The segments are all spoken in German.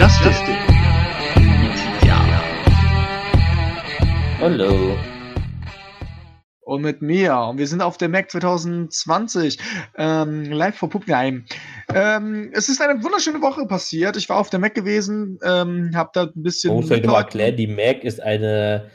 Justice Ja. Hallo. Und mit mir. Und wir sind auf der Mac 2020 ähm, live vor Puppenheim. Ähm, es ist eine wunderschöne Woche passiert. Ich war auf der Mac gewesen, ähm, habe da ein bisschen. Ich muss vielleicht nochmal erklären, die Mac ist eine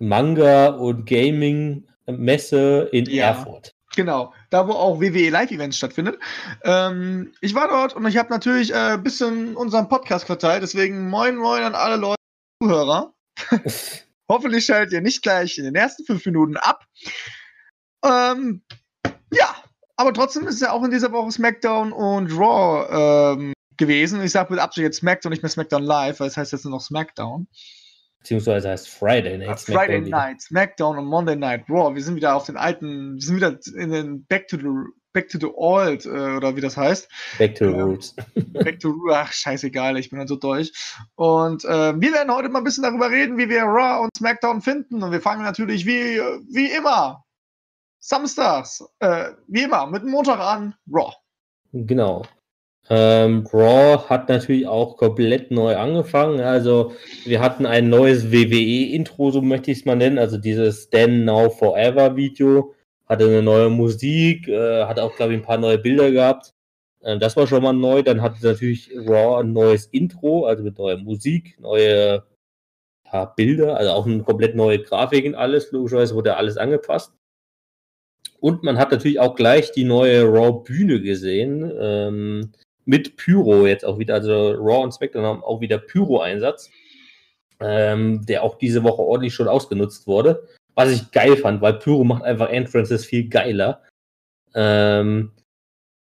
Manga- und Gaming-Messe in ja. Erfurt. Genau, da wo auch WWE Live-Events stattfindet. Ähm, ich war dort und ich habe natürlich äh, ein bisschen unseren Podcast verteilt, deswegen moin moin an alle Leute, Zuhörer. Hoffentlich schaltet ihr nicht gleich in den ersten fünf Minuten ab. Ähm, ja, aber trotzdem ist ja auch in dieser Woche SmackDown und Raw ähm, gewesen. Ich sage mit Absicht jetzt SmackDown, nicht mehr SmackDown Live, weil es heißt jetzt nur noch SmackDown. Beziehungsweise heißt Friday Night SmackDown. Friday Night, SmackDown und Monday Night Raw. Wir sind wieder auf den alten, wir sind wieder in den Back to the Back to the Old, äh, oder wie das heißt. Back to the ähm, Roots. Back to Roots, ach, scheißegal, ich bin dann so durch. Und äh, wir werden heute mal ein bisschen darüber reden, wie wir Raw und SmackDown finden. Und wir fangen natürlich wie, wie immer, samstags, äh, wie immer, mit dem Montag an, Raw. Genau. Ähm, Raw hat natürlich auch komplett neu angefangen. Also wir hatten ein neues WWE-Intro, so möchte ich es mal nennen. Also dieses Stand Now Forever Video. Hatte eine neue Musik, äh, hat auch, glaube ich, ein paar neue Bilder gehabt. Äh, das war schon mal neu. Dann hatte natürlich Raw ein neues Intro, also mit neuer Musik, neue ja, Bilder, also auch eine komplett neue Grafik und alles. Logischerweise wurde alles angepasst. Und man hat natürlich auch gleich die neue Raw-Bühne gesehen. Ähm, mit Pyro jetzt auch wieder, also Raw und SmackDown haben auch wieder Pyro-Einsatz, ähm, der auch diese Woche ordentlich schon ausgenutzt wurde. Was ich geil fand, weil Pyro macht einfach Entrances viel geiler. Ähm,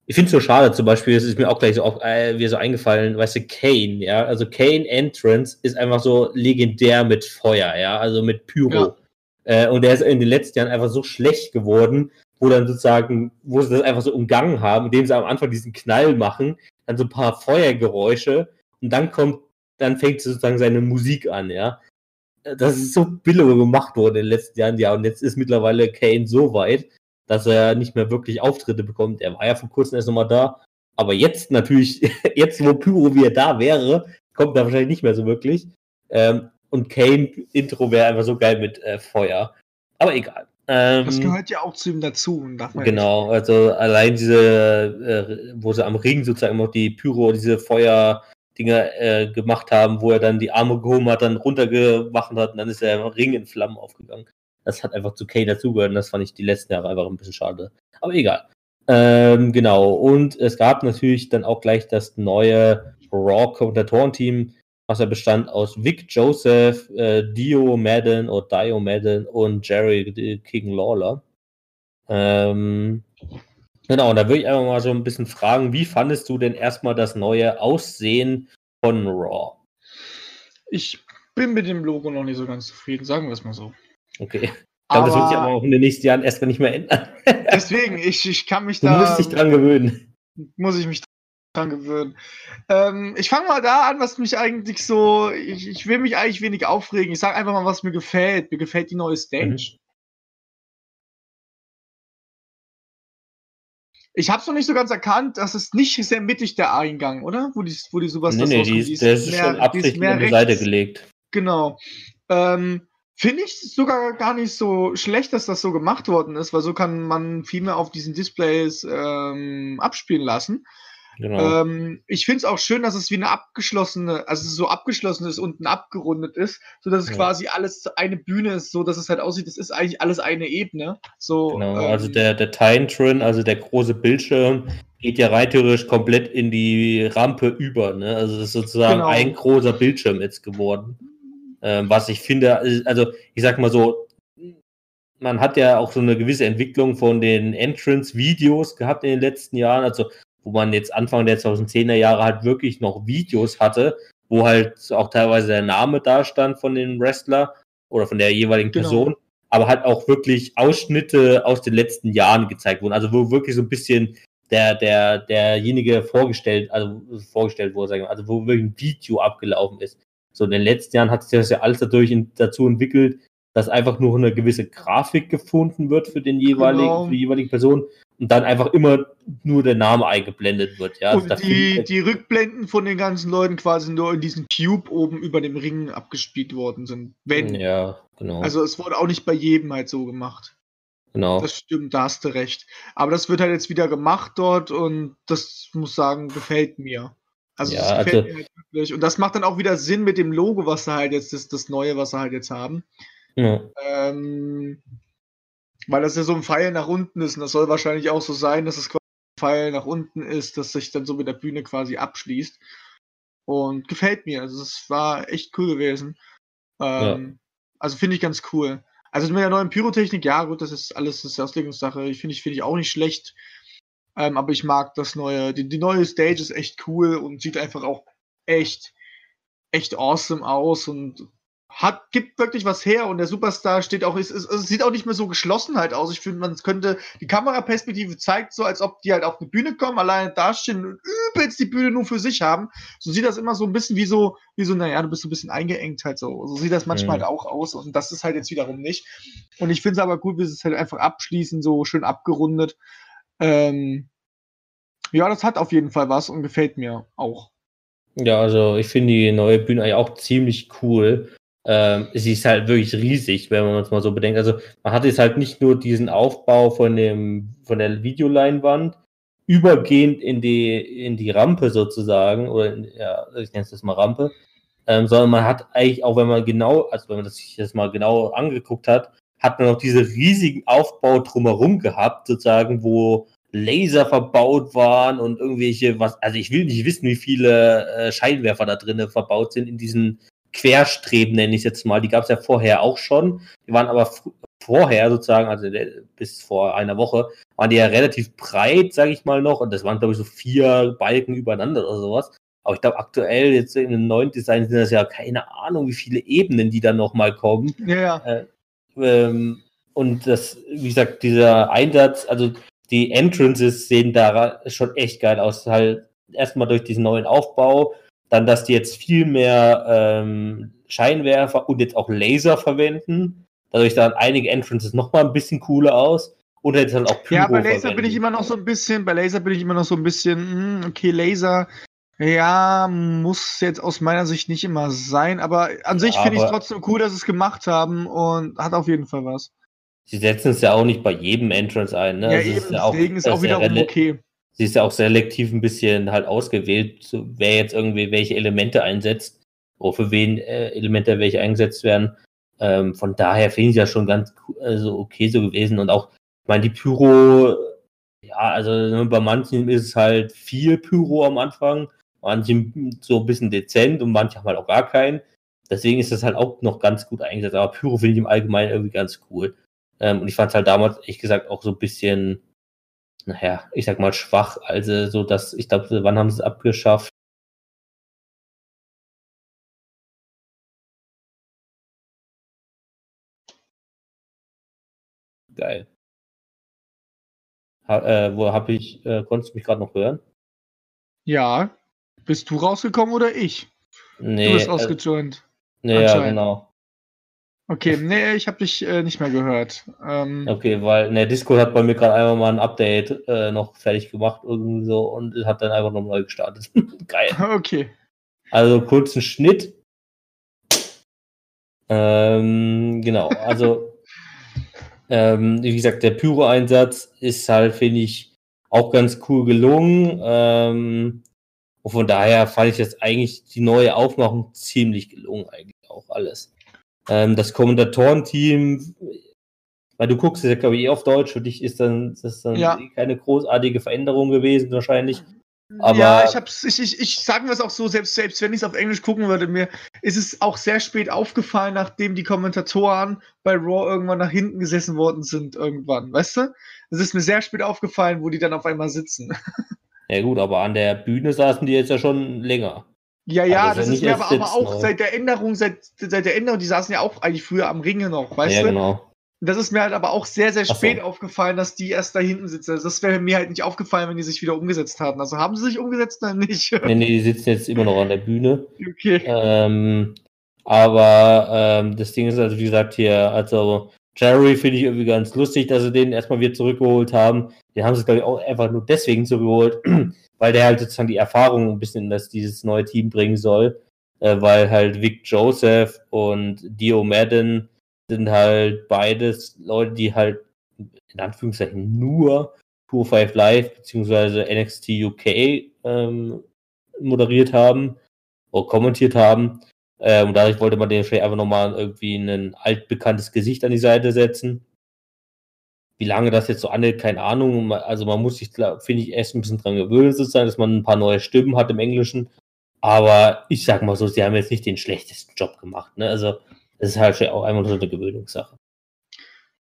ich finde es so schade, zum Beispiel, es ist mir auch gleich so auf, äh, wieder so eingefallen, weißt du, Kane, ja, also Kane Entrance ist einfach so legendär mit Feuer, ja, also mit Pyro. Ja. Äh, und der ist in den letzten Jahren einfach so schlecht geworden, wo dann sozusagen, wo sie das einfach so umgangen haben, indem sie am Anfang diesen Knall machen, dann so ein paar Feuergeräusche und dann kommt, dann fängt sozusagen seine Musik an, ja. Das ist so billig gemacht worden in den letzten Jahren, ja, und jetzt ist mittlerweile Kane so weit, dass er nicht mehr wirklich Auftritte bekommt. Er war ja vor kurzem erst nochmal da, aber jetzt natürlich, jetzt wo Pyro wieder da wäre, kommt er wahrscheinlich nicht mehr so wirklich. Ähm, und Kane Intro wäre einfach so geil mit äh, Feuer. Aber egal. Ähm, das gehört ja auch zu ihm dazu. genau, nicht. also allein diese, äh, wo sie am Ring sozusagen noch die Pyro, diese Feuerdinger äh, gemacht haben, wo er dann die Arme gehoben hat, dann runtergemacht hat und dann ist der Ring in Flammen aufgegangen. Das hat einfach zu Kane dazugehört und das fand ich die letzten Jahre einfach ein bisschen schade. Aber egal. Ähm, genau, und es gab natürlich dann auch gleich das neue Raw-Kommentatoren-Team was er bestand aus Vic Joseph, äh, Dio Madden oder Dio Madden und Jerry King Lawler. Ähm, genau, und da würde ich einfach mal so ein bisschen fragen, wie fandest du denn erstmal das neue Aussehen von Raw? Ich bin mit dem Logo noch nicht so ganz zufrieden, sagen wir es mal so. Okay. Ich glaube, das wird sich aber auch in den nächsten Jahren erstmal nicht mehr ändern. deswegen, ich, ich kann mich da. Du musst dich dran gewöhnen. Muss ich mich dran gewöhnen. Ähm, ich fange mal da an, was mich eigentlich so. Ich, ich will mich eigentlich wenig aufregen. Ich sage einfach mal, was mir gefällt. Mir gefällt die neue Stage. Mhm. Ich habe es noch nicht so ganz erkannt, das ist nicht sehr mittig der Eingang, oder? Wo die, wo die sowas nee, das nee, die ist, der ist mehr, schon absichtlich an die Seite gelegt. Genau. Ähm, Finde ich sogar gar nicht so schlecht, dass das so gemacht worden ist, weil so kann man viel mehr auf diesen Displays ähm, abspielen lassen. Genau. Ähm, ich finde es auch schön, dass es wie eine abgeschlossene, also so abgeschlossen ist, unten abgerundet ist, so dass es ja. quasi alles eine Bühne ist, so dass es halt aussieht, es ist eigentlich alles eine Ebene. So, genau, ähm, also der, der Tintron, also der große Bildschirm, geht ja rein theoretisch komplett in die Rampe über. Ne? Also das ist sozusagen genau. ein großer Bildschirm jetzt geworden. Ähm, was ich finde, also ich sag mal so, man hat ja auch so eine gewisse Entwicklung von den Entrance-Videos gehabt in den letzten Jahren. Also wo man jetzt Anfang der 2010er Jahre halt wirklich noch Videos hatte, wo halt auch teilweise der Name da stand von dem Wrestler oder von der jeweiligen genau. Person, aber halt auch wirklich Ausschnitte aus den letzten Jahren gezeigt wurden. Also wo wirklich so ein bisschen der, der, derjenige vorgestellt, also vorgestellt wurde, sagen wir, also wo wirklich ein Video abgelaufen ist. So in den letzten Jahren hat sich das ja alles dadurch in, dazu entwickelt, dass einfach nur eine gewisse Grafik gefunden wird für den jeweiligen, genau. für die jeweilige Person und dann einfach immer nur der Name eingeblendet wird. Ja? Also und die, die Rückblenden von den ganzen Leuten quasi nur in diesem Cube oben über dem Ring abgespielt worden sind. Wenn. Ja, genau. Also es wurde auch nicht bei jedem halt so gemacht. Genau. Das stimmt, da hast du recht. Aber das wird halt jetzt wieder gemacht dort und das muss sagen, gefällt mir. Also ja, das gefällt also, mir halt wirklich. Und das macht dann auch wieder Sinn mit dem Logo, was sie halt jetzt, das, das neue, was sie halt jetzt haben. Ja. Ähm, weil das ja so ein Pfeil nach unten ist und das soll wahrscheinlich auch so sein, dass es quasi ein Pfeil nach unten ist, dass sich dann so mit der Bühne quasi abschließt. Und gefällt mir. Also es war echt cool gewesen. Ähm, ja. Also finde ich ganz cool. Also mit der neuen Pyrotechnik, ja gut, das ist alles das ist Auslegungssache. Ich finde ich, finde ich auch nicht schlecht. Ähm, aber ich mag das neue, die, die neue Stage ist echt cool und sieht einfach auch echt, echt awesome aus und hat, gibt wirklich was her und der Superstar steht auch, es, es, es sieht auch nicht mehr so geschlossen halt aus. Ich finde, man könnte, die Kameraperspektive zeigt so, als ob die halt auf eine Bühne kommen, alleine dastehen und übelst die Bühne nur für sich haben. So sieht das immer so ein bisschen wie so, wie so, naja, du bist so ein bisschen eingeengt halt so. So sieht das manchmal mhm. halt auch aus und das ist halt jetzt wiederum nicht. Und ich finde es aber gut, wie sie es halt einfach abschließen, so schön abgerundet. Ähm, ja, das hat auf jeden Fall was und gefällt mir auch. Ja, also ich finde die neue Bühne eigentlich auch ziemlich cool. Ähm, sie ist halt wirklich riesig, wenn man es mal so bedenkt. Also man hat jetzt halt nicht nur diesen Aufbau von dem von der Videoleinwand übergehend in die in die Rampe sozusagen oder in, ja, ich nenne es das mal Rampe, ähm, sondern man hat eigentlich auch, wenn man genau, also wenn man das sich das mal genau angeguckt hat, hat man auch diese riesigen Aufbau drumherum gehabt, sozusagen, wo Laser verbaut waren und irgendwelche, was, also ich will nicht wissen, wie viele äh, Scheinwerfer da drinnen verbaut sind in diesen Querstreben, nenne ich es jetzt mal. Die gab es ja vorher auch schon. Die waren aber vorher sozusagen, also bis vor einer Woche, waren die ja relativ breit, sage ich mal noch. Und das waren, glaube ich, so vier Balken übereinander oder sowas. Aber ich glaube, aktuell jetzt in dem neuen Design sind das ja keine Ahnung, wie viele Ebenen, die dann nochmal kommen. Ja, ja. Äh, ähm, und das, wie gesagt, dieser Einsatz, also die Entrances sehen da schon echt geil aus. Halt erstmal durch diesen neuen Aufbau, dann, dass die jetzt viel mehr ähm, Scheinwerfer und jetzt auch Laser verwenden. Dadurch sahen einige Entrances nochmal ein bisschen cooler aus. Oder jetzt halt auch Pyro Ja, bei Laser verwenden. bin ich immer noch so ein bisschen, bei Laser bin ich immer noch so ein bisschen, mh, hm, okay, Laser, ja, muss jetzt aus meiner Sicht nicht immer sein, aber an sich finde ich es trotzdem cool, dass sie es gemacht haben und hat auf jeden Fall was. Sie setzen es ja auch nicht bei jedem Entrance ein, ne? Ja, also eben, ist ja auch, deswegen ist auch wiederum okay sie ist ja auch selektiv ein bisschen halt ausgewählt, wer jetzt irgendwie welche Elemente einsetzt, oder für wen äh, Elemente welche eingesetzt werden. Ähm, von daher finde ich das schon ganz also okay so gewesen. Und auch, ich meine, die Pyro, ja, also ne, bei manchen ist es halt viel Pyro am Anfang, manchen so ein bisschen dezent und manche haben halt auch gar keinen. Deswegen ist das halt auch noch ganz gut eingesetzt. Aber Pyro finde ich im Allgemeinen irgendwie ganz cool. Ähm, und ich fand es halt damals, ehrlich gesagt, auch so ein bisschen naja, ich sag mal schwach. Also so, dass, ich glaube, wann haben sie es abgeschafft? Geil. Ha, äh, wo habe ich, äh, konntest du mich gerade noch hören? Ja. Bist du rausgekommen oder ich? Nee. Du bist ausgejoint. Äh, nee, ja, genau. Okay, nee, ich habe dich äh, nicht mehr gehört. Ähm, okay, weil ne, Discord hat bei mir gerade einmal mal ein Update äh, noch fertig gemacht irgendwie so und hat dann einfach noch neu gestartet. Geil. Okay. Also kurzen Schnitt. Ähm, genau, also ähm, wie gesagt, der Pyro-Einsatz ist halt, finde ich, auch ganz cool gelungen. Ähm, und von daher fand ich jetzt eigentlich die neue Aufmachung ziemlich gelungen, eigentlich auch alles. Ähm, das Kommentatorenteam, weil du guckst ja, glaube ich, eh auf Deutsch, für dich ist dann, das dann ja. keine großartige Veränderung gewesen, wahrscheinlich. Aber ja, ich hab's, ich, ich, ich sagen wir es auch so, selbst, selbst wenn ich es auf Englisch gucken würde, mir ist es auch sehr spät aufgefallen, nachdem die Kommentatoren bei Raw irgendwann nach hinten gesessen worden sind, irgendwann, weißt du? Es ist mir sehr spät aufgefallen, wo die dann auf einmal sitzen. Ja gut, aber an der Bühne saßen die jetzt ja schon länger. Ja, ja, also das ist mir aber, aber auch neu. seit der Änderung, seit, seit der Änderung, die saßen ja auch eigentlich früher am Ringe noch, weißt ja, du? genau. Das ist mir halt aber auch sehr, sehr spät so. aufgefallen, dass die erst da hinten sitzen. Also das wäre mir halt nicht aufgefallen, wenn die sich wieder umgesetzt hatten. Also haben sie sich umgesetzt oder nicht? Nee, nee, die sitzen jetzt immer noch an der Bühne. Okay. Ähm, aber ähm, das Ding ist also, wie gesagt, hier, also Jerry finde ich irgendwie ganz lustig, dass sie den erstmal wieder zurückgeholt haben. Den haben sie, glaube ich, auch einfach nur deswegen zurückgeholt, weil der halt sozusagen die Erfahrung ein bisschen in das, dieses neue Team bringen soll. Äh, weil halt Vic Joseph und Dio Madden sind halt beides Leute, die halt in Anführungszeichen nur Tour 5 Live beziehungsweise NXT UK ähm, moderiert haben oder kommentiert haben. Äh, und dadurch wollte man den vielleicht einfach nochmal irgendwie ein altbekanntes Gesicht an die Seite setzen. Wie lange das jetzt so anhält, keine Ahnung. Also man muss sich, finde ich, erst ein bisschen dran gewöhnen, sozusagen, dass man ein paar neue Stimmen hat im Englischen. Aber ich sag mal so, sie haben jetzt nicht den schlechtesten Job gemacht. Ne? Also das ist halt auch einfach so eine Gewöhnungssache.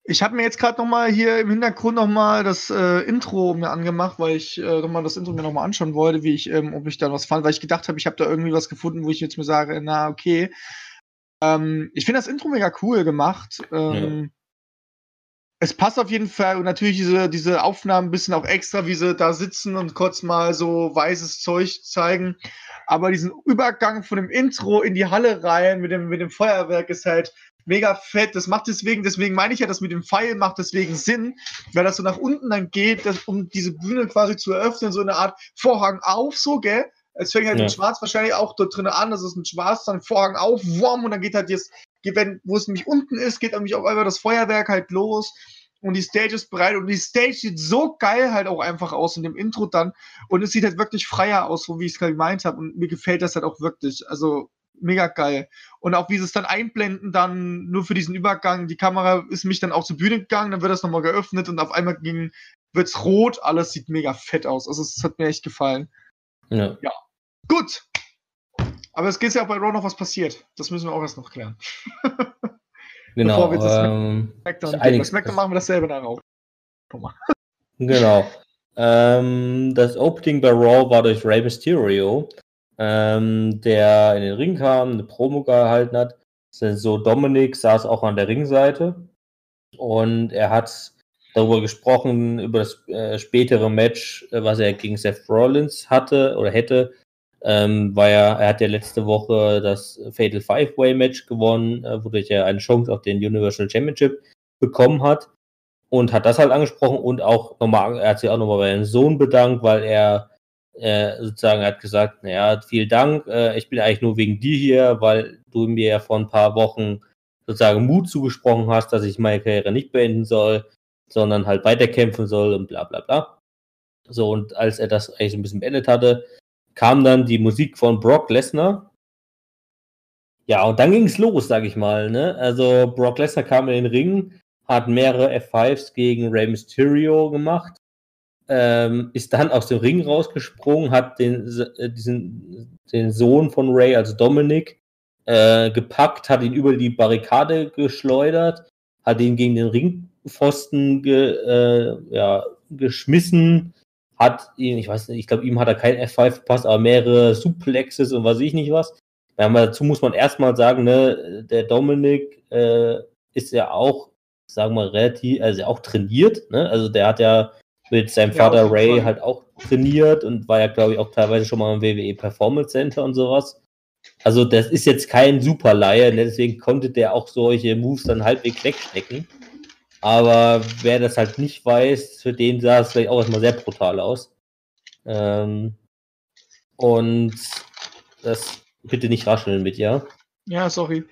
Ich habe mir jetzt gerade nochmal hier im Hintergrund nochmal das äh, Intro mir angemacht, weil ich äh, nochmal das Intro mir nochmal anschauen wollte, wie ich, ähm, ob ich da was fand, weil ich gedacht habe, ich habe da irgendwie was gefunden, wo ich jetzt mir sage, na okay. Ähm, ich finde das Intro mega cool gemacht. Ähm, ja. Es passt auf jeden Fall und natürlich diese, diese Aufnahmen ein bisschen auch extra, wie sie da sitzen und kurz mal so weißes Zeug zeigen. Aber diesen Übergang von dem Intro in die Halle rein mit dem, mit dem Feuerwerk ist halt mega fett. Das macht deswegen, deswegen meine ich ja, das mit dem Pfeil macht deswegen Sinn, weil das so nach unten dann geht, dass, um diese Bühne quasi zu eröffnen, so eine Art Vorhang auf, so, gell? Es fängt halt ja. mit Schwarz wahrscheinlich auch dort drin an, das ist mit Schwarz dann Vorhang auf, wom, und dann geht halt jetzt, wenn, wo es nämlich unten ist, geht nämlich auch einfach das Feuerwerk halt los und die Stage ist bereit und die Stage sieht so geil halt auch einfach aus in dem Intro dann und es sieht halt wirklich freier aus, so wie ich es gerade gemeint habe und mir gefällt das halt auch wirklich. Also mega geil. Und auch wie sie es dann einblenden, dann nur für diesen Übergang. Die Kamera ist mich dann auch zur Bühne gegangen, dann wird das nochmal geöffnet und auf einmal wird es rot. Alles sieht mega fett aus. Also es hat mir echt gefallen. Ja. ja. Gut. Aber es geht ja auch bei Raw noch was passiert. Das müssen wir auch erst noch klären. genau. Bevor wir das ähm, Smackdown, bei Smackdown machen wir dasselbe dann auch. Guck mal. Genau. Ähm, das Opening bei Raw war durch Rey Mysterio ähm, der in den Ring kam, eine Promo gehalten hat. So Dominik saß auch an der Ringseite und er hat darüber gesprochen, über das äh, spätere Match, äh, was er gegen Seth Rollins hatte oder hätte. Ähm, war ja, er hat ja letzte Woche das Fatal Five-Way Match gewonnen, äh, wodurch er eine Chance auf den Universal Championship bekommen hat und hat das halt angesprochen und auch nochmal, er hat sich auch nochmal bei seinem Sohn bedankt, weil er äh, sozusagen hat gesagt, naja, vielen Dank, äh, ich bin eigentlich nur wegen dir hier, weil du mir ja vor ein paar Wochen sozusagen Mut zugesprochen hast, dass ich meine Karriere nicht beenden soll, sondern halt weiterkämpfen soll und bla bla bla. So, und als er das eigentlich so ein bisschen beendet hatte, kam dann die Musik von Brock Lesnar. Ja, und dann ging es los, sag ich mal. Ne? Also Brock Lesnar kam in den Ring, hat mehrere F5s gegen Rey Mysterio gemacht ähm, ist dann aus dem Ring rausgesprungen, hat den, äh, diesen, den Sohn von Ray, also Dominic, äh, gepackt, hat ihn über die Barrikade geschleudert, hat ihn gegen den Ringpfosten ge, äh, ja, geschmissen, hat ihn, ich weiß nicht, ich glaube, ihm hat er kein F5 verpasst, aber mehrere Suplexes und weiß ich nicht was. Ja, dazu muss man erstmal sagen, ne, der Dominic äh, ist ja auch, sagen wir, relativ, also auch trainiert, ne? Also der hat ja mit seinem Vater ja, Ray Fall. halt auch trainiert und war ja, glaube ich, auch teilweise schon mal im WWE Performance Center und sowas. Also das ist jetzt kein Superleier, ne? deswegen konnte der auch solche Moves dann halbwegs wegstecken. Aber wer das halt nicht weiß, für den sah es vielleicht auch erstmal sehr brutal aus. Ähm, und das bitte nicht rascheln mit, ja? Ja, sorry.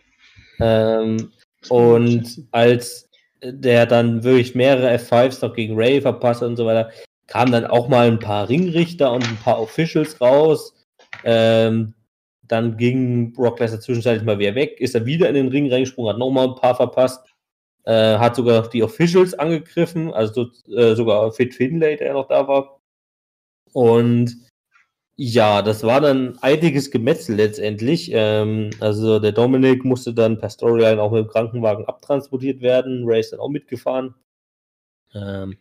Ähm, und als der dann wirklich mehrere F5s noch gegen Ray verpasst und so weiter, kamen dann auch mal ein paar Ringrichter und ein paar Officials raus. Ähm, dann ging Brock Lesnar zwischenzeitlich mal wieder weg, ist er wieder in den Ring reingesprungen, hat nochmal ein paar verpasst, äh, hat sogar die Officials angegriffen, also äh, sogar Fit Finlay, der noch da war. Und ja, das war dann einiges Gemetzel letztendlich. Ähm, also der Dominik musste dann per Storyline auch mit dem Krankenwagen abtransportiert werden. Ray ist dann auch mitgefahren. Ähm,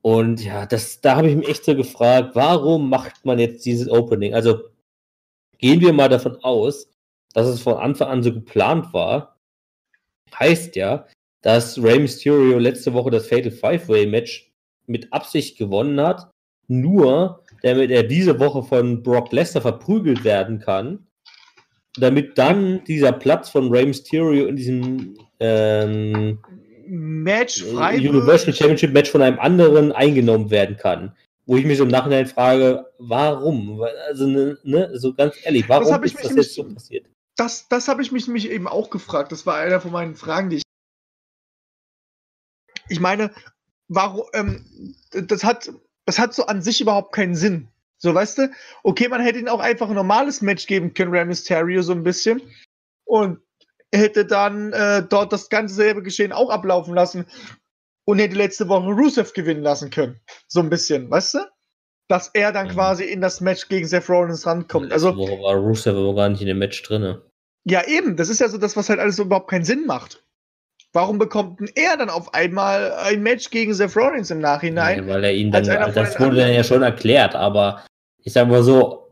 und ja, das, da habe ich mich echt so gefragt, warum macht man jetzt dieses Opening? Also gehen wir mal davon aus, dass es von Anfang an so geplant war. Heißt ja, dass Rey Mysterio letzte Woche das Fatal Five-Way Match mit Absicht gewonnen hat, nur damit er diese Woche von Brock Lesnar verprügelt werden kann, damit dann dieser Platz von Rey Mysterio in diesem ähm, Match äh, frei Universal Championship Match von einem anderen eingenommen werden kann. Wo ich mich im Nachhinein frage, warum? Also, ne, ne so ganz ehrlich, warum das ist das jetzt so passiert? Das, das habe ich mich nämlich eben auch gefragt. Das war einer von meinen Fragen, die ich. Ich meine, warum, ähm, das hat, das hat so an sich überhaupt keinen Sinn. So, weißt du? Okay, man hätte ihn auch einfach ein normales Match geben können, Rey Mysterio, so ein bisschen. Und hätte dann äh, dort das ganze selbe Geschehen auch ablaufen lassen und hätte letzte Woche Rusev gewinnen lassen können. So ein bisschen, weißt du? Dass er dann Mhm. quasi in das Match gegen Seth Rollins rankommt. Also, Wo war Rusev aber gar nicht in dem Match drin. ja, eben, das ist ja so das, was halt alles so überhaupt keinen Sinn macht. Warum bekommt denn er dann auf einmal ein Match gegen Seth Rollins im Nachhinein? weil er ihn dann, das wurde dann ja schon erklärt, aber ich sag mal so,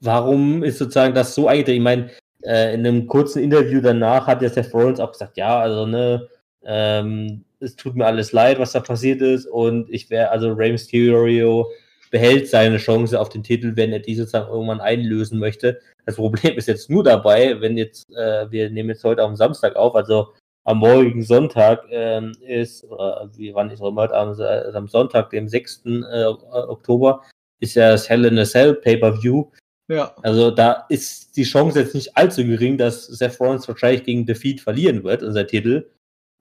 warum ist sozusagen das so eingetreten? Ich meine, äh, in einem kurzen Interview danach hat der Seth Rollins auch gesagt, ja, also ne, ähm, es tut mir alles leid, was da passiert ist und ich wäre, also Rey Mysterio behält seine Chance auf den Titel, wenn er die sozusagen irgendwann einlösen möchte. Das Problem ist jetzt nur dabei, wenn jetzt, äh, wir nehmen jetzt heute am Samstag auf, also am morgigen Sonntag ähm, ist, oder wie wann ist heute am, äh, am Sonntag, dem 6. Äh, Oktober, ist ja das Hell in a Cell Pay-Per-View. Ja. Also da ist die Chance jetzt nicht allzu gering, dass Seth Rollins wahrscheinlich gegen Defeat verlieren wird, unser Titel.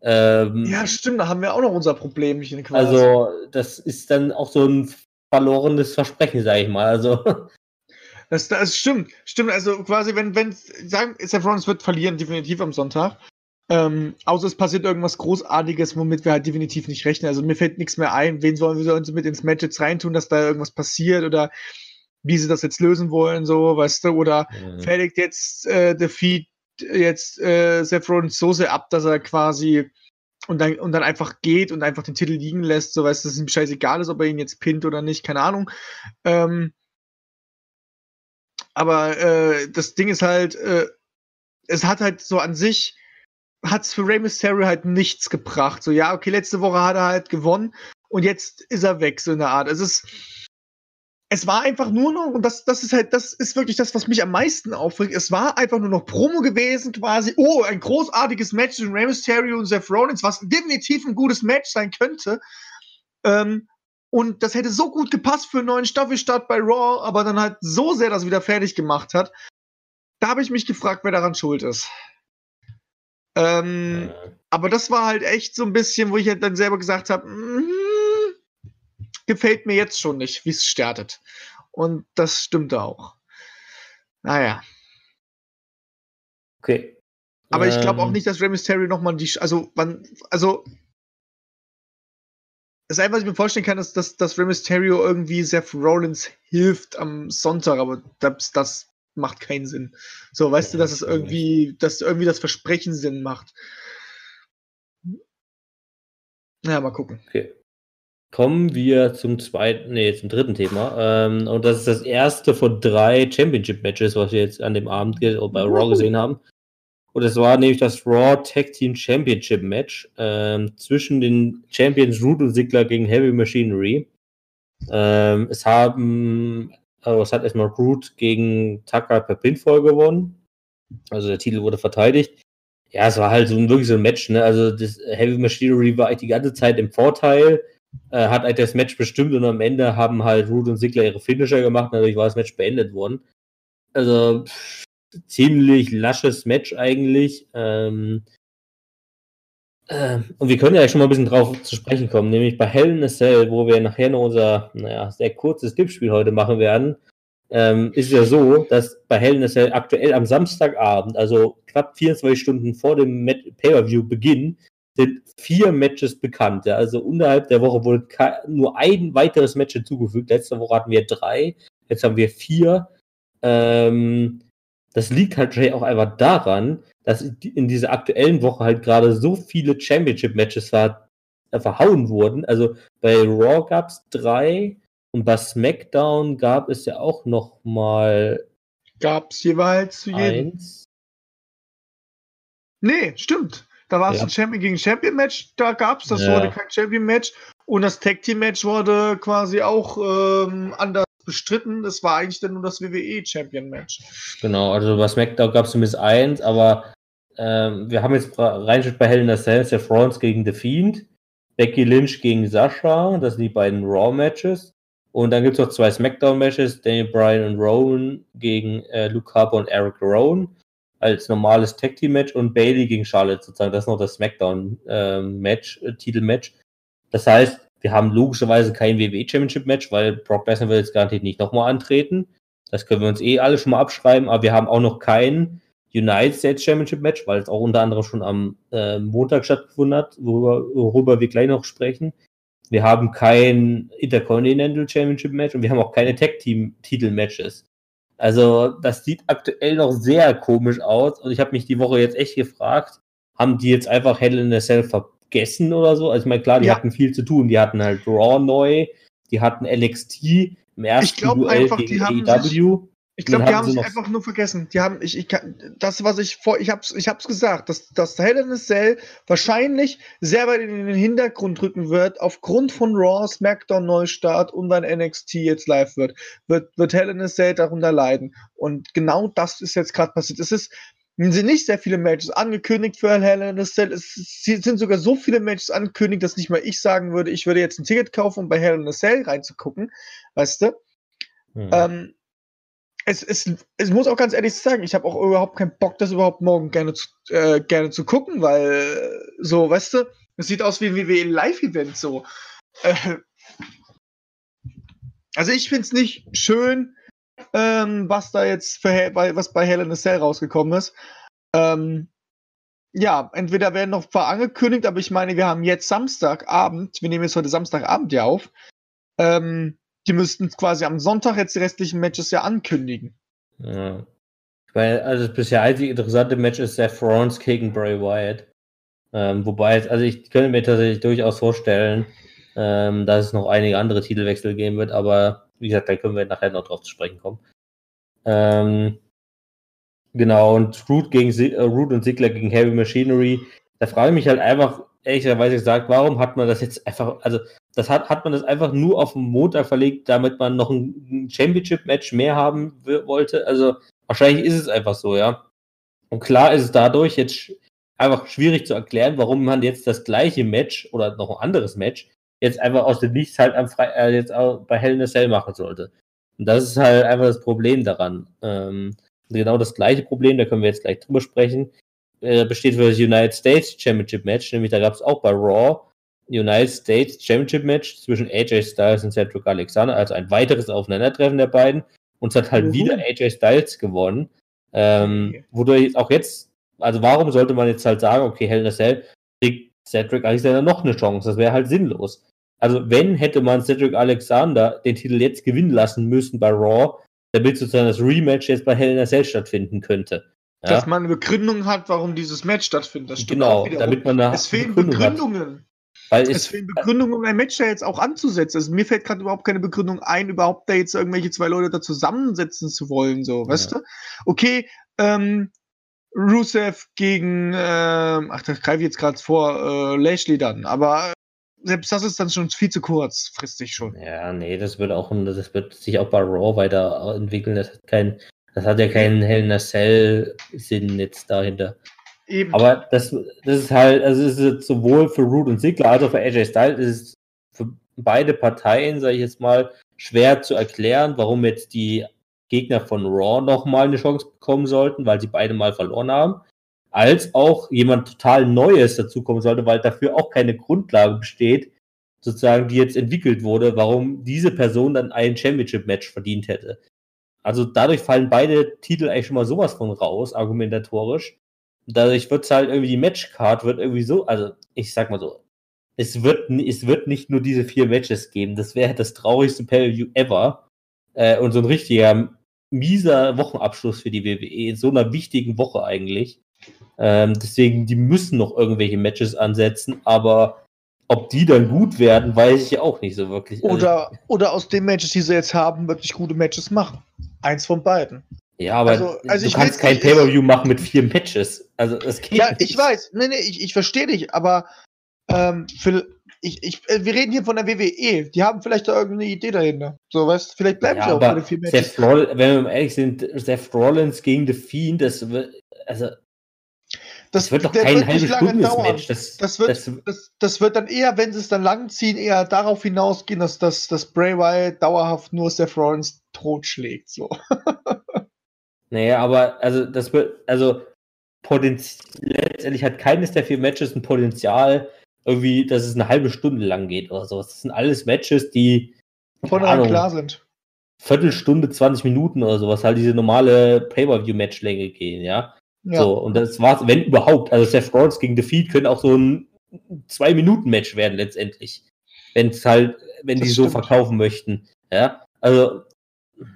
Ähm, Ja, stimmt, da haben wir auch noch unser Problemchen quasi. also das ist dann auch so ein verlorenes Versprechen, sage ich mal. Also Das, das stimmt, stimmt. Also quasi, wenn, wenn, sagen, Seth Rollins wird verlieren, definitiv am Sonntag. Ähm, außer es passiert irgendwas Großartiges, womit wir halt definitiv nicht rechnen. Also mir fällt nichts mehr ein. Wen sollen wir uns mit ins Match jetzt reintun, dass da irgendwas passiert oder wie sie das jetzt lösen wollen, so, weißt du? Oder äh, fertigt jetzt äh, Defeat jetzt äh, Seth Rollins so sehr ab, dass er quasi und dann, und dann einfach geht und einfach den Titel liegen lässt, so weißt du, dass es ihm scheißegal ist, ob er ihn jetzt pinnt oder nicht, keine Ahnung. Ähm, aber äh, das Ding ist halt, äh, es hat halt so an sich, hat es für Rey Mysterio halt nichts gebracht. So, ja, okay, letzte Woche hat er halt gewonnen und jetzt ist er weg, so in der Art. Es ist, es war einfach nur noch, und das, das ist halt, das ist wirklich das, was mich am meisten aufregt. Es war einfach nur noch Promo gewesen, quasi. Oh, ein großartiges Match zwischen Rey Mysterio und Seth Rollins, was definitiv ein gutes Match sein könnte. Ähm, und das hätte so gut gepasst für einen neuen Staffelstart bei Raw, aber dann halt so sehr das wieder fertig gemacht hat. Da habe ich mich gefragt, wer daran schuld ist. Ähm, äh, aber das war halt echt so ein bisschen, wo ich halt dann selber gesagt habe, mm, gefällt mir jetzt schon nicht, wie es startet. Und das stimmte auch. Naja. okay. Aber ich glaube auch Ähm, nicht, dass Rey Mysterio nochmal die. Also, wann. Also. Das Einzige, was ich mir vorstellen kann, ist, dass, dass Rey Mysterio irgendwie Seth Rollins hilft am Sonntag, aber das, das macht keinen Sinn. So, weißt du, Ja, dass es irgendwie, dass irgendwie das Versprechen Sinn macht. Naja, mal gucken. Okay. Kommen wir zum zweiten, nee, zum dritten Thema. Ähm, und das ist das erste von drei Championship-Matches, was wir jetzt an dem Abend ge- bei Raw gesehen haben. Und es war nämlich das Raw Tag Team Championship Match ähm, zwischen den Champions Root und Sigler gegen Heavy Machinery. Ähm, es haben, also es hat erstmal Root gegen Tucker per Pinfall gewonnen. Also der Titel wurde verteidigt. Ja, es war halt so ein, wirklich so ein Match, ne? Also das Heavy Machinery war eigentlich die ganze Zeit im Vorteil, äh, hat halt das Match bestimmt und am Ende haben halt Root und Sigler ihre Finisher gemacht, dadurch war das Match beendet worden. Also pff, ziemlich lasches Match eigentlich. Ähm, äh, und wir können ja schon mal ein bisschen drauf zu sprechen kommen, nämlich bei Hell in a Cell, wo wir nachher noch unser, naja, sehr kurzes Tippspiel heute machen werden, ähm, ist ja so, dass bei Hell in a Cell aktuell am Samstagabend, also knapp 24 Stunden vor dem Pay-Per-View-Beginn, sind vier Matches bekannt. Ja? Also unterhalb der Woche wurde nur ein weiteres Match hinzugefügt. Letzte Woche hatten wir drei, jetzt haben wir vier. Ähm, das liegt halt wahrscheinlich auch einfach daran, dass in dieser aktuellen Woche halt gerade so viele Championship-Matches ver äh, verhauen wurden. Also bei Raw gab es drei und bei SmackDown gab es ja auch noch mal Gab es jeweils zu jedem. eins. Nee, stimmt. Da war es Ja. ein Champion gegen Champion Match, da gab es, das Ja. wurde kein Champion Match. Und das Tag Team Match wurde quasi auch ähm, anders bestritten. Das war eigentlich dann nur das WWE Champion Match. Genau, also bei SmackDown gab es zumindest eins, aber ähm, wir haben jetzt reingeschaut bei Hell in a Cell, Seth Rollins gegen The Fiend, Becky Lynch gegen Sasha, das sind die beiden Raw-Matches. Und dann gibt es noch zwei Smackdown-Matches, Daniel Bryan und Rowan gegen äh, Luke Harper und Eric Rowan als normales Tag Team Match und Bailey gegen Charlotte sozusagen. Das ist noch das Smackdown ähm, Match, äh, Titelmatch. Das heißt, wir haben logischerweise kein WWE Championship Match, weil Brock Lesnar will jetzt garantiert nicht nochmal antreten. Das können wir uns eh alle schon mal abschreiben, aber wir haben auch noch kein United States Championship Match, weil es auch unter anderem schon am äh, Montag stattgefunden hat, worüber, worüber wir gleich noch sprechen. Wir haben kein Intercontinental Championship Match und wir haben auch keine Tag Team Titel Matches. Also das sieht aktuell noch sehr komisch aus und ich habe mich die Woche jetzt echt gefragt, haben die jetzt einfach Hell in a Cell vergessen oder so? Also ich meine, klar, die ja. hatten viel zu tun. Die hatten halt Raw neu, die hatten NXT im ersten ich Duell einfach, gegen AEW. Ich glaube, die haben sich einfach nur vergessen. Die haben, ich, ich kann, das, was ich vor, ich hab's, ich hab's gesagt, dass, dass Hell in a Cell wahrscheinlich sehr weit in den Hintergrund rücken wird, aufgrund von Raw, SmackDown Neustart und dann NXT jetzt live wird, wird, wird Hell in a Cell darunter leiden. Und genau das ist jetzt gerade passiert. Es ist, sind nicht sehr viele Matches angekündigt für Hell in a Cell. Es sind sogar so viele Matches angekündigt, dass nicht mal ich sagen würde, ich würde jetzt ein Ticket kaufen, um bei Hell in a Cell reinzugucken. Weißt du? Hm. Ähm, es, es, es muss auch ganz ehrlich sagen, ich habe auch überhaupt keinen Bock, das überhaupt morgen gerne zu, äh, gerne zu gucken, weil so, weißt du, es sieht aus wie ein WWE Live-Event so. Äh, also ich finde es nicht schön, ähm, was da jetzt für, bei, was bei Hell in a Cell rausgekommen ist. Ähm, ja, entweder werden noch ein paar angekündigt, aber ich meine, wir haben jetzt Samstagabend, wir nehmen jetzt heute Samstagabend ja auf. Ähm, die müssten quasi am Sonntag jetzt die restlichen Matches ja ankündigen. Ja. Weil, also das bisher einzige interessante Match ist Seth Rollins gegen Bray Wyatt. Ähm, wobei, also ich könnte mir tatsächlich durchaus vorstellen, ähm, dass es noch einige andere Titelwechsel geben wird, aber wie gesagt, da können wir nachher noch drauf zu sprechen kommen. Ähm, genau, und Root, gegen, äh, Root und Ziggler gegen Heavy Machinery. Da frage ich mich halt einfach, ehrlicherweise gesagt, warum hat man das jetzt einfach, also das hat, hat man das einfach nur auf den Montag verlegt, damit man noch ein Championship-Match mehr haben wollte. Also wahrscheinlich ist es einfach so, ja. Und klar ist es dadurch jetzt einfach schwierig zu erklären, warum man jetzt das gleiche Match oder noch ein anderes Match jetzt einfach aus dem Nichts halt am Fre äh, jetzt auch bei Hell in a Cell machen sollte. Und das ist halt einfach das Problem daran. Ähm, genau das gleiche Problem, da können wir jetzt gleich drüber sprechen, äh, besteht für das United States Championship Match, nämlich da gab es auch bei Raw United States Championship Match zwischen AJ Styles und Cedric Alexander, also ein weiteres Aufeinandertreffen der beiden. Und es hat halt mhm. wieder AJ Styles gewonnen. Ähm, okay. Wodurch auch jetzt, also warum sollte man jetzt halt sagen, okay, Hell in a Cell kriegt Cedric Alexander noch eine Chance? Das wäre halt sinnlos. Also wenn hätte man Cedric Alexander den Titel jetzt gewinnen lassen müssen bei Raw, damit sozusagen das Rematch jetzt bei Hell in a Cell stattfinden könnte. Ja? Dass man eine Begründung hat, warum dieses Match stattfindet. Das genau, damit man da Es fehlen Begründung Begründungen. Weil es fehlen Begründungen, um ein Match ja jetzt auch anzusetzen. Also mir fällt gerade überhaupt keine Begründung ein, überhaupt da jetzt irgendwelche zwei Leute da zusammensetzen zu wollen, so, weißt ja. du? Okay, ähm, Rusev gegen, ähm, ach, da greife ich jetzt gerade vor, äh, Lashley dann, aber selbst das ist dann schon viel zu kurz, fristig schon. Ja, nee, das wird auch, das wird sich auch bei Raw weiterentwickeln. Das hat kein, das hat ja keinen Hell in a Cell Sinn jetzt dahinter. Eben. Aber das, das ist halt, also es ist sowohl für Root und Ziggler als auch für AJ Styles ist es für beide Parteien, sage ich jetzt mal, schwer zu erklären, warum jetzt die Gegner von Raw nochmal eine Chance bekommen sollten, weil sie beide mal verloren haben, als auch jemand total Neues dazukommen sollte, weil dafür auch keine Grundlage besteht, sozusagen, die jetzt entwickelt wurde, warum diese Person dann ein Championship-Match verdient hätte. Also dadurch fallen beide Titel eigentlich schon mal sowas von raus, argumentatorisch dadurch wird es halt irgendwie, die Matchcard wird irgendwie so, also ich sag mal so, es wird, es wird nicht nur diese vier Matches geben. Das wäre das traurigste Pay-View ever. Äh, und so ein richtiger mieser Wochenabschluss für die WWE in so einer wichtigen Woche eigentlich. Ähm, deswegen, die müssen noch irgendwelche Matches ansetzen, aber ob die dann gut werden, weiß ich ja auch nicht so wirklich. Oder, also, oder aus den Matches, die sie jetzt haben, wirklich gute Matches machen. Eins von beiden. Ja, aber also, also du kannst kein Pay-Per-View machen mit vier Matches. Also das geht Ja, nicht. ich weiß. Nee, nee, ich, ich verstehe dich, aber ähm, für, ich, ich, äh, wir reden hier von der WWE. Die haben vielleicht da irgendeine Idee dahinter. So, weißt vielleicht bleiben ja, sie auch bei vier Matches. Roll, wenn wir ehrlich sind, Seth Rollins gegen The Fiend, das also Das, Das wird doch kein halbes lange Stundes dauern. Match. Das, Das wird, das, das, das wird dann eher, wenn sie es dann langziehen, eher darauf hinausgehen, dass, dass, dass Bray Wyatt dauerhaft nur Seth Rollins totschlägt. So. naja, aber also das wird, also letztendlich hat keines der vier Matches ein Potenzial, irgendwie, dass es eine halbe Stunde lang geht oder sowas. Das sind alles Matches, die Von Ahnung, klar sind. Viertelstunde, 20 Minuten oder sowas, halt diese normale Pay-Per-View-Matchlänge gehen, ja. Ja. So, und das war's, wenn überhaupt. Also Seth Rollins gegen Defeat können auch so ein Zwei-Minuten-Match werden letztendlich. Wenn es halt, wenn Das die so stimmt. verkaufen möchten. Ja. Also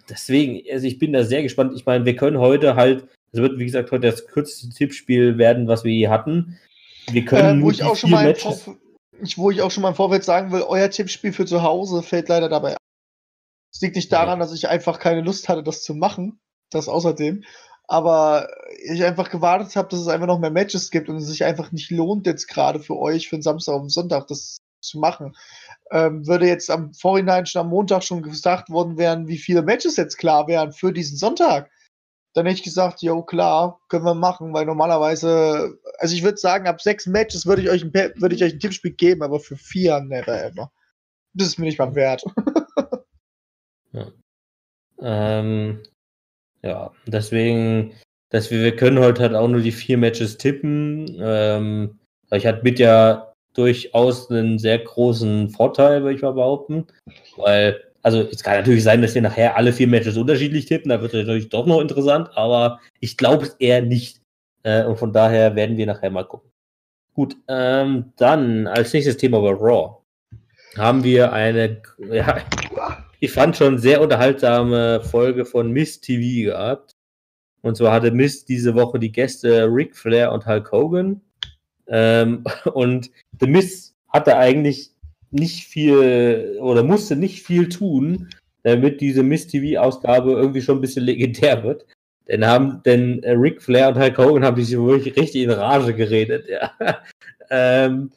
deswegen, also ich bin da sehr gespannt. Ich meine, wir können heute halt, es wird wie gesagt heute das kürzeste Tippspiel werden, was wir je hatten. Wir können Äh, wo ich auch schon mal Matches. Ich, wo ich auch schon mal im Vorfeld sagen will, euer Tippspiel für zu Hause fällt leider dabei. ab. Es liegt nicht daran, dass ich einfach keine Lust hatte, das zu machen. Das außerdem. Aber ich einfach gewartet habe, dass es einfach noch mehr Matches gibt und es sich einfach nicht lohnt, jetzt gerade für euch, für den Samstag und Sonntag das zu machen. Ähm, würde jetzt am Vorhinein schon am Montag schon gesagt worden wären, wie viele Matches jetzt klar wären für diesen Sonntag, dann hätte ich gesagt, jo, klar, können wir machen, weil normalerweise, also ich würde sagen, ab sechs Matches würde ich euch ein, würde ich euch ein Tippspiel geben, aber für vier never ever. Das ist mir nicht mal wert. Ähm, ja, deswegen, dass wir, wir können heute halt auch nur die vier Matches tippen. Ähm, ich hatte mit ja durchaus einen sehr großen Vorteil, würde ich mal behaupten. Weil, also es kann natürlich sein, dass wir nachher alle vier Matches unterschiedlich tippen, da wird es natürlich doch noch interessant, aber ich glaube es eher nicht. Äh, und von daher werden wir nachher mal gucken. Gut, ähm, dann als nächstes Thema bei Raw haben wir eine, ja, ich fand schon sehr unterhaltsame Folge von Miss TV gehabt. Und zwar hatte Miss diese Woche die Gäste Ric Flair und Hulk Hogan. Ähm, und The Miss hatte eigentlich nicht viel oder musste nicht viel tun, damit diese Miss TV-Ausgabe irgendwie schon ein bisschen legendär wird. Denn haben, denn äh, Ric Flair und Hulk Hogan haben sich wirklich richtig in Rage geredet, ja. ähm,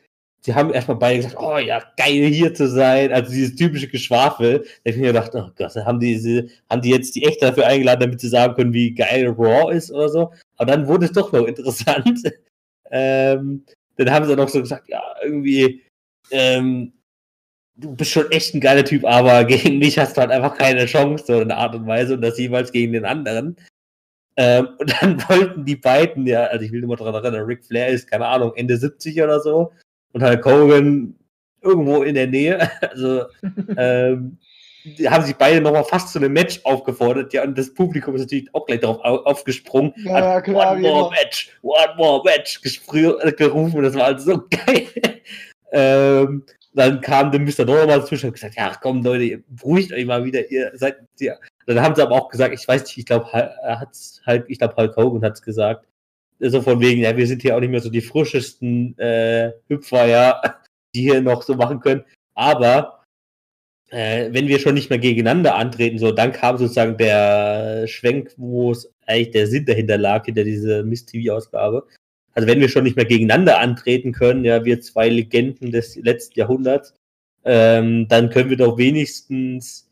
sie haben erstmal beide gesagt, oh ja, geil hier zu sein. Also dieses typische Geschwafel. Da hab ich mir gedacht, oh Gott, haben die, haben die jetzt die echt dafür eingeladen, damit sie sagen können, wie geil Raw ist oder so. Aber dann wurde es doch noch interessant. ähm, dann haben sie noch so gesagt, ja, irgendwie, ähm, du bist schon echt ein geiler Typ, aber gegen mich hast du halt einfach keine Chance, so in der Art und Weise und das jeweils gegen den anderen. Ähm, und dann wollten die beiden, ja, also ich will mal daran erinnern, Ric Flair ist, keine Ahnung, Ende 70 oder so und Hulk Hogan irgendwo in der Nähe. Also ähm, die haben sich beide nochmal fast zu einem Match aufgefordert, ja, und das Publikum ist natürlich auch gleich darauf au aufgesprungen. Ja, hat klar, One more. Match, one more Match äh, gerufen und das war halt so geil. ähm, dann kam der Mr. Norman dazwischen und hat gesagt, ja, komm Leute, beruhigt euch mal wieder, ihr seid, ja. Dann haben sie aber auch gesagt, ich weiß nicht, ich glaube, er hat's halt, ich glaube, Hulk Hogan hat's gesagt, so von wegen, ja, wir sind hier auch nicht mehr so die frischesten äh, Hüpfer, ja, die hier noch so machen können. Aber äh, wenn wir schon nicht mehr gegeneinander antreten, so, dann kam sozusagen der Schwenk, wo es eigentlich der Sinn dahinter lag, hinter diese Miss-TV-Ausgabe. Also wenn wir schon nicht mehr gegeneinander antreten können, ja, wir zwei Legenden des letzten Jahrhunderts, ähm, dann können wir doch wenigstens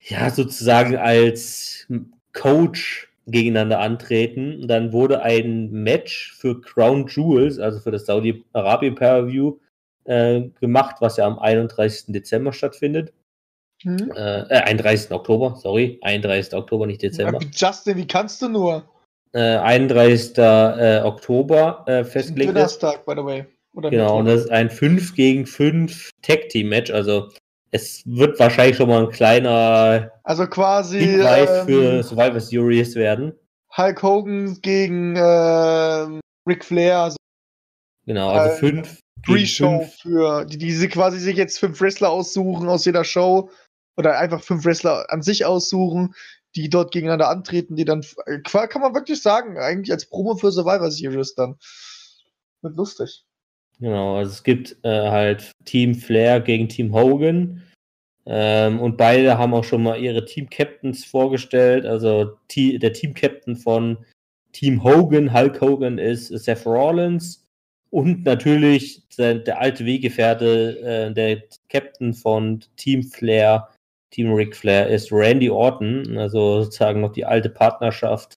ja sozusagen als Coach gegeneinander antreten. Dann wurde ein Match für Crown Jewels, also für das Saudi-Arabien Pay-Per-View, äh, gemacht, was ja am 31. Dezember stattfindet. Hm? Äh, äh, 31. Oktober, sorry, 31. Oktober, nicht Dezember. Justin, wie kannst du nur? Äh, 31. Äh, Oktober äh, festgelegt. Donnerstag, by the way. Oder Genau, und das ist ein 5 gegen 5 Tag-Team-Match. Also es wird wahrscheinlich schon mal ein kleiner Also quasi Hinweis für ähm, Survivor Series werden. Hulk Hogan gegen ähm, Ric Flair, also Genau, also äh, 5 Pre-Show für die, die sie quasi sich jetzt fünf Wrestler aussuchen aus jeder Show oder einfach fünf Wrestler an sich aussuchen, die dort gegeneinander antreten, die dann äh, kann man wirklich sagen, eigentlich als Promo für Survivor Series dann. Wird lustig. Genau, also es gibt äh, halt Team Flair gegen Team Hogan. Ähm, und beide haben auch schon mal ihre Team-Captains vorgestellt. Also der Team-Captain von Team Hogan, Hulk Hogan, ist Seth Rollins. Und natürlich der, der alte Weggefährte, äh, der Captain von Team Flair, Team Ric Flair, ist Randy Orton. Also sozusagen noch die alte Partnerschaft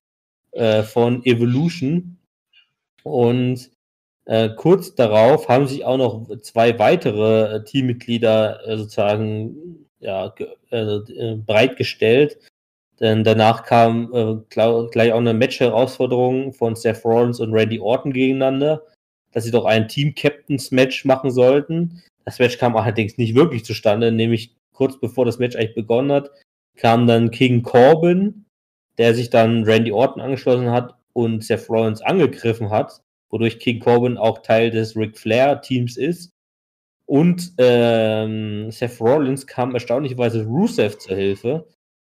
äh, von Evolution. Und äh, kurz darauf haben sich auch noch zwei weitere äh, Teammitglieder äh, sozusagen ja, also, äh, bereitgestellt. Denn danach kam äh, gleich auch eine Match-Herausforderung von Seth Rollins und Randy Orton gegeneinander, dass sie doch ein Team-Captains-Match machen sollten. Das Match kam allerdings nicht wirklich zustande, nämlich kurz bevor das Match eigentlich begonnen hat, kam dann King Corbin, der sich dann Randy Orton angeschlossen hat und Seth Rollins angegriffen hat, wodurch King Corbin auch Teil des Ric Flair Teams ist. Und ähm, Seth Rollins kam erstaunlicherweise Rusev zur Hilfe,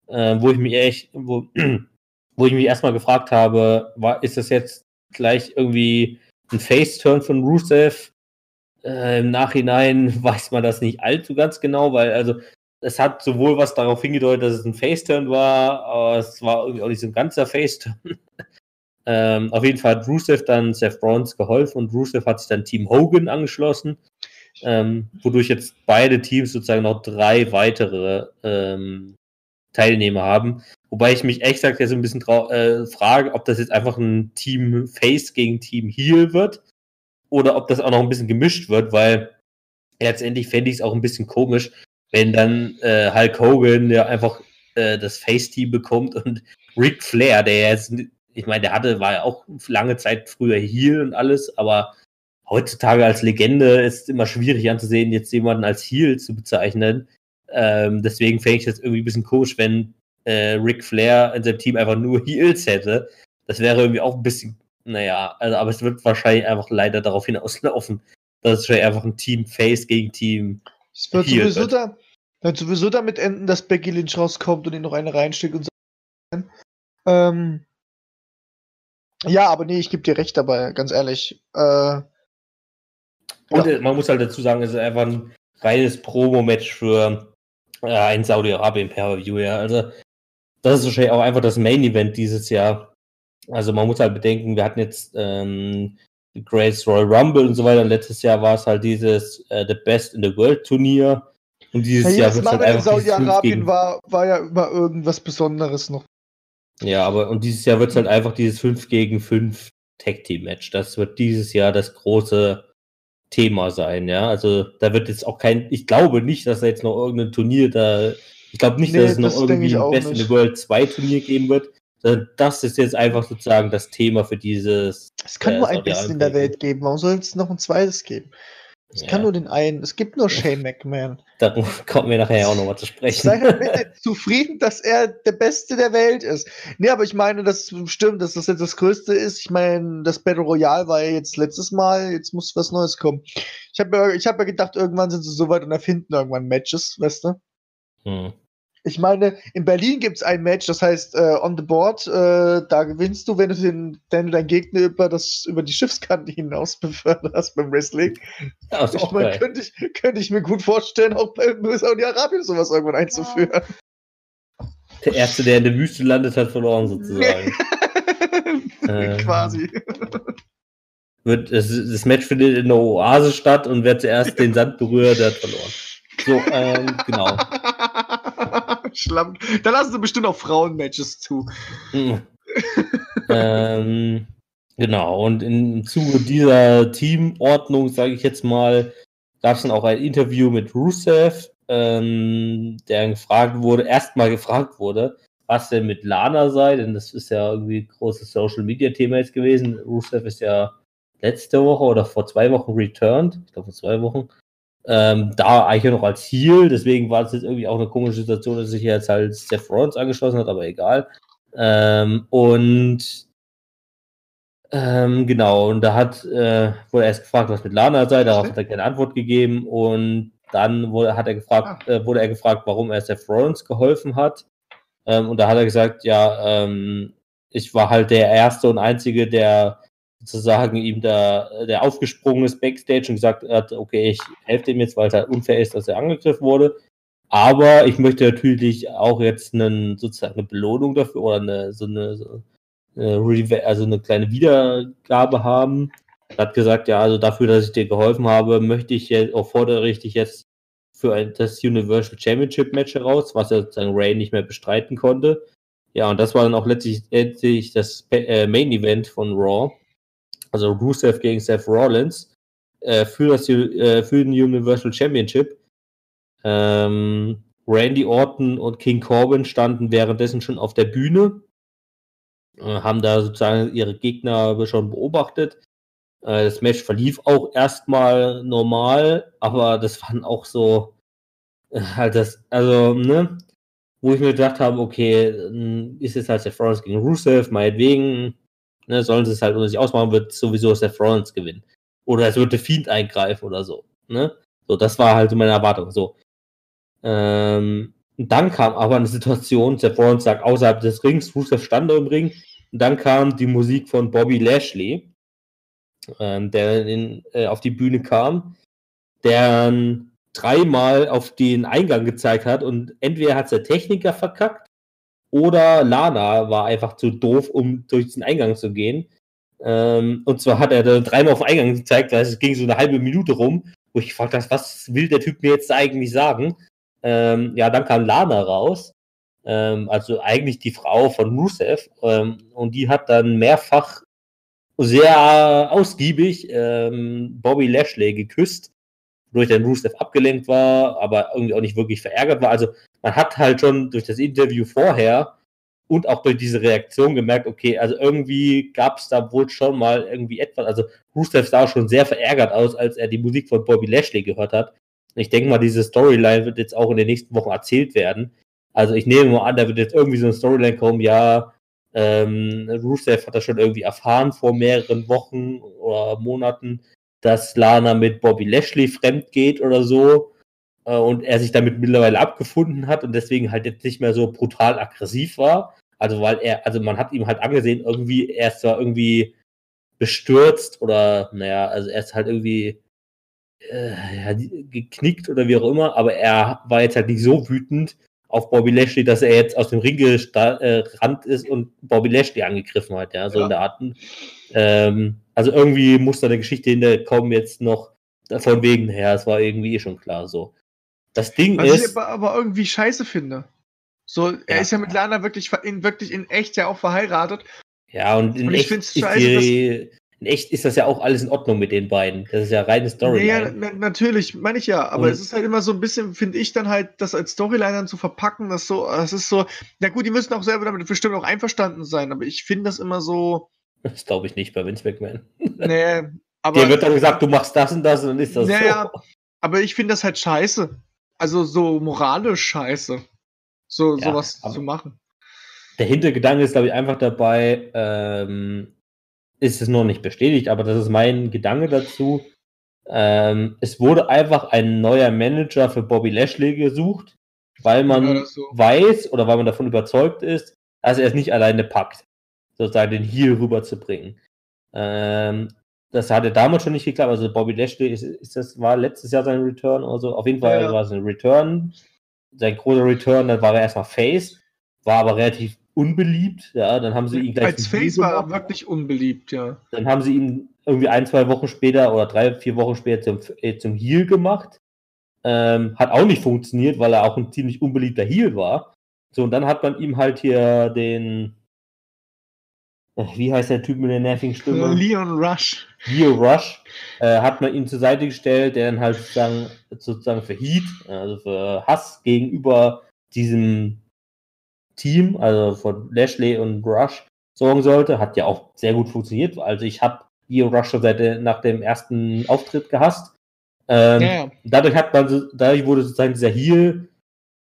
äh, wo ich mich echt, wo, wo ich mich erstmal gefragt habe, war, ist das jetzt gleich irgendwie ein Face-Turn von Rusev? Äh, Im Nachhinein weiß man das nicht allzu ganz genau, weil also es hat sowohl was darauf hingedeutet, dass es ein Face-Turn war, aber es war irgendwie auch nicht so ein ganzer Face-Turn. Ähm, auf jeden Fall hat Rusev dann Seth Rollins geholfen und Rusev hat sich dann Team Hogan angeschlossen, ähm, wodurch jetzt beide Teams sozusagen noch drei weitere ähm, Teilnehmer haben. Wobei ich mich echt gesagt so ein bisschen äh, frage, ob das jetzt einfach ein Team Face gegen Team Heel wird oder ob das auch noch ein bisschen gemischt wird, weil letztendlich fände ich es auch ein bisschen komisch, wenn dann äh, Hulk Hogan ja einfach äh, das Face-Team bekommt und Ric Flair, der jetzt, ich meine, der hatte, war ja auch lange Zeit früher Heel und alles, aber heutzutage als Legende ist es immer schwierig anzusehen, jetzt jemanden als Heel zu bezeichnen. Ähm, deswegen fände ich das irgendwie ein bisschen komisch, wenn äh, Ric Flair in seinem Team einfach nur Heels hätte. Das wäre irgendwie auch ein bisschen, naja, also, aber es wird wahrscheinlich einfach leider darauf hinauslaufen, dass es einfach ein Team Face gegen Team es wird sowieso, wird. Da, wird sowieso damit enden, dass Becky Lynch rauskommt und ihn noch eine reinsteckt und so. Ähm, ja, aber nee, ich gebe dir recht dabei, ganz ehrlich. Äh, und ja. man muss halt dazu sagen, es ist einfach ein reines Promo-Match für äh, ein Saudi-Arabien per View, ja. Also, das ist wahrscheinlich auch einfach das Main-Event dieses Jahr. Also, man muss halt bedenken, wir hatten jetzt ähm, Grace Royal Rumble und so weiter. Und letztes Jahr war es halt dieses äh, The Best in the World Turnier. Und dieses ja, Jahr wird halt einfach. Saudi-Arabien war, war ja immer irgendwas Besonderes noch. Ja, aber und dieses Jahr wird es halt einfach dieses 5 gegen 5 Tag Team Match. Das wird dieses Jahr das große Thema sein, ja. Also da wird jetzt auch kein, ich glaube nicht, dass da jetzt noch irgendein Turnier da, ich glaube nicht, nee, dass es noch irgendwie ein Best nicht. in the World 2 Turnier geben wird. Das ist jetzt einfach sozusagen das Thema für dieses. Es kann äh, nur ein Besten in der Welt geben. Warum soll es noch ein zweites geben? Es ja. kann nur den einen. Es gibt nur Shane McMahon. Darum kommen wir nachher auch nochmal zu sprechen. Sei halt bitte zufrieden, dass er der Beste der Welt ist. Nee, aber ich meine, das stimmt, dass das jetzt das Größte ist. Ich meine, das Battle Royale war ja jetzt letztes Mal. Jetzt muss was Neues kommen. Ich habe ja, hab ja gedacht, irgendwann sind sie so weit und erfinden irgendwann Matches, weißt du? Hm. Ich meine, in Berlin gibt es ein Match, das heißt äh, On the Board. Äh, da gewinnst du, wenn du, den, wenn du deinen Gegner über, das, über die Schiffskante hinaus beförderst beim Wrestling. Ja, ich meine, könnte ich, könnte ich mir gut vorstellen, auch bei Saudi-Arabien sowas irgendwann einzuführen. Der Erste, der in der Wüste landet, hat verloren sozusagen. ähm, Quasi. Wird, das, das Match findet in der Oase statt und wer zuerst den Sand berührt, der hat verloren. So, ähm, genau. Schlamm. Da lassen sie bestimmt auch Frauenmatches zu. Mhm. ähm, genau, und im Zuge dieser Teamordnung, sage ich jetzt mal, gab es dann auch ein Interview mit Rusev, ähm, der gefragt wurde, erstmal gefragt wurde, was denn mit Lana sei, denn das ist ja irgendwie ein großes Social Media Thema jetzt gewesen. Rusev ist ja letzte Woche oder vor zwei Wochen returned, ich glaube vor zwei Wochen, ähm, da eigentlich noch als Heal, deswegen war es jetzt irgendwie auch eine komische Situation, dass sich jetzt halt Seth Rollins angeschlossen hat, aber egal. Ähm, und ähm, genau, und da hat, äh, wurde er erst gefragt, was mit Lana sei, darauf hat er keine Antwort gegeben und dann wurde, hat er gefragt, ah. äh, wurde er gefragt, warum er Seth Rollins geholfen hat. Ähm, und da hat er gesagt, ja, ähm, ich war halt der Erste und Einzige, der sozusagen ihm da der aufgesprungen ist backstage und gesagt hat, okay, ich helfe dem jetzt, weil es halt unfair ist, dass er angegriffen wurde. Aber ich möchte natürlich auch jetzt einen, sozusagen eine Belohnung dafür oder eine, so eine, so eine, also eine kleine Wiedergabe haben. Er hat gesagt, ja, also dafür, dass ich dir geholfen habe, möchte ich jetzt, auch fordere ich dich jetzt für ein, das Universal Championship Match heraus, was er sozusagen Ray nicht mehr bestreiten konnte. Ja, und das war dann auch letztlich, letztlich das äh, Main Event von Raw. Also Rusev gegen Seth Rollins, äh, für, das, äh, für den Universal Championship. Ähm, Randy Orton und King Corbin standen währenddessen schon auf der Bühne, äh, haben da sozusagen ihre Gegner schon beobachtet. Äh, das Match verlief auch erstmal normal, aber das waren auch so, äh, halt das, also, ne, wo ich mir gedacht habe, okay, ist jetzt halt Seth Rollins gegen Rusev, meinetwegen, ne, sollen sie es halt unter sich ausmachen, wird sowieso Seth Rollins gewinnen. Oder es wird der Fiend eingreifen oder so, ne? So, das war halt meine Erwartung, so. Ähm, dann kam aber eine Situation, Seth Rollins sagt außerhalb des Rings, Rusev stand im Ring, und dann kam die Musik von Bobby Lashley, ähm, der in, äh, auf die Bühne kam, der dreimal auf den Eingang gezeigt hat und entweder hat der Techniker verkackt oder Lana war einfach zu doof, um durch den Eingang zu gehen. Ähm, und zwar hat er da dreimal auf den Eingang gezeigt, weil es ging so eine halbe Minute rum, wo ich gefragt habe, was will der Typ mir jetzt eigentlich sagen? Ähm, ja, dann kam Lana raus, ähm, also eigentlich die Frau von Rusev, ähm, und die hat dann mehrfach sehr ausgiebig ähm, Bobby Lashley geküsst, durch den Rusev abgelenkt war, aber irgendwie auch nicht wirklich verärgert war. Also man hat halt schon durch das Interview vorher und auch durch diese Reaktion gemerkt, okay, also irgendwie gab es da wohl schon mal irgendwie etwas. Also Rusev sah schon sehr verärgert aus, als er die Musik von Bobby Lashley gehört hat. Ich denke mal, diese Storyline wird jetzt auch in den nächsten Wochen erzählt werden. Also ich nehme mal an, da wird jetzt irgendwie so eine Storyline kommen, ja, ähm, Rusev hat das schon irgendwie erfahren vor mehreren Wochen oder Monaten, dass Lana mit Bobby Lashley fremd geht oder so und er sich damit mittlerweile abgefunden hat und deswegen halt jetzt nicht mehr so brutal aggressiv war. Also weil er, also man hat ihm halt angesehen, irgendwie, er ist zwar irgendwie bestürzt oder, naja, also er ist halt irgendwie äh, geknickt oder wie auch immer, aber er war jetzt halt nicht so wütend auf Bobby Lashley, dass er jetzt aus dem Ring gerannt ist und Bobby Lashley angegriffen hat, ja, so ja. in der Art. Ähm, also irgendwie muss da eine Geschichte hinterkommen jetzt noch von wegen her, es war irgendwie eh schon klar so. Das Ding Was ist. Was ich aber, aber, irgendwie scheiße finde. So, er ja. ist ja mit Lana wirklich in, wirklich in echt ja auch verheiratet. Ja, und in und echt ist scheiße, die, in echt ist das ja auch alles in Ordnung mit den beiden. Das ist ja reine Storyline. Ja, na, natürlich, meine ich ja. Aber und es ist halt immer so ein bisschen, finde ich dann halt, das als Storyline dann zu verpacken, das so, das ist so, na gut, die müssen auch selber damit bestimmt auch einverstanden sein, aber ich finde das immer so. Das glaube ich nicht bei Vince McMahon. Nee, aber. Der wird dann gesagt, du machst das und das und dann ist das naja, so. aber ich finde das halt scheiße. Also so moralisch scheiße. So, ja, sowas zu machen. Der Hintergedanke ist, glaube ich, einfach dabei, ähm, ist es noch nicht bestätigt, aber das ist mein Gedanke dazu. Ähm, es wurde einfach ein neuer Manager für Bobby Lashley gesucht, weil man so. weiß oder weil man davon überzeugt ist, dass er es nicht alleine packt, sozusagen den Heal rüberzubringen. Ähm, das hatte damals schon nicht geklappt. Also Bobby Lashley ist, ist das war letztes Jahr sein Return oder so. Auf jeden Fall ja, ja. war es ein Return. Sein großer Return, dann war er erstmal Face, war aber relativ unbeliebt. Ja, dann haben sie ihn gleich. Als Face war er wirklich unbeliebt, ja. Dann haben sie ihn irgendwie ein, zwei Wochen später oder drei, vier Wochen später zum, äh, zum Heel gemacht. Ähm, hat auch nicht funktioniert, weil er auch ein ziemlich unbeliebter Heel war. So, und dann hat man ihm halt hier den. Wie heißt der Typ mit der nervigen Stimme? Leon Rush. Leon Rush. Äh, hat man ihm zur Seite gestellt, der dann halt sozusagen, sozusagen für Heat, also für Hass gegenüber diesem Team, also von Lashley und Rush, sorgen sollte. Hat ja auch sehr gut funktioniert. Also ich habe Io Rush schon seit nach dem ersten Auftritt gehasst. Ähm. Dadurch hat man, dadurch wurde sozusagen dieser Heal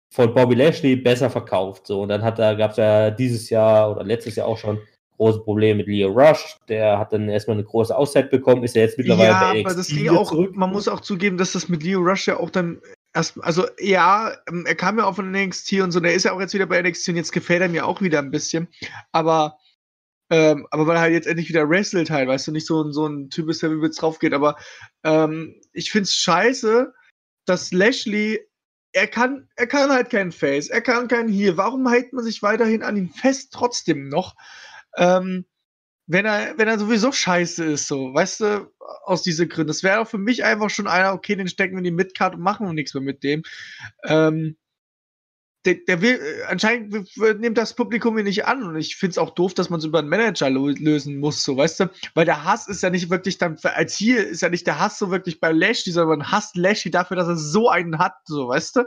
von Bobby Lashley besser verkauft. So und dann hat da gab es ja dieses Jahr oder letztes Jahr auch schon große Probleme mit Leo Rush. Der hat dann erstmal eine große Auszeit bekommen, ist ja jetzt mittlerweile ja, bei NXT aber das ging auch, zurück. Man muss auch zugeben, dass das mit Leo Rush ja auch dann erst, also ja, ähm, er kam ja auch von NXT und so, der ist ja auch jetzt wieder bei NXT und jetzt gefällt er mir auch wieder ein bisschen. Aber, ähm, aber weil er halt jetzt endlich wieder wrestelt halt, weißt du, nicht so, so ein Typ ist, der übelst drauf geht. Aber ähm, ich find's scheiße, dass Lashley, er kann, er kann halt keinen Face, er kann keinen Heal. Warum hält man sich weiterhin an ihm fest trotzdem noch? Ähm, wenn er, wenn er sowieso scheiße ist, so, weißt du, aus diesen Gründen. Das wäre auch für mich einfach schon einer, okay, den stecken wir in die Midcard und machen nichts mehr mit dem. Ähm, der, der will, äh, anscheinend nimmt das Publikum ihn nicht an und ich finde es auch doof, dass man es über einen Manager lösen muss, so, weißt du? Weil der Hass ist ja nicht wirklich dann, als hier ist ja nicht der Hass so wirklich bei Lashley, sondern man hasst Lashley dafür, dass er so einen hat, so, weißt du?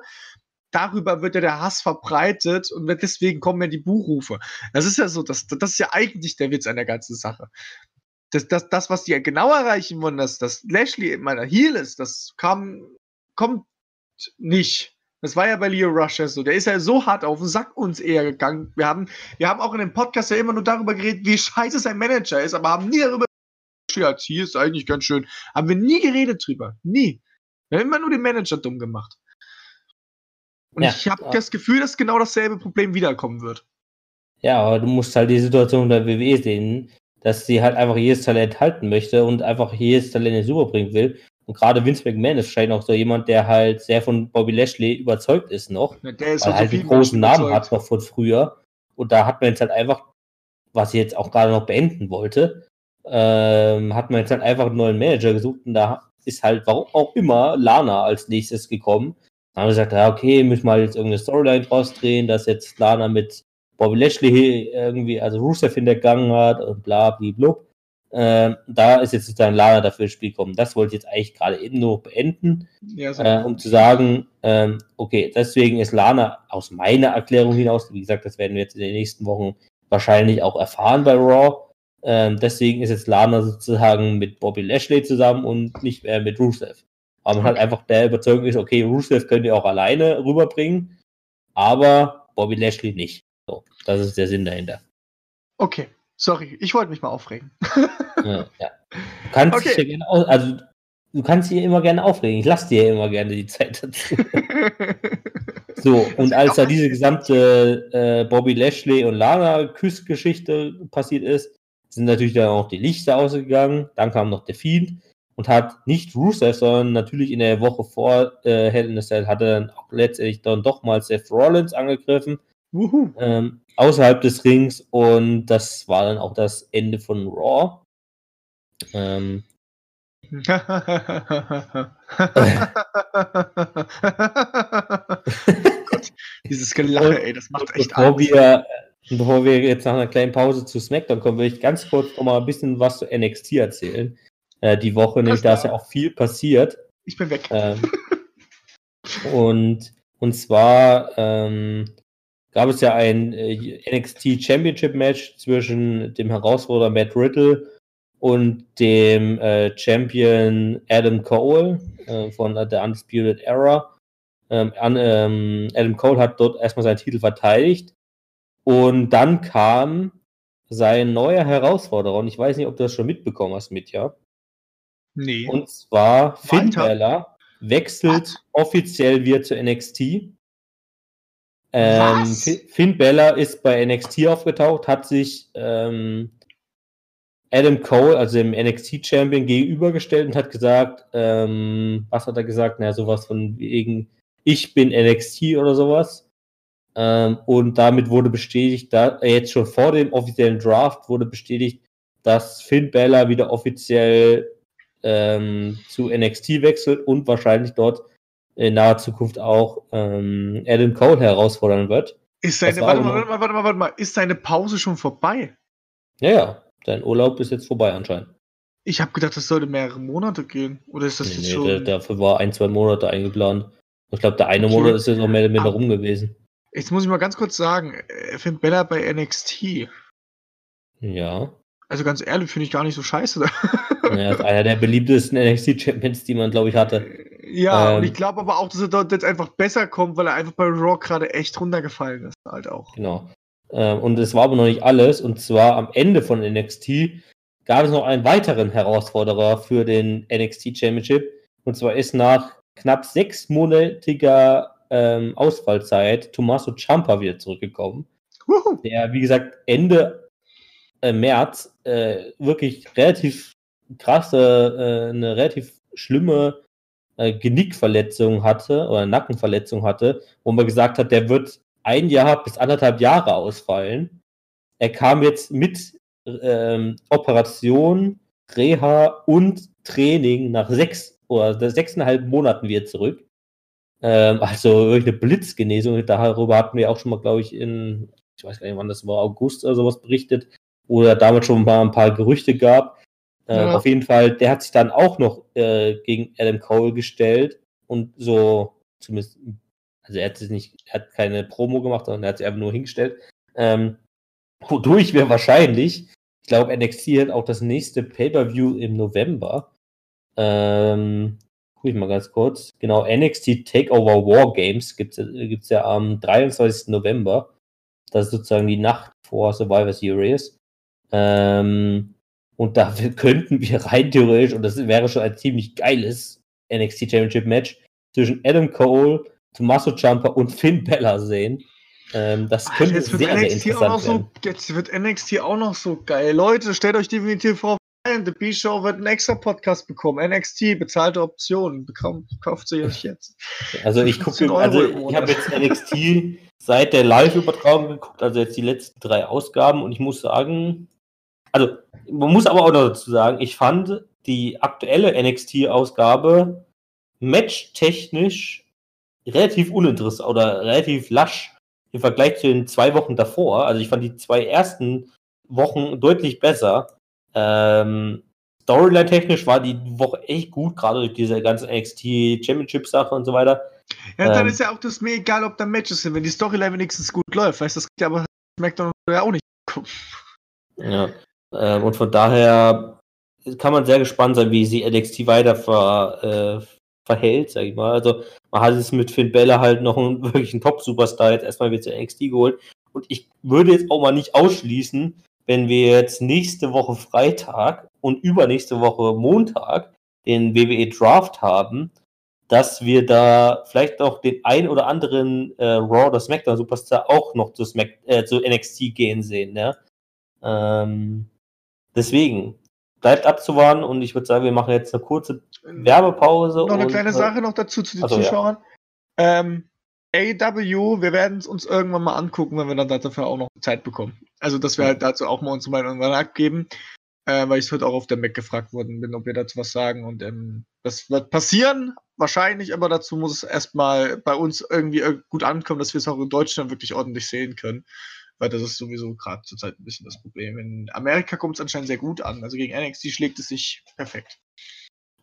Darüber wird ja der Hass verbreitet und deswegen kommen ja die Buchrufe. Das ist ja so, das, das ist ja eigentlich der Witz an der ganzen Sache. Das, das, das was die genau erreichen wollen, dass, dass Lashley in meiner Heel ist, das kam, kommt nicht. Das war ja bei Leo Rush so. Der ist ja so hart auf den Sack uns eher gegangen. Wir haben, wir haben auch in dem Podcast ja immer nur darüber geredet, wie scheiße sein Manager ist, aber haben nie darüber geredet, hier ist eigentlich ganz schön. Haben wir nie geredet drüber. Nie. Wir haben immer nur den Manager dumm gemacht. Und ja, ich habe ja. das Gefühl, dass genau dasselbe Problem wiederkommen wird. Ja, aber du musst halt die Situation der WWE sehen, dass sie halt einfach jedes Talent halten möchte und einfach jedes Talent ins Super bringen will. Und gerade Vince McMahon ist wahrscheinlich auch so jemand, der halt sehr von Bobby Lashley überzeugt ist noch. Ja, der ist weil halt einen großen Namen überzeugt. hat noch von früher. Und da hat man jetzt halt einfach, was ich jetzt auch gerade noch beenden wollte, ähm, hat man jetzt halt einfach einen neuen Manager gesucht und da ist halt, warum auch immer, Lana als nächstes gekommen. Dann haben wir gesagt, ja, okay, müssen wir halt jetzt irgendeine Storyline draus drehen, dass jetzt Lana mit Bobby Lashley irgendwie, also Rusev hintergangen hat und bla, bla. Äh, da ist jetzt sozusagen Lana dafür ins Spiel gekommen. Das wollte ich jetzt eigentlich gerade eben nur beenden, ja, äh, um zu sagen, ähm, okay, deswegen ist Lana aus meiner Erklärung hinaus, wie gesagt, das werden wir jetzt in den nächsten Wochen wahrscheinlich auch erfahren bei Raw. Ähm, deswegen ist jetzt Lana sozusagen mit Bobby Lashley zusammen und nicht mehr mit Rusev. Aber man halt einfach der Überzeugung ist, okay, Rusev könnt ihr auch alleine rüberbringen, aber Bobby Lashley nicht. So, das ist der Sinn dahinter. Okay. Sorry, ich wollte mich mal aufregen. ja, ja. Du kannst okay. dich ja gerne also du kannst dich immer gerne aufregen. Ich lasse dir ja immer gerne die Zeit dazu. so, und als da diese gesamte äh, Bobby Lashley und Lana Küssgeschichte passiert ist, sind natürlich dann auch die Lichter ausgegangen. Dann kam noch der Fiend und hat nicht Rusev, sondern natürlich in der Woche vor äh, Hell in a Cell hat er dann auch letztendlich dann doch mal Seth Rollins angegriffen ähm, außerhalb des Rings und das war dann auch das Ende von Raw. Ähm, Gott, dieses Gelache, ey, das macht echt bevor Angst. Wir, bevor wir jetzt nach einer kleinen Pause zu SmackDown kommen, will ich ganz kurz noch mal ein bisschen was zu NXT erzählen. Äh, die Woche, nämlich da ist ja auch viel passiert. Ich bin weg. Ähm, und, und zwar ähm, gab es ja ein äh, NXT Championship Match zwischen dem Herausforderer Matt Riddle und dem äh, Champion Adam Cole äh, von der Undisputed Era. Ähm, ähm, Adam Cole hat dort erstmal seinen Titel verteidigt und dann kam sein neuer Herausforderer und ich weiß nicht, ob du das schon mitbekommen hast mit, ja? Nee. Und zwar Finn Balor wechselt What? offiziell wieder zu NXT ähm, Finn Bella ist bei NXT aufgetaucht, hat sich ähm, Adam Cole, also dem NXT-Champion, gegenübergestellt und hat gesagt, ähm, was hat er gesagt? Naja, sowas von wegen, ich bin NXT oder sowas. Ähm, und damit wurde bestätigt, da äh, jetzt schon vor dem offiziellen Draft wurde bestätigt, dass Finn Bella wieder offiziell ähm, zu NXT wechselt und wahrscheinlich dort in naher Zukunft auch ähm, Adam Cole herausfordern wird. Ist seine, warte mal, warte mal, warte mal, warte mal, ist seine Pause schon vorbei? Ja, ja, sein Urlaub ist jetzt vorbei anscheinend. Ich habe gedacht, das sollte mehrere Monate gehen. Oder ist das nee, jetzt nee, schon? dafür war ein, zwei Monate eingeplant. Ich glaube, der eine okay. Monat ist jetzt noch mehr oder weniger rum gewesen. Jetzt muss ich mal ganz kurz sagen, er findet Bella bei NXT. Ja. Also ganz ehrlich, finde ich gar nicht so scheiße. ja, ist einer der beliebtesten NXT-Champions, die man, glaube ich, hatte. Ja, ähm, und ich glaube aber auch, dass er dort jetzt einfach besser kommt, weil er einfach bei Raw gerade echt runtergefallen ist, halt auch. Genau. Ähm, und es war aber noch nicht alles. Und zwar am Ende von NXT gab es noch einen weiteren Herausforderer für den NXT Championship. Und zwar ist nach knapp sechsmonatiger ähm, Ausfallzeit Tommaso Ciampa wieder zurückgekommen. Uhu. Der, wie gesagt, Ende äh, März äh, wirklich relativ krasse, äh, eine relativ schlimme äh, Genickverletzung hatte oder Nackenverletzung hatte, wo man gesagt hat, der wird ein Jahr bis anderthalb Jahre ausfallen. Er kam jetzt mit ähm, Operation, Reha und Training nach sechs oder sechseinhalb Monaten wieder zurück. Ähm, also irgendeine Blitzgenesung. Darüber hatten wir auch schon mal, glaube ich, in, ich weiß gar nicht, wann das war, August oder sowas berichtet, wo er damals schon mal ein paar Gerüchte gab. Äh, ja. Auf jeden Fall, der hat sich dann auch noch äh, gegen Adam Cole gestellt und so, zumindest, also er hat sich nicht, er hat keine Promo gemacht, sondern er hat sich einfach nur hingestellt. Ähm, wodurch wir wahrscheinlich, ich glaube, NXT hat auch das nächste Pay-Per-View im November. Ähm, guck ich mal ganz kurz. Genau, NXT Takeover War Games gibt es ja am 23. November. Das ist sozusagen die Nacht vor Survivor Series. Ähm, und da könnten wir rein theoretisch, und das wäre schon ein ziemlich geiles NXT Championship Match, zwischen Adam Cole, Tommaso Ciampa und Finn Bella sehen. Ähm, das könnte Ach, sehr, sehr interessant so, Jetzt wird NXT auch noch so geil. Leute, stellt euch definitiv vor, The B-Show wird einen extra Podcast bekommen. NXT, bezahlte Optionen. Kauft sie euch jetzt. Also ich gucke, also ich habe jetzt NXT seit der Live-Übertragung geguckt, also jetzt die letzten drei Ausgaben und ich muss sagen, also man muss aber auch noch dazu sagen, ich fand die aktuelle NXT-Ausgabe matchtechnisch relativ uninteressant oder relativ lasch im Vergleich zu den zwei Wochen davor. Also ich fand die zwei ersten Wochen deutlich besser. Ähm, Storyline-technisch war die Woche echt gut, gerade durch diese ganze NXT Championship-Sache und so weiter. Ja, dann ähm, ist ja auch das mir egal, ob da Matches sind, wenn die Storyline wenigstens gut läuft. Weißt du, das geht ja aber SmackDown ja auch nicht. Ja. Ähm, und von daher kann man sehr gespannt sein, wie sie NXT weiter ver, äh, verhält, sag ich mal. Also man hat es mit Finn Bella halt noch einen wirklichen Top-Superstar jetzt erstmal wieder zu NXT geholt. Und ich würde jetzt auch mal nicht ausschließen, wenn wir jetzt nächste Woche Freitag und übernächste Woche Montag den WWE Draft haben, dass wir da vielleicht auch den ein oder anderen äh, Raw oder SmackDown Superstar auch noch zu, Smack, äh, zu NXT gehen sehen. Ne? Ähm, deswegen, bleibt abzuwarten und ich würde sagen, wir machen jetzt eine kurze Werbepause. Noch eine kleine Sache noch dazu zu den also, Zuschauern. Ja. Ähm, AW, wir werden es uns irgendwann mal angucken, wenn wir dann dafür auch noch Zeit bekommen. Also, dass wir halt dazu auch mal unsere Meinung abgeben, äh, weil ich heute auch auf der Mac gefragt worden bin, ob wir dazu was sagen. Und ähm, das wird passieren, wahrscheinlich, aber dazu muss es erstmal bei uns irgendwie gut ankommen, dass wir es auch in Deutschland wirklich ordentlich sehen können. Weil das ist sowieso gerade zurzeit ein bisschen das Problem. In Amerika kommt es anscheinend sehr gut an. Also gegen NXT schlägt es sich perfekt.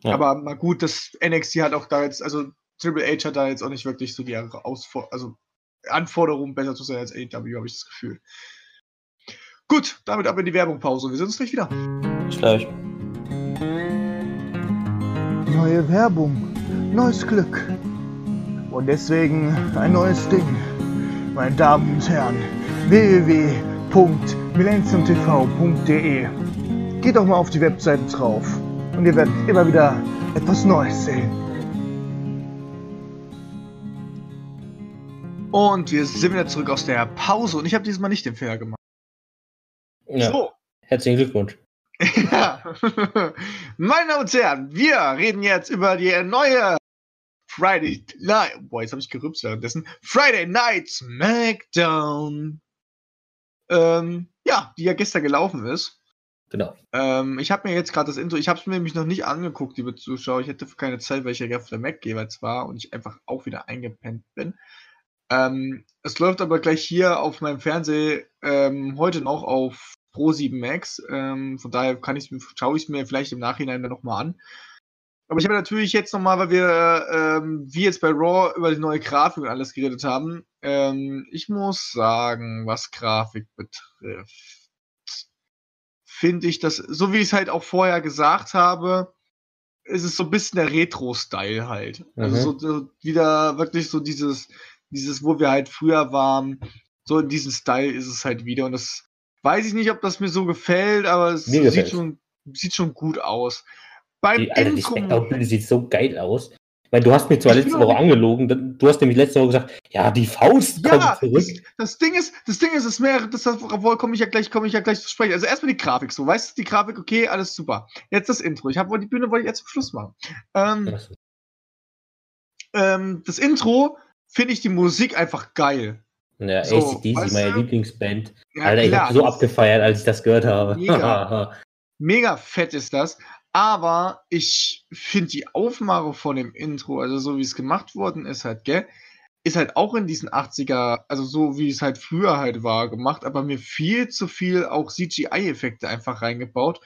Ja. Aber mal gut, dass NXT hat auch da jetzt, also Triple H hat da jetzt auch nicht wirklich so die Ausfor also Anforderungen, besser zu sein als AEW, habe ich das Gefühl. Gut, damit ab in die Werbungpause. Wir sehen uns gleich wieder. Bis gleich. Neue Werbung, neues Glück. Und deswegen ein neues Ding. Meine Damen und Herren, www.millenniumtv.de. Geht doch mal auf die Webseite drauf und ihr werdet immer wieder etwas Neues sehen. Und wir sind wieder zurück aus der Pause und ich habe diesmal nicht den Fehler gemacht. Ja. So. Herzlichen Glückwunsch. ja. Meine Damen und Herren, wir reden jetzt über die neue Friday Night. Boah, jetzt habe ich gerübst währenddessen. Friday Night SmackDown ähm, ja, die ja gestern gelaufen ist. Genau. Ähm, ich habe mir jetzt gerade das Intro, ich habe es mir nämlich noch nicht angeguckt, liebe Zuschauer. Ich hatte keine Zeit, weil ich ja auf der Mac jeweils war und ich einfach auch wieder eingepennt bin. Ähm, es läuft aber gleich hier auf meinem Fernseher ähm, heute noch auf Pro 7 Max. Ähm, von daher kann ich schaue ich es mir vielleicht im Nachhinein dann nochmal an. Aber ich habe natürlich jetzt nochmal, weil wir, ähm, wie jetzt bei Raw, über die neue Grafik und alles geredet haben. Ähm, ich muss sagen, was Grafik betrifft, finde ich das, so wie ich es halt auch vorher gesagt habe, ist es so ein bisschen der Retro-Style halt. Also mhm. Also so, so, wieder wirklich so dieses, dieses, wo wir halt früher waren, so in diesem Style ist es halt wieder. Und das weiß ich nicht, ob das mir so gefällt, aber es sieht schon, sieht schon gut aus. Beim die, Alter, die Spectre sieht so geil aus. Meine, du hast mir zwar ich letzte Woche angelogen, du hast nämlich letzte Woche gesagt, ja, die Faust ja, kommt zurück. Das, das, Ding ist, das Ding ist, es mehr, das wohl komme ich ja gleich, komme ich ja gleich zu sprechen. Also erstmal die Grafik so, weißt du, die Grafik, okay, alles super. Jetzt das Intro. Ich habe die Bühne wollte ich jetzt zum Schluss machen. Ähm, ähm, das Intro finde ich die Musik einfach geil. Ja, so, ACDC, meine Lieblingsband. Ja, Alter, ich habe so abgefeiert, als ich das gehört habe. Mega, mega fett ist das. Aber ich finde die Aufmache von dem Intro, also so wie es gemacht worden ist, halt, gell, ist halt auch in diesen 80er, also so wie es halt früher halt war, gemacht, aber mir viel zu viel auch CGI-Effekte einfach reingebaut.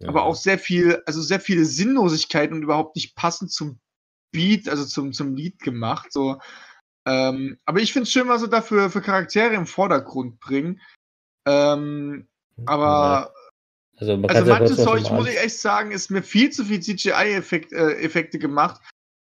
Ja. Aber auch sehr viel, also sehr viele Sinnlosigkeiten und überhaupt nicht passend zum Beat, also zum, zum Lied gemacht. So. Ähm, aber ich finde es schön, was sie dafür für Charaktere im Vordergrund bringen. Ähm, aber also, man also manches Zeug, muss ich echt sagen, ist mir viel zu viel CGI-Effekte äh, gemacht.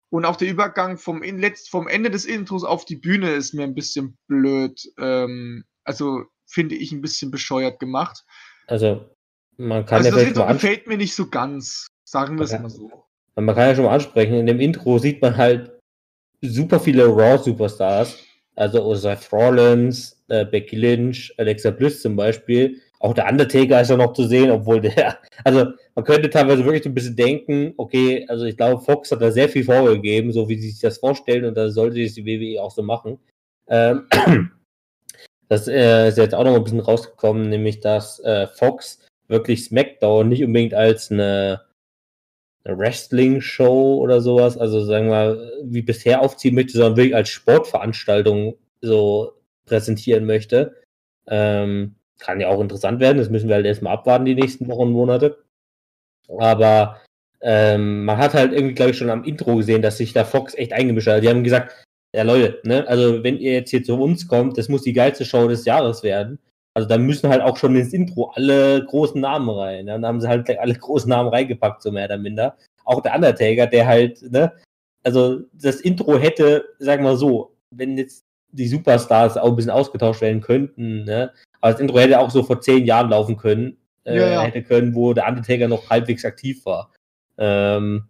Und auch der Übergang vom, in, letzt, vom Ende des Intros auf die Bühne ist mir ein bisschen blöd. Ähm, also finde ich ein bisschen bescheuert gemacht. Also man kann also ja das Intro gefällt mir nicht so ganz, sagen wir es mal so. Man kann ja schon mal ansprechen, in dem Intro sieht man halt super viele Raw-Superstars, also Seth Rollins, äh, Becky Lynch, Alexa Bliss zum Beispiel. Auch der Undertaker ist ja noch zu sehen, obwohl der, also man könnte teilweise wirklich ein bisschen denken, okay, also ich glaube, Fox hat da sehr viel vorgegeben, so wie sie sich das vorstellen und da sollte sich die WWE auch so machen. Ähm, das äh, ist jetzt auch noch ein bisschen rausgekommen, nämlich dass äh, Fox wirklich SmackDown nicht unbedingt als eine, eine Wrestling-Show oder sowas, also sagen wir, wie bisher aufziehen möchte, sondern wirklich als Sportveranstaltung so präsentieren möchte. Ähm, kann ja auch interessant werden, das müssen wir halt erstmal abwarten, die nächsten Wochen und Monate. Aber ähm, man hat halt irgendwie, glaube ich, schon am Intro gesehen, dass sich da Fox echt eingemischt hat. Die haben gesagt, ja Leute, ne, also wenn ihr jetzt hier zu uns kommt, das muss die geilste Show des Jahres werden. Also da müssen halt auch schon ins Intro alle großen Namen rein. Dann haben sie halt alle großen Namen reingepackt, so mehr oder minder. Auch der Undertaker, der halt, ne, also das Intro hätte, sagen wir so, wenn jetzt die Superstars auch ein bisschen ausgetauscht werden könnten, ne, aber das Intro hätte auch so vor zehn Jahren laufen können, äh, ja, ja. hätte können, wo der Undertaker noch halbwegs aktiv war. Ähm,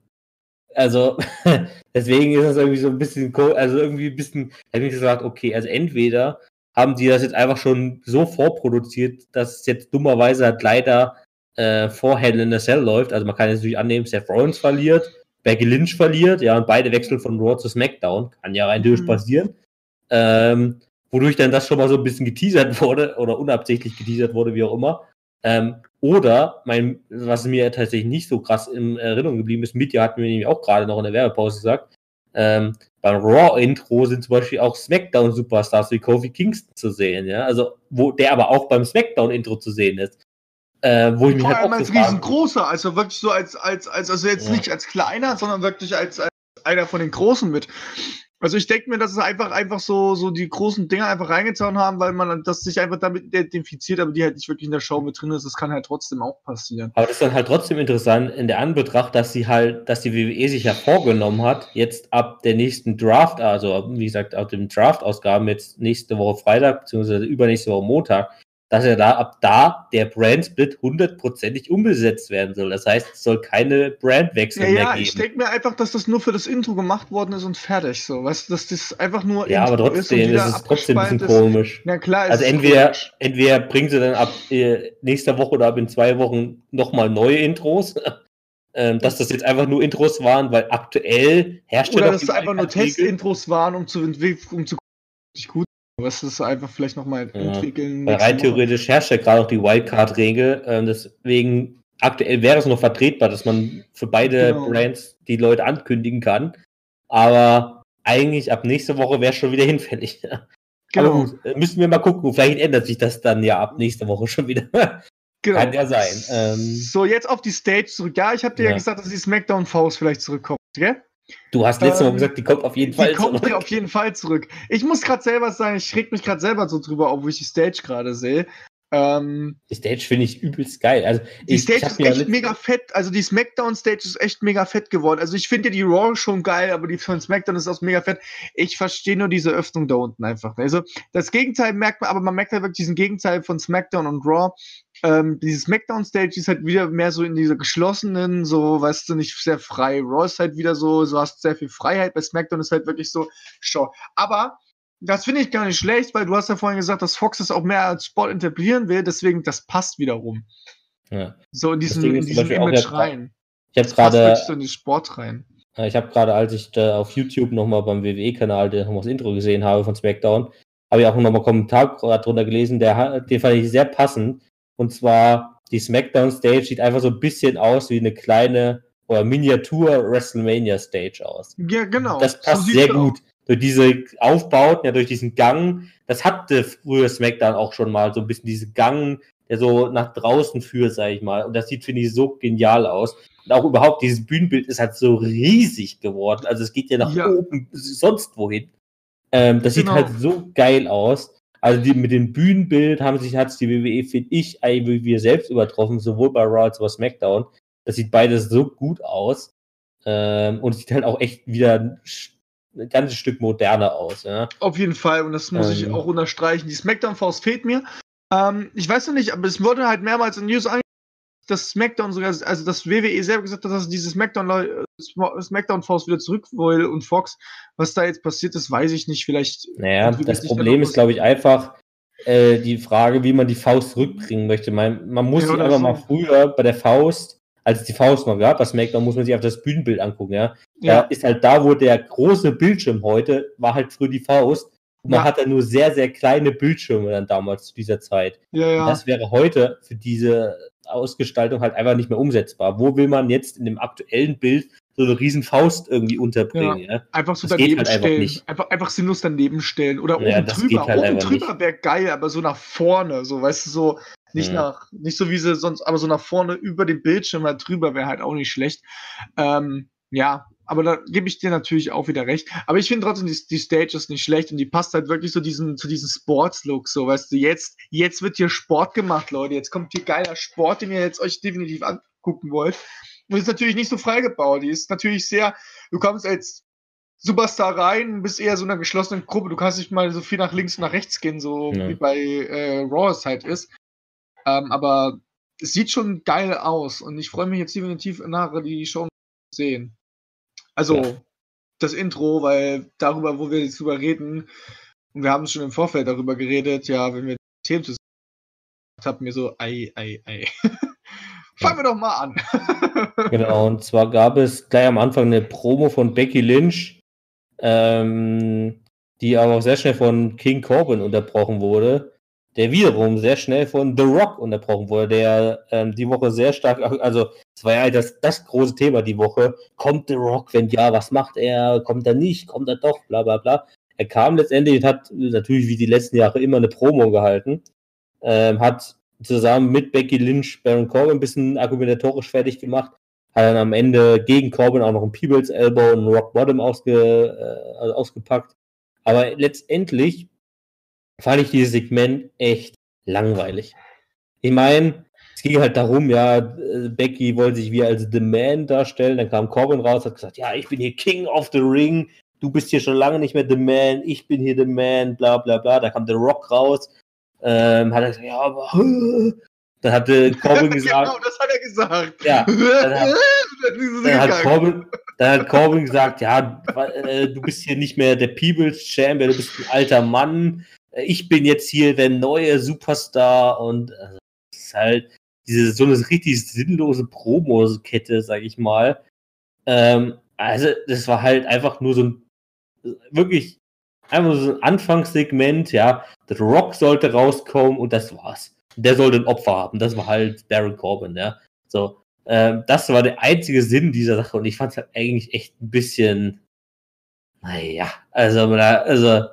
also, deswegen ist das irgendwie so ein bisschen, also irgendwie ein bisschen, hätte ich gesagt, okay, also entweder haben die das jetzt einfach schon so vorproduziert, dass es jetzt dummerweise halt leider äh, vor Hell in a Cell läuft. Also man kann jetzt natürlich annehmen, Seth Rollins verliert, Becky Lynch verliert, ja, und beide wechseln von Raw zu SmackDown. Kann ja rein durch mhm. passieren. Ähm, wodurch dann das schon mal so ein bisschen geteasert wurde oder unabsichtlich geteasert wurde, wie auch immer. Ähm, oder, mein, was mir tatsächlich nicht so krass in Erinnerung geblieben ist, Mitya hat mir nämlich auch gerade noch in der Werbepause gesagt, ähm, beim Raw-Intro sind zum Beispiel auch SmackDown-Superstars wie Kofi Kingston zu sehen, ja. Also, wo der aber auch beim SmackDown-Intro zu sehen ist. Äh, wo ich mich Vor halt allem als riesengroßer, also wirklich so als, als, als, also jetzt ja. nicht als kleiner, sondern wirklich als, als einer von den Großen mit. Also ich denke mir, dass es einfach einfach so, so die großen Dinger einfach reingezaun haben, weil man das sich einfach damit identifiziert, aber die halt nicht wirklich in der Show mit drin ist. Das kann halt trotzdem auch passieren. Aber das ist dann halt trotzdem interessant in der Anbetracht, dass sie halt, dass die WWE sich ja vorgenommen hat, jetzt ab der nächsten Draft, also wie gesagt, ab dem Draft-Ausgaben jetzt nächste Woche Freitag, beziehungsweise übernächste Woche Montag, dass er da ab da der Brand-Split hundertprozentig umgesetzt werden soll. Das heißt, es soll keine Brandwechsel ja, mehr ja, geben. Ich denke mir einfach, dass das nur für das Intro gemacht worden ist und fertig so. Weißt du, dass das einfach nur. Ja, Intro aber trotzdem ist, ist es trotzdem ein bisschen komisch. Ja, klar. Also entweder, komisch. entweder bringen sie dann ab äh, nächster Woche oder ab in zwei Wochen nochmal neue Intros. ähm, dass das jetzt einfach nur Intros waren, weil aktuell herrscht Oder dass es einfach nur Test-Intros waren, um zu, um zu gut was ist einfach vielleicht nochmal ja. entwickeln. Rein theoretisch herrscht ja gerade auch die Wildcard-Regel. Ähm, deswegen aktuell wäre es noch vertretbar, dass man für beide genau. Brands die Leute ankündigen kann. Aber eigentlich ab nächster Woche wäre es schon wieder hinfällig. Genau. Aber gut, äh, müssen wir mal gucken. Vielleicht ändert sich das dann ja ab nächster Woche schon wieder. Genau. Kann ja sein. Ähm, so, jetzt auf die Stage zurück. Ja, ich habe dir ja. ja gesagt, dass die Smackdown-Faust vielleicht zurückkommt, gell? Du hast letzte ähm, Woche gesagt, die kommt auf jeden Fall die zurück. Die kommt auf jeden Fall zurück. Ich muss gerade selber sagen, ich reg mich gerade selber so drüber auf, wo ich die Stage gerade sehe. Ähm, die Stage finde ich übelst geil. Also, die Stage ist echt mega fett. Also die SmackDown-Stage ist echt mega fett geworden. Also ich finde ja die Raw schon geil, aber die von SmackDown ist auch mega fett. Ich verstehe nur diese Öffnung da unten einfach. Also das Gegenteil merkt man, aber man merkt halt wirklich diesen Gegenteil von SmackDown und Raw. Ähm, diese SmackDown-Stage ist halt wieder mehr so in dieser geschlossenen, so, weißt du, nicht sehr frei. Raw ist halt wieder so, so hast sehr viel Freiheit. Bei SmackDown ist halt wirklich so, schau. Aber das finde ich gar nicht schlecht, weil du hast ja vorhin gesagt, dass Fox es auch mehr als Sport etablieren will, deswegen das passt wiederum. Ja. So in diesen, in diesen Image rein. Ich habe gerade so in den Sport rein. Ich habe gerade, als ich da auf YouTube nochmal beim WWE-Kanal nochmal das Intro gesehen habe von SmackDown, habe ich auch nochmal einen Kommentar drunter gelesen, der, den fand ich sehr passend. Und zwar die SmackDown-Stage sieht einfach so ein bisschen aus wie eine kleine oder Miniatur-WrestleMania-Stage aus. Ja, genau. Das passt so sehr gut. Durch diese Aufbauten, ja, durch diesen Gang. Das hatte früher SmackDown auch schon mal, so ein bisschen diese Gang, der so nach draußen führt, sag ich mal. Und das sieht, finde ich, so genial aus. Und auch überhaupt, dieses Bühnenbild ist halt so riesig geworden. Also es geht ja nach ja. oben, sonst wohin. Ähm, das genau. sieht halt so geil aus. Also die, mit dem Bühnenbild haben sich hat die WWE, finde ich, wir selbst übertroffen, sowohl bei Raw als auch bei SmackDown. Das sieht beides so gut aus. Ähm, und es sieht halt auch echt wieder ein ganzes Stück moderner aus. Ja? Auf jeden Fall, und das muss ähm, ich auch unterstreichen. Die SmackDown-Faust fehlt mir. Ähm, ich weiß noch nicht, aber es wurde halt mehrmals in News angesprochen, dass SmackDown sogar, also das WWE selber gesagt hat, dass diese SmackDown, äh, SmackDown Force wieder zurück will und Fox. Was da jetzt passiert ist, weiß ich nicht. Vielleicht. Naja, das Problem ist, glaube ich, einfach äh, die Frage, wie man die Faust zurückbringen möchte. Man, man muss ja, einfach so. mal früher bei der Faust, als es die Faust noch gab, bei SmackDown, muss man sich auf das Bühnenbild angucken, ja. ja. Da ist halt da, wo der große Bildschirm heute war, halt früher die Faust. Und man ja. hat da nur sehr, sehr kleine Bildschirme dann damals zu dieser Zeit. Ja, ja. Das wäre heute für diese Ausgestaltung halt einfach nicht mehr umsetzbar. Wo will man jetzt in dem aktuellen Bild so eine riesen Faust irgendwie unterbringen? Ja. ja? Einfach so das daneben halt stellen. Einfach, einfach, einfach, sinnlos daneben stellen. Oder ja, oben drüber. Halt oben drüber wäre geil, aber so nach vorne. So, weißt du, so nicht ja. nach, nicht so wie sie sonst, aber so nach vorne über den Bildschirm halt drüber wäre halt auch nicht schlecht. Ähm, ja, aber da gebe ich dir natürlich auch wieder recht. Aber ich finde trotzdem, die, die Stage ist nicht schlecht und die passt halt wirklich so diesen, zu diesem Sports-Look. So, weißt du, jetzt, jetzt wird hier Sport gemacht, Leute. Jetzt kommt hier geiler Sport, den ihr jetzt euch definitiv angucken wollt. Und ist natürlich nicht so freigebaut. Die ist natürlich sehr, du kommst als Superstar rein, bist eher so in einer geschlossenen Gruppe. Du kannst nicht mal so viel nach links und nach rechts gehen, so ja. wie bei äh, Raw es halt ist. Ähm, aber es sieht schon geil aus und ich freue mich jetzt definitiv nachher die Show sehen. Also ja. das Intro, weil darüber, wo wir jetzt drüber reden, und wir haben schon im Vorfeld darüber geredet, ja, wenn wir Themen zusammen haben, mir so, ei, ei, ei. Fangen wir doch mal an. genau, und zwar gab es gleich am Anfang eine Promo von Becky Lynch, ähm, die aber auch sehr schnell von King Corbin unterbrochen wurde der wiederum sehr schnell von The Rock unterbrochen wurde, der ähm, die Woche sehr stark, also es war ja das, das große Thema die Woche. Kommt The Rock? Wenn ja, was macht er? Kommt er nicht? Kommt er doch? Bla bla bla. Er kam letztendlich und hat natürlich wie die letzten Jahre immer eine Promo gehalten. Ähm, hat zusammen mit Becky Lynch Baron Corbin ein bisschen argumentatorisch fertig gemacht. Hat dann am Ende gegen Corbin auch noch ein Peebles Elbow und Rock Bottom ausge, äh, ausgepackt. Aber letztendlich fand ich dieses Segment echt langweilig. Ich meine, es ging halt darum, ja, Becky wollte sich wie als The Man darstellen, dann kam Corbin raus, hat gesagt, ja, ich bin hier King of the Ring, du bist hier schon lange nicht mehr The Man, ich bin hier The Man, bla bla bla. Da kam The Rock raus, ähm, hat er gesagt, ja, aber dann hatte Corbin gesagt. genau, das hat er gesagt. Ja, dann hat, dann hat, Corbin, dann hat Corbin gesagt, ja, äh, du bist hier nicht mehr der People's Champion, du bist ein alter Mann, ich bin jetzt hier der neue Superstar und also, ist halt diese so eine richtig sinnlose Promokette, sag ich mal. Ähm, also, das war halt einfach nur so ein wirklich einfach so ein Anfangssegment, ja. The Rock sollte rauskommen und das war's. Der sollte ein Opfer haben. Das war halt Baron Corbin, ja. So, ähm, das war der einzige Sinn dieser Sache und ich fand es halt eigentlich echt ein bisschen, naja, also, also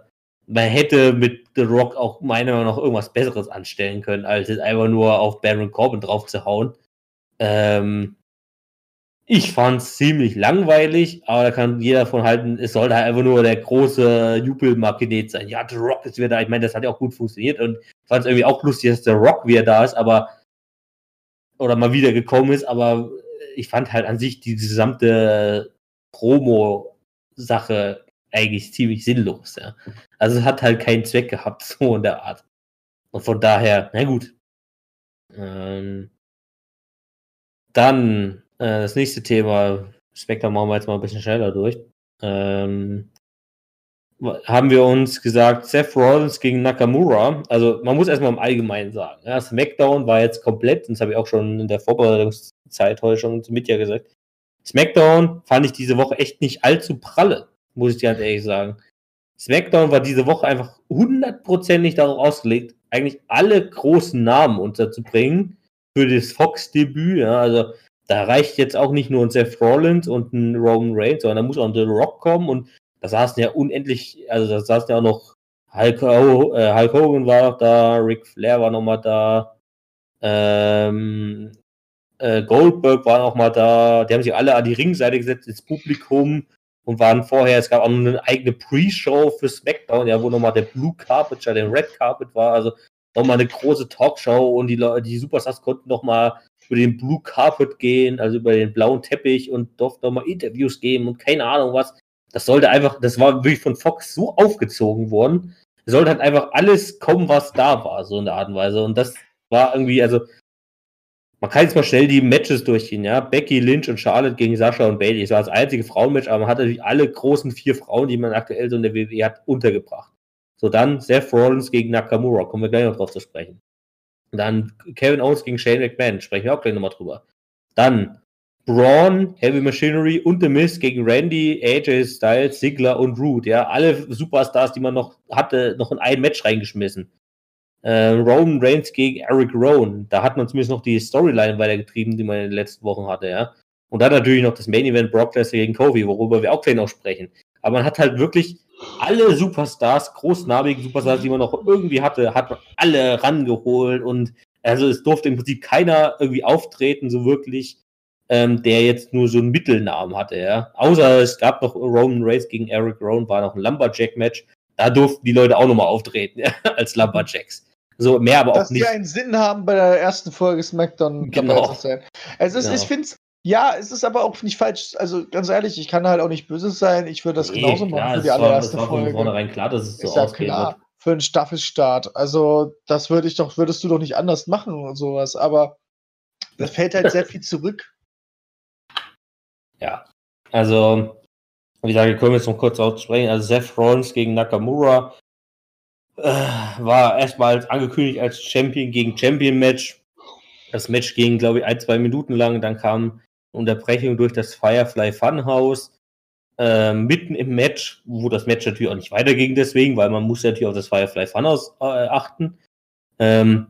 man hätte mit The Rock auch meiner Meinung nach irgendwas Besseres anstellen können, als jetzt einfach nur auf Baron Corbin drauf zu hauen. Ähm, ich fand es ziemlich langweilig, aber da kann jeder von halten, es sollte halt einfach nur der große Jubelmagnet sein. Ja, The Rock ist wieder da. Ich meine, das hat ja auch gut funktioniert und ich fand es irgendwie auch lustig, dass The Rock wieder da ist, aber oder mal wieder gekommen ist, aber ich fand halt an sich die gesamte Promo-Sache eigentlich ziemlich sinnlos. Ja. Also es hat halt keinen Zweck gehabt, so in der Art. Und von daher, na gut. Ähm, dann äh, das nächste Thema, Spectre machen wir jetzt mal ein bisschen schneller durch. Ähm, haben wir uns gesagt, Seth Rollins gegen Nakamura. Also man muss erstmal im Allgemeinen sagen. Ja, SmackDown war jetzt komplett, das habe ich auch schon in der Vorbereitungszeit heute schon mit dir gesagt. SmackDown fand ich diese Woche echt nicht allzu pralle muss ich dir halt ehrlich sagen. SmackDown war diese Woche einfach hundertprozentig darauf ausgelegt, eigentlich alle großen Namen unterzubringen, für das Fox-Debüt. Ja, also da reicht jetzt auch nicht nur ein Seth Rollins und ein Roman Reigns, sondern da muss auch ein The Rock kommen und da saßen ja unendlich, also da saßen ja auch noch Hulk, äh, Hulk Hogan war noch da, Ric Flair war noch mal da, ähm, äh, Goldberg war noch mal da, die haben sich alle an die Ringseite gesetzt ins Publikum und waren vorher, es gab auch noch eine eigene Pre-Show für SmackDown, ja, wo nochmal der Blue Carpet statt der Red Carpet war, also nochmal eine große Talkshow und die Leute, die Superstars konnten nochmal über den Blue Carpet gehen, also über den blauen Teppich und durften nochmal Interviews geben und keine Ahnung was. Das sollte einfach, das war wirklich von Fox so aufgezogen worden. Sollte halt einfach alles kommen, was da war, so in der Art und Weise. Und das war irgendwie, also, man kann jetzt mal schnell die Matches durchgehen, ja. Becky Lynch und Charlotte gegen Sascha und Bailey. Das war das einzige Frauenmatch, aber man hat natürlich alle großen vier Frauen, die man aktuell so in der WWE hat, untergebracht. So, dann Seth Rollins gegen Nakamura, kommen wir gleich noch drauf zu sprechen. Dann Kevin Owens gegen Shane McMahon, sprechen wir auch gleich nochmal drüber. Dann Braun, Heavy Machinery und The Miz gegen Randy, AJ Styles, Ziggler und Root. Ja, alle Superstars, die man noch hatte, noch in ein Match reingeschmissen. Äh, Roman Reigns gegen Eric Rowan. Da hat man zumindest noch die Storyline weitergetrieben, die man in den letzten Wochen hatte, ja. Und dann natürlich noch das Main Event Brock Lesnar gegen Kofi, worüber wir auch gleich noch sprechen. Aber man hat halt wirklich alle Superstars, großnamigen Superstars, die man noch irgendwie hatte, hat man alle rangeholt und also es durfte im Prinzip keiner irgendwie auftreten, so wirklich ähm, der jetzt nur so einen Mittelnamen hatte, ja. Außer es gab noch Roman Reigns gegen Eric Rowan, war noch ein Lumberjack-Match. Da durften die Leute auch nochmal auftreten, ja, als Lumberjacks. So mehr aber Dass auch nicht. Dass die einen Sinn haben bei der ersten Folge SmackDown. Genau. Es, genau. ich finde es ja, es ist aber auch nicht falsch. Also ganz ehrlich, ich kann halt auch nicht böse sein. Ich würde das nee, genauso machen klar, für die allererste war, Folge. Von vornherein klar, dass es so ist ja klar. Wird. Für einen Staffelstart. Also das würde ich doch, würdest du doch nicht anders machen und sowas. Aber das fällt halt sehr viel zurück. Ja, also, wie gesagt, können wir jetzt noch kurz aussprechen. Also, Seth Rollins gegen Nakamura war erstmal angekündigt als Champion gegen Champion Match. Das Match ging, glaube ich, ein, zwei Minuten lang. Dann kam Unterbrechung durch das Firefly Funhouse. Äh, mitten im Match, wo das Match natürlich auch nicht weiterging, deswegen, weil man muss natürlich auf das Firefly Funhouse äh, achten. Ähm,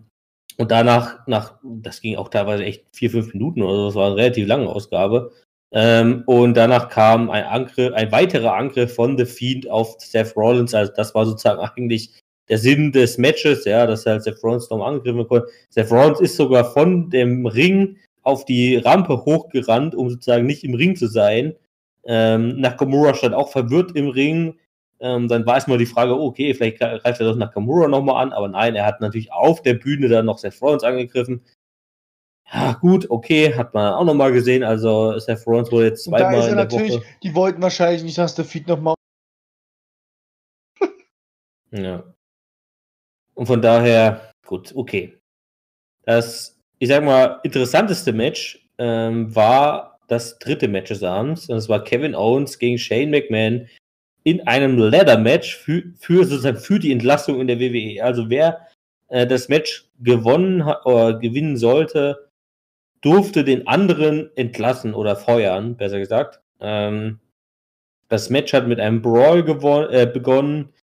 und danach, nach, das ging auch teilweise echt vier, fünf Minuten oder so, das war eine relativ lange Ausgabe, ähm, und danach kam ein Angriff, ein weiterer Angriff von The Fiend auf Seth Rollins. Also das war sozusagen eigentlich der Sinn des Matches, ja, dass halt Seth Rollins nochmal angegriffen konnte. Seth Rollins ist sogar von dem Ring auf die Rampe hochgerannt, um sozusagen nicht im Ring zu sein. Ähm, Nakamura stand auch verwirrt im Ring. Ähm, dann war erstmal die Frage, okay, vielleicht greift er doch Nakamura nochmal an, aber nein, er hat natürlich auf der Bühne dann noch Seth Rollins angegriffen ja, gut, okay, hat man auch nochmal gesehen. Also Seth Rollins wurde jetzt zweimal da ist in der natürlich, Woche. Die wollten wahrscheinlich nicht, dass der Feed nochmal. ja. Und von daher, gut, okay. Das, ich sag mal, interessanteste Match ähm, war das dritte Match des Abends. Und das war Kevin Owens gegen Shane McMahon in einem Ladder-Match für, für sozusagen für die Entlassung in der WWE. Also wer äh, das Match gewonnen oder gewinnen sollte, durfte den anderen entlassen oder feuern, besser gesagt. Ähm, das Match hat mit einem Brawl äh, begonnen.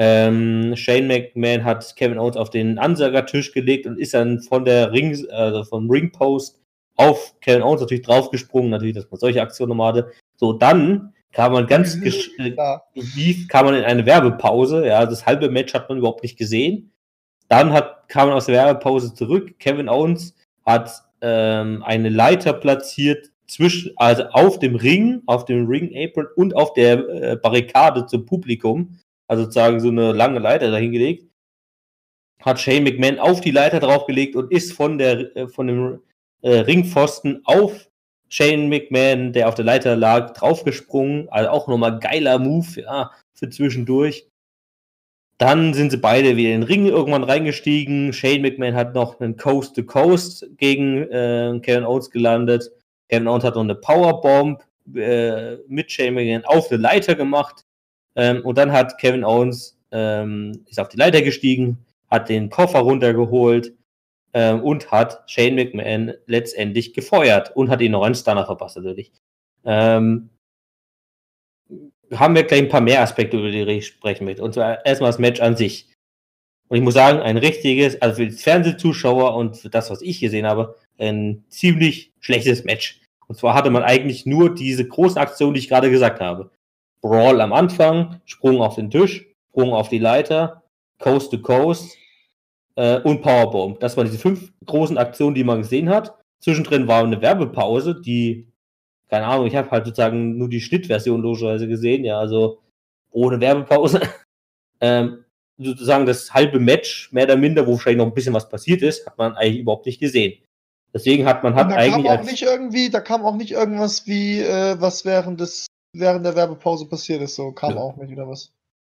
Ähm, Shane McMahon hat Kevin Owens auf den Ansagertisch gelegt und ist dann von der Ring, also vom Ringpost auf Kevin Owens natürlich draufgesprungen, natürlich, dass man solche Aktionen nochmal hatte. So, dann kam man ganz ja. wie kam man in eine Werbepause. Ja, das halbe Match hat man überhaupt nicht gesehen. Dann hat, kam man aus der Werbepause zurück. Kevin Owens hat ähm, eine Leiter platziert zwischen, also auf dem Ring, auf dem Ring Apron und auf der äh, Barrikade zum Publikum, also sozusagen so eine lange Leiter dahingelegt, hat Shane McMahon auf die Leiter draufgelegt und ist von der äh, von dem äh, Ringpfosten auf Shane McMahon, der auf der Leiter lag, draufgesprungen. Also auch nochmal geiler Move, ja, für zwischendurch. Dann sind sie beide wieder in den Ring irgendwann reingestiegen. Shane McMahon hat noch einen Coast to Coast gegen äh, Kevin Owens gelandet. Kevin Owens hat noch eine Powerbomb äh, mit Shane McMahon auf eine Leiter gemacht. Ähm, und dann hat Kevin Owens ähm, ist auf die Leiter gestiegen, hat den Koffer runtergeholt ähm, und hat Shane McMahon letztendlich gefeuert und hat ihn noch einen Stunner verpasst natürlich. Ähm, haben wir gleich ein paar mehr Aspekte, über die ich sprechen möchte. Und zwar erstmal das Match an sich. Und ich muss sagen, ein richtiges, also für die Fernsehzuschauer und für das, was ich gesehen habe, ein ziemlich schlechtes Match. Und zwar hatte man eigentlich nur diese großen Aktionen, die ich gerade gesagt habe. Brawl am Anfang, Sprung auf den Tisch, Sprung auf die Leiter, Coast to Coast äh, und Powerbomb. Das waren diese fünf großen Aktionen, die man gesehen hat. Zwischendrin war eine Werbepause, die, keine Ahnung, ich habe halt sozusagen nur die Schnittversion logischerweise gesehen, ja, also ohne Werbepause. ähm, sozusagen das halbe Match, mehr oder minder, wo wahrscheinlich noch ein bisschen was passiert ist, hat man eigentlich überhaupt nicht gesehen. Deswegen hat man hat da eigentlich. Kam auch nicht irgendwie, da kam auch nicht irgendwas wie, äh, was während des, während der Werbepause passiert ist, so kam ja. auch nicht wieder was.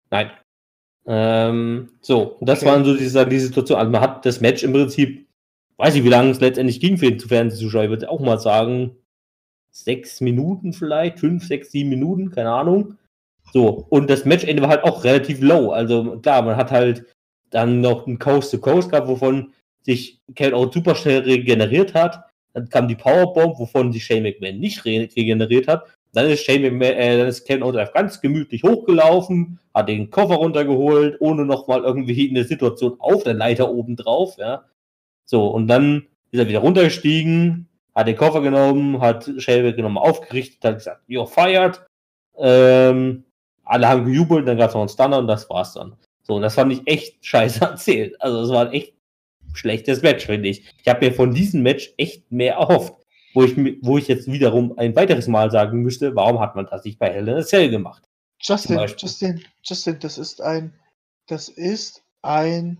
Nein. Ähm, so, das okay. waren so diese Situation. Also man hat das Match im Prinzip, weiß ich, wie lange es letztendlich ging für den Fernsehzuschauer, ich würde auch mal sagen, sechs Minuten vielleicht, fünf, sechs, sieben Minuten, keine Ahnung. So, und das Matchende war halt auch relativ low. Also klar, man hat halt dann noch ein Coast to Coast gehabt, wovon sich Kevin Owens super schnell regeneriert hat. Dann kam die Powerbomb, wovon sich Shane McMahon nicht re regeneriert hat. Dann ist, Shane äh, dann ist Kevin Owens ganz gemütlich hochgelaufen, hat den Koffer runtergeholt, ohne nochmal irgendwie eine Situation auf der Leiter oben drauf. Ja. So, und dann ist er wieder runtergestiegen, hat den Koffer genommen, hat Shane McMahon aufgerichtet, hat gesagt, you're fired. Ähm, alle haben gejubelt, dann gab es noch einen Stunner und das war's dann. So, und das fand ich echt scheiße erzählt. Also, es war ein echt schlechtes Match, finde ich. Ich habe mir von diesem Match echt mehr erhofft. Wo ich, wo ich jetzt wiederum ein weiteres Mal sagen müsste, warum hat man das nicht bei Hell in a Cell gemacht? Justin, Justin, Justin, das ist ein, das ist ein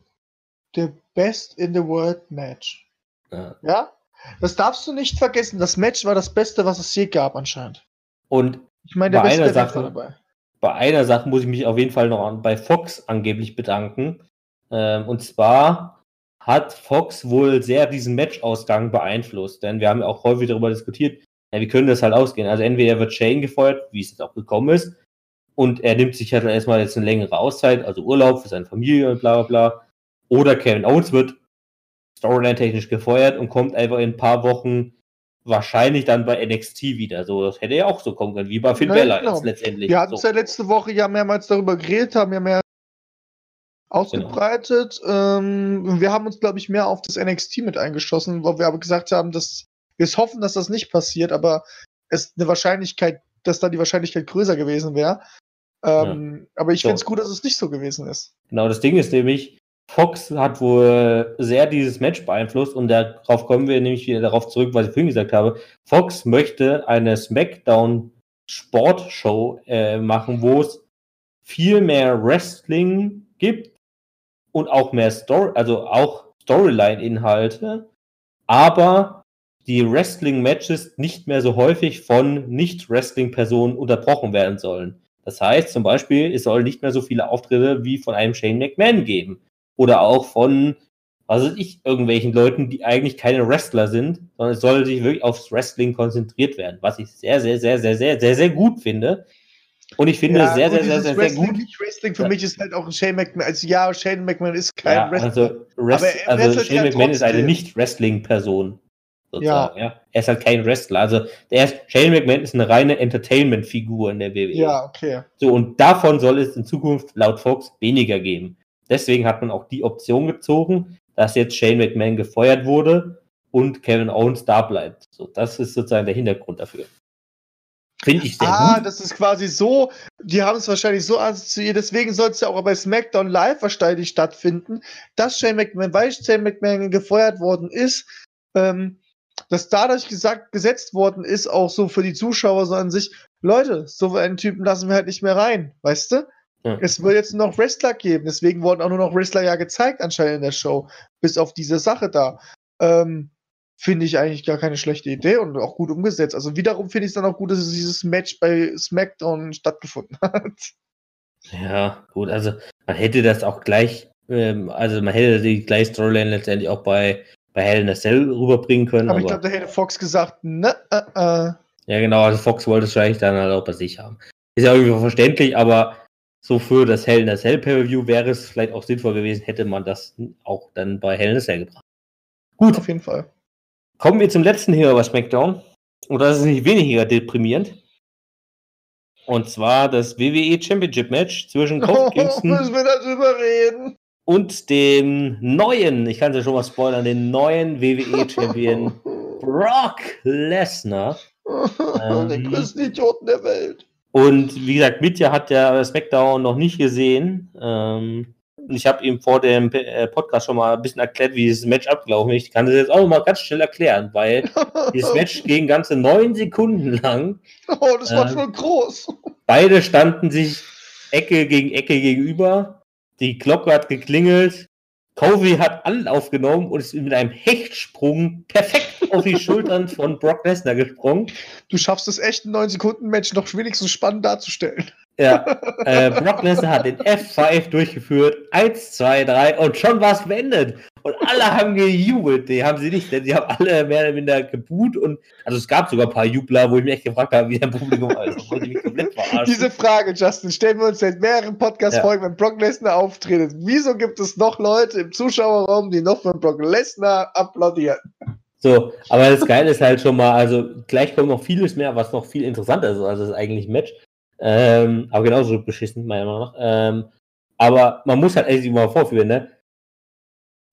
The Best in the World Match. Ja. ja? Das darfst du nicht vergessen. Das Match war das Beste, was es je gab, anscheinend. Und ich meine, der bei beste einer Sache, dabei bei einer Sache muss ich mich auf jeden Fall noch an, bei Fox angeblich bedanken. Ähm, und zwar hat Fox wohl sehr diesen Matchausgang beeinflusst, denn wir haben ja auch häufig darüber diskutiert, ja, wie können das halt ausgehen? Also entweder wird Shane gefeuert, wie es jetzt auch gekommen ist, und er nimmt sich halt erstmal jetzt eine längere Auszeit, also Urlaub für seine Familie und bla bla bla, oder Kevin Owens wird storyline-technisch gefeuert und kommt einfach in ein paar Wochen wahrscheinlich dann bei NXT wieder. So, das hätte ja auch so kommen können, wie bei Finn ja, Bella genau. jetzt letztendlich. Wir hatten es so. ja letzte Woche ja mehrmals darüber geredet, haben ja mehr ausgebreitet. Genau. Ähm, wir haben uns, glaube ich, mehr auf das NXT mit eingeschossen, wo wir aber gesagt haben, dass wir es hoffen, dass das nicht passiert, aber es eine Wahrscheinlichkeit, dass da die Wahrscheinlichkeit größer gewesen wäre. Ähm, ja. Aber ich so. finde es gut, dass es nicht so gewesen ist. Genau, das Ding ist nämlich, Fox hat wohl sehr dieses Match beeinflusst und darauf kommen wir nämlich wieder darauf zurück, was ich vorhin gesagt habe. Fox möchte eine SmackDown Sportshow äh, machen, wo es viel mehr Wrestling gibt und auch mehr Story, also auch Storyline-Inhalte, aber die Wrestling-Matches nicht mehr so häufig von Nicht-Wrestling-Personen unterbrochen werden sollen. Das heißt zum Beispiel, es soll nicht mehr so viele Auftritte wie von einem Shane McMahon geben oder auch von, was weiß ich, irgendwelchen Leuten, die eigentlich keine Wrestler sind, sondern es soll sich wirklich aufs Wrestling konzentriert werden, was ich sehr, sehr, sehr, sehr, sehr, sehr, sehr gut finde. Und ich finde ja, sehr, sehr, sehr, sehr, sehr gut. Nicht Wrestling für ja. mich ist halt auch Shane McMahon. Also ja, Shane McMahon ist kein ja, Wrestler. Also, Rest, also Shane McMahon ist eine Nicht-Wrestling-Person. Ja. ja. Er ist halt kein Wrestler. Also der ist, Shane McMahon ist eine reine Entertainment-Figur in der WWE. Ja, okay. So, und davon soll es in Zukunft laut Fox weniger geben. Deswegen hat man auch die Option gezogen, dass jetzt Shane McMahon gefeuert wurde und Kevin Owens da bleibt. So, das ist sozusagen der Hintergrund dafür. Finde ich sehr ah, gut. das ist quasi so, die haben es wahrscheinlich so assoziiert, deswegen soll es ja auch bei SmackDown Live wahrscheinlich stattfinden, dass Shane McMahon, weil Shane McMahon gefeuert worden ist, ähm, dass dadurch gesagt, gesetzt worden ist, auch so für die Zuschauer so an sich, Leute, so einen Typen lassen wir halt nicht mehr rein, weißt du? Ja. Es wird jetzt nur noch Wrestler geben, deswegen wurden auch nur noch Wrestler ja gezeigt anscheinend in der Show, bis auf diese Sache da. Ähm, finde ich eigentlich gar keine schlechte Idee und auch gut umgesetzt. Also wiederum finde ich es dann auch gut, dass dieses Match bei SmackDown stattgefunden hat. Ja, gut, also man hätte das auch gleich, ähm, also man hätte die gleiche Storyline letztendlich auch bei, bei Hell in a Cell rüberbringen können. Aber, aber ich glaube, da hätte Fox gesagt, ne, äh, äh. Ja, genau, also Fox wollte es vielleicht dann halt auch bei sich haben. Ist ja irgendwie verständlich, aber so für das Hell in a Cell Pay-Per-View wäre es vielleicht auch sinnvoll gewesen, hätte man das auch dann bei Hell in a Cell gebracht. Gut. Auf jeden Fall. Kommen wir zum letzten Hero bei SmackDown. Und das ist nicht weniger deprimierend. Und zwar das WWE Championship Match zwischen Kofi oh, Kingston reden. und dem neuen, ich kann es ja schon mal spoilern, den neuen WWE-Champion Brock Lesnar. Ähm, den größten Idioten der Welt. Und wie gesagt, Mitya hat ja SmackDown noch nicht gesehen. Ähm, ich habe ihm vor dem äh, Podcast schon mal ein bisschen erklärt, wie dieses Match abgelaufen ist. Ich kann das jetzt auch mal ganz schnell erklären, weil dieses Match ging ganze neun Sekunden lang. Oh, das war äh, schon groß. Beide standen sich Ecke gegen Ecke gegenüber. Die Glocke hat geklingelt. Kofi hat Anlauf genommen und ist mit einem Hechtsprung perfekt auf die Schultern von Brock Lesnar gesprungen. Du schaffst es echt, ein 9-Sekunden-Match noch wenigstens spannend darzustellen. Ja, äh, Brock Lesnar hat den F5 durchgeführt. Eins, zwei, drei und schon war es beendet. Und alle haben gejubelt. Die haben sie nicht, denn sie haben alle mehr oder minder geboot. Und, also es gab sogar ein paar Jubler, wo ich mich echt gefragt habe, wie der Publikum ist. Wollte mich komplett verarschen. Diese Frage, Justin, stellen wir uns seit mehreren Podcast-Folgen, ja. wenn Brock Lesnar auftritt. Wieso gibt es noch Leute im Zuschauerraum, die noch von Brock Lesnar applaudieren? So, aber das Geile ist halt schon mal, also gleich kommt noch vieles mehr, was noch viel interessanter ist als das eigentliche Match. Ähm, aber genauso beschissen, meiner Meinung nach. Ähm, aber man muss halt echt mal vorführen, ne?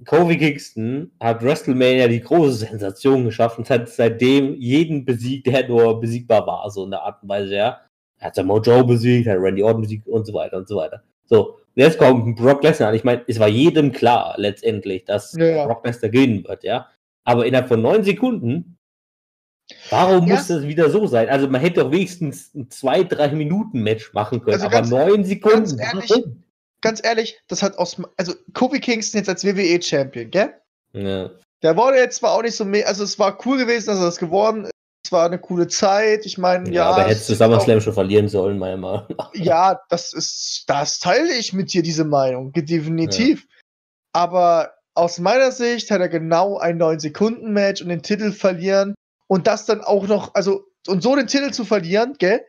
Kofi Kingston hat WrestleMania die große Sensation geschaffen und hat seitdem jeden besiegt, der nur besiegbar war, so in der Art und Weise, ja. Er hat Samoa Joe besiegt, hat Randy Orton besiegt und so weiter und so weiter. So, jetzt kommt Brock Lesnar an. Ich meine, es war jedem klar letztendlich, dass ja, ja. Brock Lesnar gewinnen wird, ja. Aber innerhalb von neun Sekunden Warum ja. muss das wieder so sein? Also man hätte doch wenigstens ein 2-3-Minuten-Match machen können, also aber ganz, neun Sekunden. Ganz ehrlich, ganz ehrlich, das hat aus. Also Kofi Kingston jetzt als WWE-Champion, gell? Ja. Der wurde jetzt zwar auch nicht so mehr, also es war cool gewesen, dass er das geworden ist. Es war eine coole Zeit. Ich meine, ja. ja aber hättest du SummerSlam schon verlieren sollen, meiner Meinung nach. Ja, das ist, das teile ich mit dir, diese Meinung. Definitiv. Ja. Aber aus meiner Sicht hat er genau ein 9-Sekunden-Match und den Titel verlieren und das dann auch noch, also, und so den Titel zu verlieren, gell,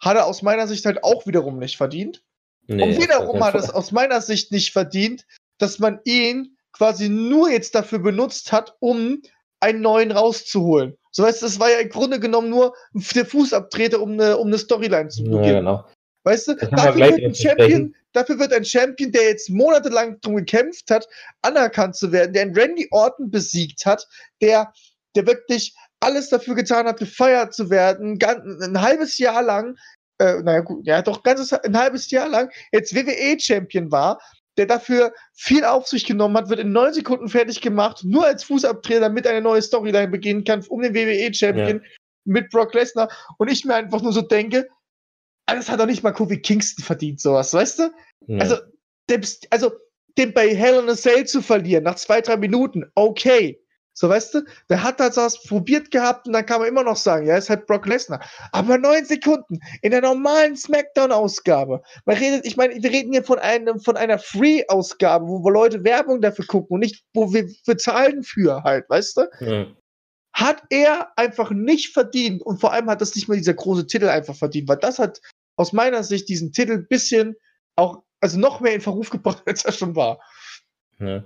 hat er aus meiner Sicht halt auch wiederum nicht verdient. Nee, und wiederum hat er es aus meiner Sicht nicht verdient, dass man ihn quasi nur jetzt dafür benutzt hat, um einen neuen rauszuholen. So weißt du, das war ja im Grunde genommen nur der Fußabtreter, um eine, um eine Storyline zu beginnen. Ja, genau. Weißt du, dafür wird, ein Champion, dafür wird ein Champion, der jetzt monatelang drum gekämpft hat, anerkannt zu werden, der einen Randy Orton besiegt hat, der, der wirklich alles dafür getan hat, gefeiert zu werden, ein halbes Jahr lang, äh, naja gut, ja doch ganzes, ein halbes Jahr lang jetzt WWE-Champion war, der dafür viel auf sich genommen hat, wird in neun Sekunden fertig gemacht, nur als Fußabtreter, damit eine neue Storyline beginnen kann, um den WWE-Champion ja. mit Brock Lesnar. Und ich mir einfach nur so denke, alles hat doch nicht mal Kofi Kingston verdient, sowas, weißt du? Ja. Also, also, den bei Hell in a Cell zu verlieren, nach zwei, drei Minuten, okay. So, weißt du, der hat das was probiert gehabt und dann kann man immer noch sagen, ja, ist halt Brock Lesnar. Aber neun Sekunden in der normalen Smackdown-Ausgabe. Man redet, ich meine, wir reden hier von einem, von einer Free-Ausgabe, wo, Leute Werbung dafür gucken und nicht, wo wir bezahlen für halt, weißt du? Mhm. Hat er einfach nicht verdient und vor allem hat das nicht mal dieser große Titel einfach verdient, weil das hat aus meiner Sicht diesen Titel ein bisschen auch, also noch mehr in Verruf gebracht, als er schon war. Ja.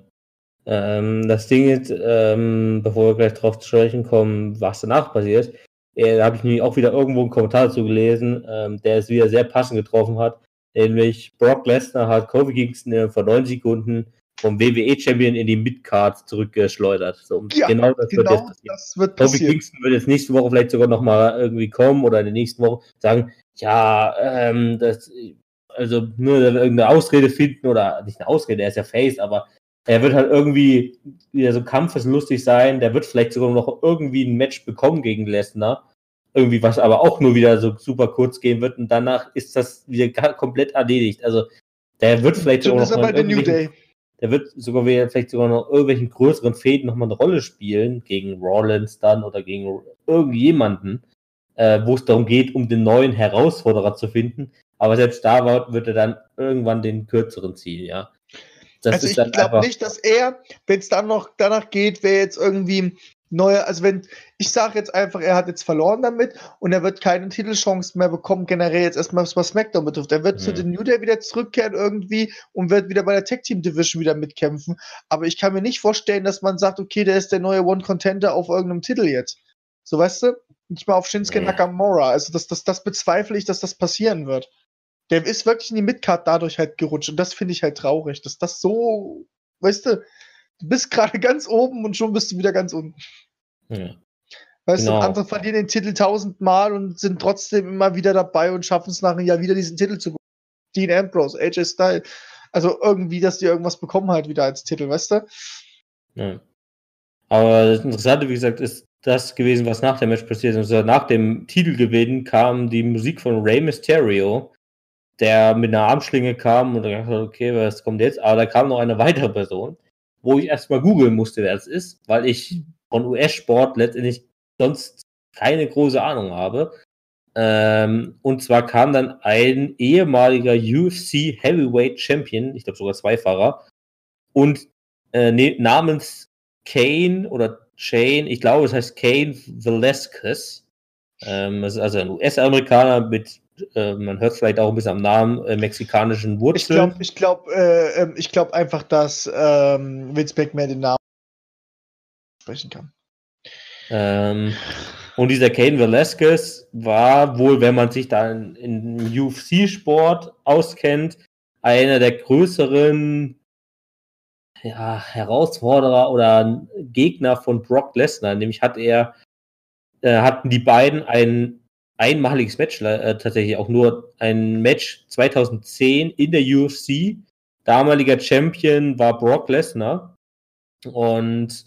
Ähm, das Ding ist, ähm, bevor wir gleich drauf zu sprechen kommen, was danach passiert, äh, habe ich nämlich auch wieder irgendwo einen Kommentar dazu gelesen, ähm, der es wieder sehr passend getroffen hat. Nämlich Brock Lesnar hat Kofi Kingston vor neun Sekunden vom WWE-Champion in die Midcard zurückgeschleudert. So, ja, genau das genau wird jetzt passieren. Das wird Kofi Kingston wird jetzt nächste Woche vielleicht sogar nochmal irgendwie kommen oder in der nächsten Woche sagen, ja, ähm, das, also nur irgendeine Ausrede finden oder nicht eine Ausrede, er ist ja Face, aber er wird halt irgendwie wieder so kampfeslustig sein. Der wird vielleicht sogar noch irgendwie ein Match bekommen gegen Lesnar. Irgendwie, was aber auch nur wieder so super kurz gehen wird. Und danach ist das wieder komplett erledigt. Also, der wird vielleicht sogar noch mal. Der wird sogar wieder vielleicht sogar noch irgendwelchen größeren Fäden nochmal eine Rolle spielen. Gegen Rollins dann oder gegen irgendjemanden. Äh, wo es darum geht, um den neuen Herausforderer zu finden. Aber selbst da wird er dann irgendwann den kürzeren ziehen, ja. Das also ich glaube nicht, dass er, wenn es dann noch danach geht, wer jetzt irgendwie neue, also wenn, ich sage jetzt einfach, er hat jetzt verloren damit und er wird keine Titelchance mehr bekommen, generell jetzt erstmal, was SmackDown betrifft. Er wird mhm. zu den New Day wieder zurückkehren irgendwie und wird wieder bei der Tag Team Division wieder mitkämpfen. Aber ich kann mir nicht vorstellen, dass man sagt, okay, der ist der neue One Contender auf irgendeinem Titel jetzt. So weißt du? Nicht mal auf Shinsuke. Nakamura. Also das, das, das bezweifle ich, dass das passieren wird. Der ist wirklich in die Midcard dadurch halt gerutscht und das finde ich halt traurig, dass das so, weißt du, du bist gerade ganz oben und schon bist du wieder ganz unten. Ja. Weißt genau. du, andere verlieren den Titel tausendmal und sind trotzdem immer wieder dabei und schaffen es nach einem Jahr wieder diesen Titel zu Dean Ambrose, AJ Style. Also irgendwie, dass die irgendwas bekommen halt wieder als Titel, weißt du? Ja. Aber das Interessante, wie gesagt, ist das gewesen, was nach dem Match passiert ist. Also nach dem Titelgewinn kam die Musik von Rey Mysterio, der mit einer Armschlinge kam und da dachte, okay, was kommt jetzt? Aber da kam noch eine weitere Person, wo ich erstmal googeln musste, wer es ist, weil ich von US-Sport letztendlich sonst keine große Ahnung habe. Ähm, und zwar kam dann ein ehemaliger UFC Heavyweight Champion, ich glaube sogar Zweifahrer, und äh, ne, namens Kane oder Shane, ich glaube, es heißt Kane Velasquez. Ähm, also ein US-Amerikaner mit, äh, man hört vielleicht auch ein bisschen am Namen, äh, mexikanischen Wurzeln. Ich glaube ich glaub, äh, ähm, ich glaub einfach, dass ähm, Vince McMahon den Namen sprechen kann. Ähm, und dieser Kane Velasquez war wohl, wenn man sich da in, in UFC-Sport auskennt, einer der größeren ja, Herausforderer oder Gegner von Brock Lesnar. Nämlich hat er, äh, hatten die beiden ein einmaliges Match, äh, tatsächlich auch nur ein Match 2010 in der UFC. Damaliger Champion war Brock Lesnar. Und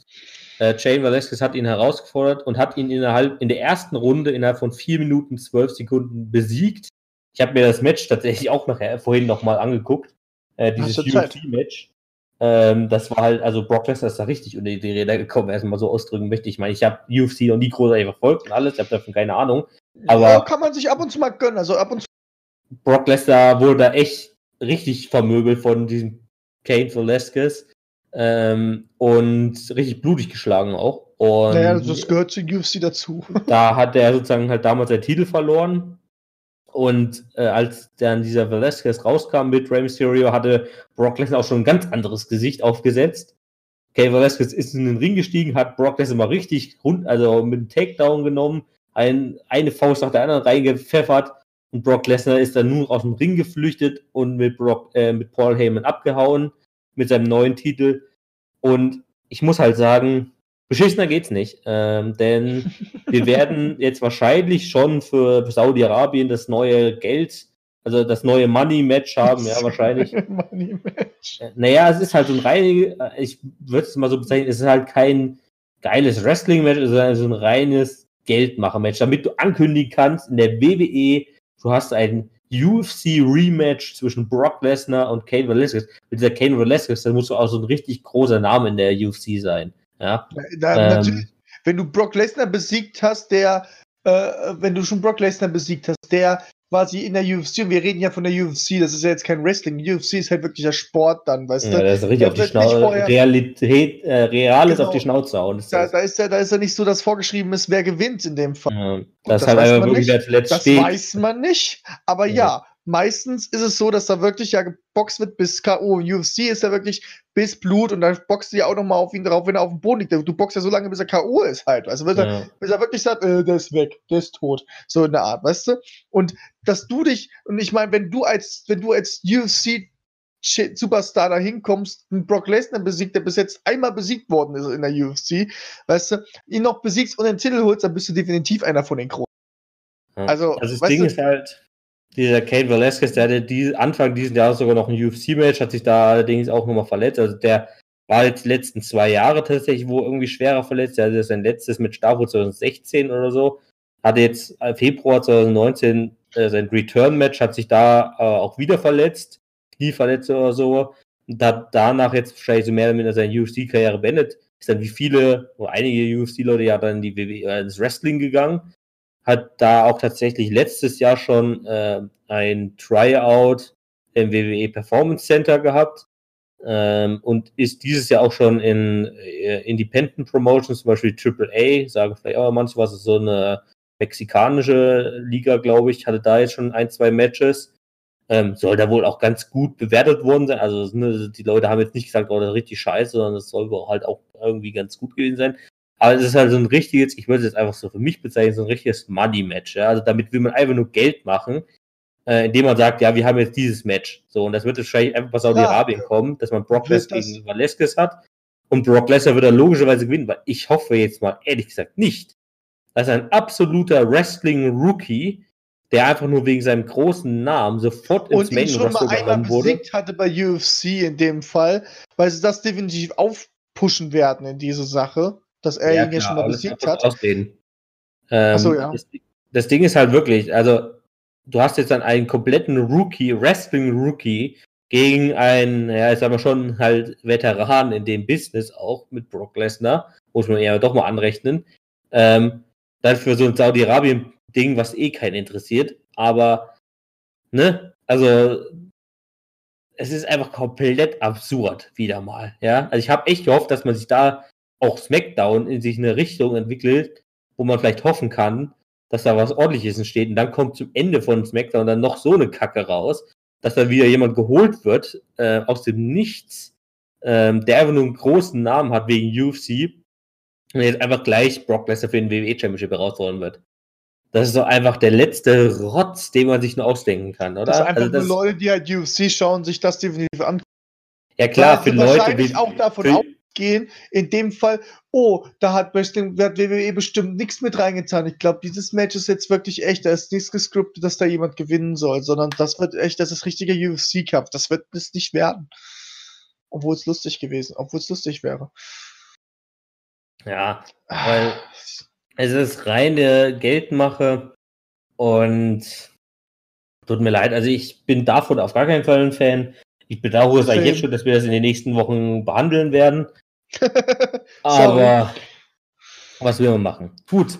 äh, Jane Velasquez hat ihn herausgefordert und hat ihn innerhalb in der ersten Runde innerhalb von 4 Minuten 12 Sekunden besiegt. Ich habe mir das Match tatsächlich auch nachher vorhin nochmal angeguckt. Äh, dieses UFC-Match. Ähm, das war halt, also Brock Lesnar ist da richtig unter die Räder gekommen, erstmal so ausdrücken möchte. Ich meine, ich habe UFC noch nie großartig verfolgt und alles, ich habe davon keine Ahnung. Aber ja, kann man sich ab und zu mal gönnen, also ab und zu. Brock Lesnar wurde da echt richtig vermöbelt von diesem Kane Velasquez ähm, und richtig blutig geschlagen auch. Und naja, das gehört zu UFC dazu. Da hat er sozusagen halt damals seinen Titel verloren und äh, als dann dieser Velasquez rauskam mit Rey Mysterio, hatte Brock Lesnar auch schon ein ganz anderes Gesicht aufgesetzt. Okay, Velasquez ist in den Ring gestiegen, hat Brock Lesnar mal richtig rund, also mit einem Takedown genommen, ein, eine Faust nach der anderen reingepfeffert und Brock Lesnar ist dann nur aus dem Ring geflüchtet und mit, Brock, äh, mit Paul Heyman abgehauen mit seinem neuen Titel. Und ich muss halt sagen, Beschissener geht's nicht, ähm, denn wir werden jetzt wahrscheinlich schon für Saudi-Arabien das neue Geld, also das neue Money-Match haben, ja, wahrscheinlich. Money-Match. Äh, naja, es ist halt so ein rein, äh, ich würde es mal so bezeichnen, es ist halt kein geiles Wrestling-Match, sondern so ein reines Geldmacher-Match, damit du ankündigen kannst in der WWE, du hast ein UFC-Rematch zwischen Brock Lesnar und Kane Velasquez. Mit dieser Kane Velasquez, da musst du auch so ein richtig großer Name in der UFC sein. Ja. Da, ähm, wenn du Brock Lesnar besiegt hast, der, äh, wenn du schon Brock Lesnar besiegt hast, der quasi in der UFC, und wir reden ja von der UFC, das ist ja jetzt kein Wrestling, die UFC ist halt wirklich der Sport dann, weißt ja, du? Das ist richtig auf die Schnauze, Realität, äh, Reales genau. auf die Schnauze hauen. Da, da, ist ja, da ist ja nicht so, dass vorgeschrieben ist, wer gewinnt in dem Fall. Ja, das, das halt einfach wirklich, wer zuletzt Das steht. weiß man nicht, aber ja. ja meistens ist es so, dass da wirklich ja geboxt wird bis K.O. UFC ist ja wirklich bis Blut und dann boxt du ja auch nochmal auf ihn drauf, wenn er auf dem Boden liegt. Du boxst ja so lange, bis er K.O. ist halt. Also bis, ja. er, bis er wirklich sagt, äh, der ist weg, der ist tot. So in der Art, weißt du? Und dass du dich, und ich meine, wenn du als, wenn du als UFC Superstar da hinkommst, einen Brock Lesnar besiegt, der bis jetzt einmal besiegt worden ist in der UFC, weißt du, ihn noch besiegst und den Titel holst, dann bist du definitiv einer von den Großen. Also, also das Ding du, ist halt, dieser Kate Velasquez, der hatte die, Anfang dieses Jahres sogar noch ein UFC-Match, hat sich da allerdings auch nochmal verletzt. Also der war jetzt die letzten zwei Jahre tatsächlich wo irgendwie schwerer verletzt. Er hatte sein letztes mit Stavo 2016 oder so. Hatte jetzt Februar 2019 äh, sein Return-Match, hat sich da äh, auch wieder verletzt. Knieverletzt oder so. Und hat danach jetzt wahrscheinlich so mehr oder weniger seine UFC-Karriere beendet. Ist dann wie viele, oder einige UFC-Leute ja dann in die WWE, äh, ins Wrestling gegangen hat da auch tatsächlich letztes Jahr schon äh, ein Tryout im WWE Performance Center gehabt ähm, und ist dieses Jahr auch schon in äh, Independent Promotions, zum Beispiel AAA, sagen vielleicht auch manche was, ist so eine mexikanische Liga, glaube ich, hatte da jetzt schon ein, zwei Matches. Ähm, soll da wohl auch ganz gut bewertet worden sein. Also ne, die Leute haben jetzt nicht gesagt, oh, das ist richtig scheiße, sondern es soll wohl halt auch irgendwie ganz gut gewesen sein. Aber es ist halt so ein richtiges, ich würde es jetzt einfach so für mich bezeichnen, so ein richtiges Money-Match. Ja? Also damit will man einfach nur Geld machen. äh, indem man sagt, ja, wir haben jetzt dieses Match. So, und das wird wahrscheinlich einfach bei Saudi-Arabien ja. kommen, dass man Brock Lesnar gegen Valeskes hat. Und Brock Lesnar wird dann logischerweise gewinnen, weil ich hoffe jetzt mal ehrlich gesagt nicht, dass ein absoluter Wrestling-Rookie, der einfach nur wegen seinem großen Namen sofort ins Main Roster übernommen wurde. besiegt hatte bei UFC in dem Fall, weil sie das definitiv aufpushen werden in diese Sache, dass er ja, ihn ja schon mal besiegt hat. Ähm, Achso, ja. Das, das Ding ist halt wirklich, also du hast jetzt dann einen kompletten Rookie, Wrestling-Rookie, gegen einen, ja, ich sag mal schon halt Veteran in dem Business auch mit Brock Lesnar, muss man eher doch mal anrechnen. Ähm, dann für so ein Saudi-Arabien-Ding, was eh keinen interessiert. Aber, ne, also es ist einfach komplett absurd, wieder mal. Ja, also ich habe echt gehofft, dass man sich da auch SmackDown in sich eine Richtung entwickelt, wo man vielleicht hoffen kann, dass da was ordentliches entsteht. Und dann kommt zum Ende von SmackDown dann noch so eine Kacke raus, dass da wieder jemand geholt wird äh, aus dem Nichts, ähm, der einfach nur einen großen Namen hat wegen UFC und jetzt einfach gleich Brock Lesnar für den WWE Championship herausfordern wird. Das ist doch einfach der letzte Rotz, den man sich nur ausdenken kann, oder? Das ist einfach also das, nur Leute, die halt UFC schauen, sich das definitiv an. Ja klar, für Leute, die auch davon für, gehen. In dem Fall, oh, da hat Wrestling, wird WWE bestimmt nichts mit reingetan. Ich glaube, dieses Match ist jetzt wirklich echt. Da ist nichts gescriptet, dass da jemand gewinnen soll, sondern das wird echt, das ist richtiger UFC-Kampf. Das wird es nicht werden. Obwohl es lustig gewesen, obwohl es lustig wäre. Ja, weil es ist reine Geldmache und tut mir leid, also ich bin davon auf gar keinen Fall ein Fan. Ich bedauere es eigentlich jetzt schon, dass wir das in den nächsten Wochen behandeln werden. Aber was will man machen? Gut.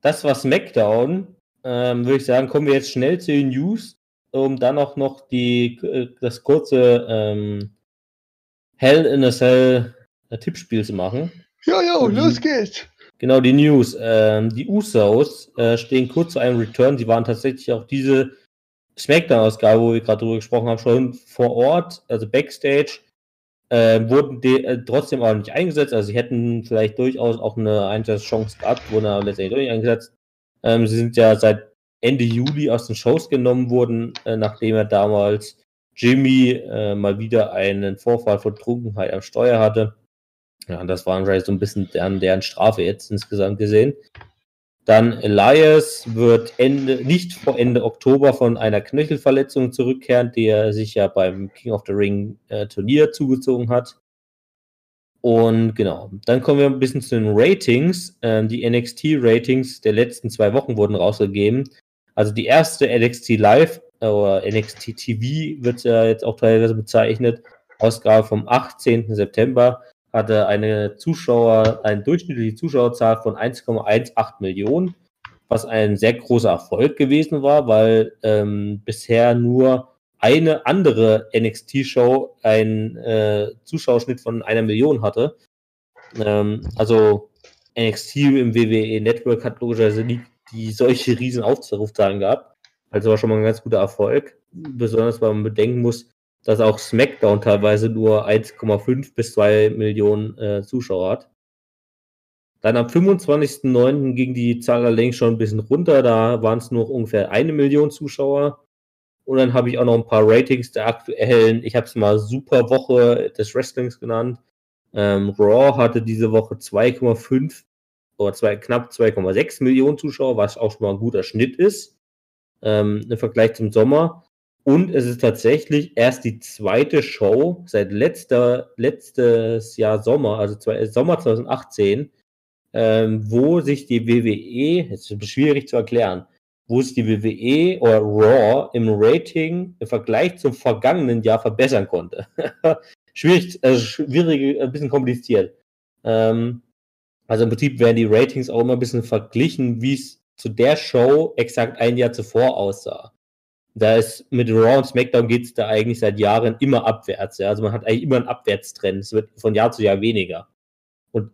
Das war SmackDown. Ähm, Würde ich sagen, kommen wir jetzt schnell zu den News, um dann auch noch die, äh, das kurze ähm, Hell in a Cell äh, Tippspiel zu machen. Ja, ja, los geht's. Genau, die News. Ähm, die Usos äh, stehen kurz zu einem Return. Sie waren tatsächlich auch diese Smackdown-Ausgabe, wo wir gerade drüber gesprochen haben, schon vor Ort, also Backstage äh, wurden die, äh, trotzdem auch nicht eingesetzt. Also sie hätten vielleicht durchaus auch eine Einsatzchance gehabt, wurden aber letztendlich nicht eingesetzt. Ähm, sie sind ja seit Ende Juli aus den Shows genommen worden, äh, nachdem er damals Jimmy äh, mal wieder einen Vorfall von Trunkenheit am Steuer hatte. Ja, das war wahrscheinlich so ein bisschen deren, deren Strafe jetzt insgesamt gesehen. Dann Elias wird Ende, nicht vor Ende Oktober von einer Knöchelverletzung zurückkehren, die er sich ja beim King of the Ring äh, Turnier zugezogen hat. Und genau, dann kommen wir ein bisschen zu den Ratings. Ähm, die NXT-Ratings der letzten zwei Wochen wurden rausgegeben. Also die erste NXT Live äh, oder NXT TV wird ja jetzt auch teilweise bezeichnet. Ausgabe vom 18. September hatte eine Zuschauer, eine durchschnittliche Zuschauerzahl von 1,18 Millionen, was ein sehr großer Erfolg gewesen war, weil ähm, bisher nur eine andere NXT-Show einen äh, Zuschauerschnitt von einer Million hatte. Ähm, also NXT im WWE Network hat logischerweise nie die solche riesen Aufrufzahlen gehabt. Also war schon mal ein ganz guter Erfolg. Besonders weil man bedenken muss, dass auch SmackDown teilweise nur 1,5 bis 2 Millionen äh, Zuschauer hat. Dann am 25.09. ging die Zahl allerdings schon ein bisschen runter, da waren es nur ungefähr eine Million Zuschauer. Und dann habe ich auch noch ein paar Ratings der aktuellen, ich habe es mal Super Woche des Wrestlings genannt. Ähm, Raw hatte diese Woche 2,5 oder zwei, knapp 2,6 Millionen Zuschauer, was auch schon mal ein guter Schnitt ist ähm, im Vergleich zum Sommer. Und es ist tatsächlich erst die zweite Show seit letzter, letztes Jahr Sommer, also zwei, Sommer 2018, ähm, wo sich die WWE, jetzt ist es schwierig zu erklären, wo sich die WWE oder Raw im Rating im Vergleich zum vergangenen Jahr verbessern konnte. schwierig, also schwierig, ein bisschen kompliziert. Ähm, also im Prinzip werden die Ratings auch immer ein bisschen verglichen, wie es zu der Show exakt ein Jahr zuvor aussah da ist mit Raw und SmackDown geht es da eigentlich seit Jahren immer abwärts. Ja? Also man hat eigentlich immer einen Abwärtstrend. Es wird von Jahr zu Jahr weniger. Und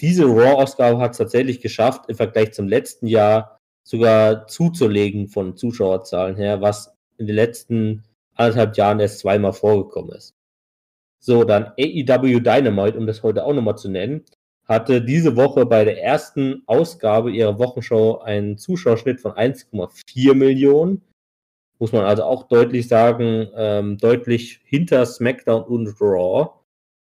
diese Raw-Ausgabe hat es tatsächlich geschafft, im Vergleich zum letzten Jahr sogar zuzulegen von Zuschauerzahlen her, was in den letzten anderthalb Jahren erst zweimal vorgekommen ist. So, dann AEW Dynamite, um das heute auch nochmal zu nennen, hatte diese Woche bei der ersten Ausgabe ihrer Wochenshow einen Zuschauerschnitt von 1,4 Millionen muss man also auch deutlich sagen, ähm, deutlich hinter SmackDown und Raw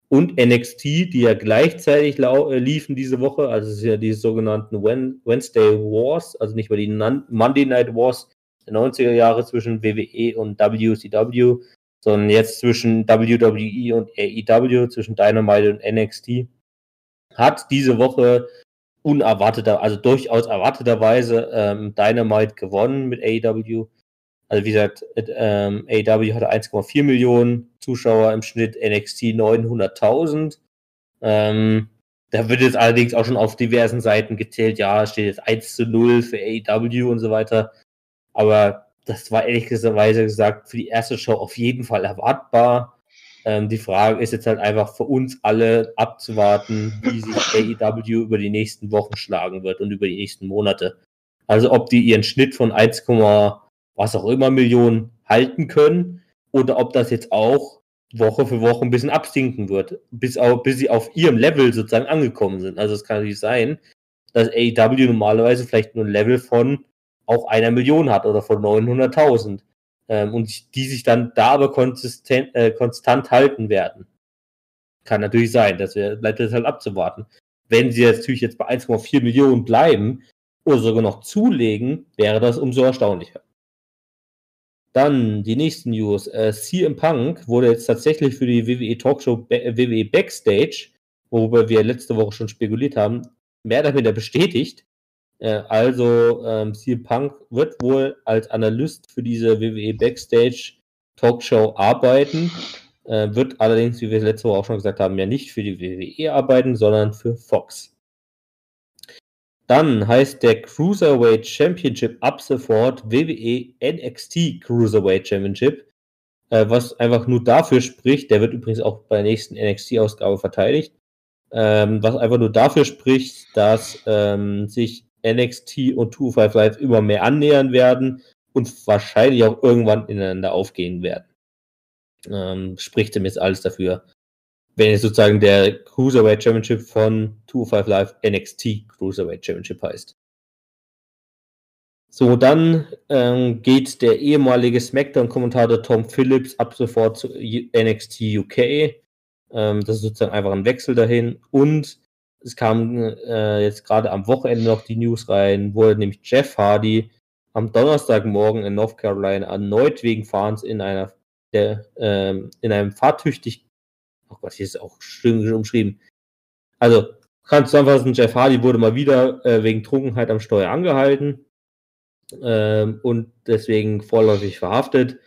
und NXT, die ja gleichzeitig äh, liefen diese Woche, also es sind ja die sogenannten Wednesday Wars, also nicht mehr die Monday Night Wars der 90er Jahre zwischen WWE und WCW, sondern jetzt zwischen WWE und AEW, zwischen Dynamite und NXT, hat diese Woche unerwarteter, also durchaus erwarteterweise ähm, Dynamite gewonnen mit AEW. Also wie gesagt, ähm, AEW hatte 1,4 Millionen Zuschauer im Schnitt, NXT 900.000. Ähm, da wird jetzt allerdings auch schon auf diversen Seiten gezählt, ja, steht jetzt 1 zu 0 für AEW und so weiter. Aber das war ehrlicherweise gesagt für die erste Show auf jeden Fall erwartbar. Ähm, die Frage ist jetzt halt einfach für uns alle abzuwarten, wie sich AEW über die nächsten Wochen schlagen wird und über die nächsten Monate. Also ob die ihren Schnitt von 1, was auch immer Millionen halten können oder ob das jetzt auch Woche für Woche ein bisschen absinken wird, bis, auch, bis sie auf ihrem Level sozusagen angekommen sind. Also es kann natürlich sein, dass AEW normalerweise vielleicht nur ein Level von auch einer Million hat oder von 900.000 ähm, und die sich dann da aber konsistent, äh, konstant halten werden. Kann natürlich sein, das wär, bleibt jetzt halt abzuwarten. Wenn sie jetzt natürlich jetzt bei 1,4 Millionen bleiben oder sogar noch zulegen, wäre das umso erstaunlicher. Dann die nächsten News. Äh, CM Punk wurde jetzt tatsächlich für die WWE Talkshow WWE Backstage, worüber wir letzte Woche schon spekuliert haben, mehr oder weniger bestätigt. Äh, also ähm, CM Punk wird wohl als Analyst für diese WWE Backstage Talkshow arbeiten, äh, wird allerdings, wie wir letzte Woche auch schon gesagt haben, ja nicht für die WWE arbeiten, sondern für Fox. Dann heißt der Cruiserweight Championship ab sofort WWE NXT Cruiserweight Championship, äh, was einfach nur dafür spricht, der wird übrigens auch bei der nächsten NXT-Ausgabe verteidigt, ähm, was einfach nur dafür spricht, dass ähm, sich NXT und 205 Live immer mehr annähern werden und wahrscheinlich auch irgendwann ineinander aufgehen werden. Ähm, spricht dem jetzt alles dafür. Wenn jetzt sozusagen der Cruiserweight Championship von 205 Live NXT Cruiserweight Championship heißt. So, dann ähm, geht der ehemalige SmackDown-Kommentator Tom Phillips ab sofort zu NXT UK. Ähm, das ist sozusagen einfach ein Wechsel dahin. Und es kam äh, jetzt gerade am Wochenende noch die News rein, wo nämlich Jeff Hardy am Donnerstagmorgen in North Carolina erneut wegen Fahrens in einer der, ähm, in einem fahrtüchtig, oh Gott, hier ist auch schön umschrieben. Also, kannst du zusammenfassen, Jeff Hardy wurde mal wieder äh, wegen Trunkenheit am Steuer angehalten ähm, und deswegen vorläufig verhaftet.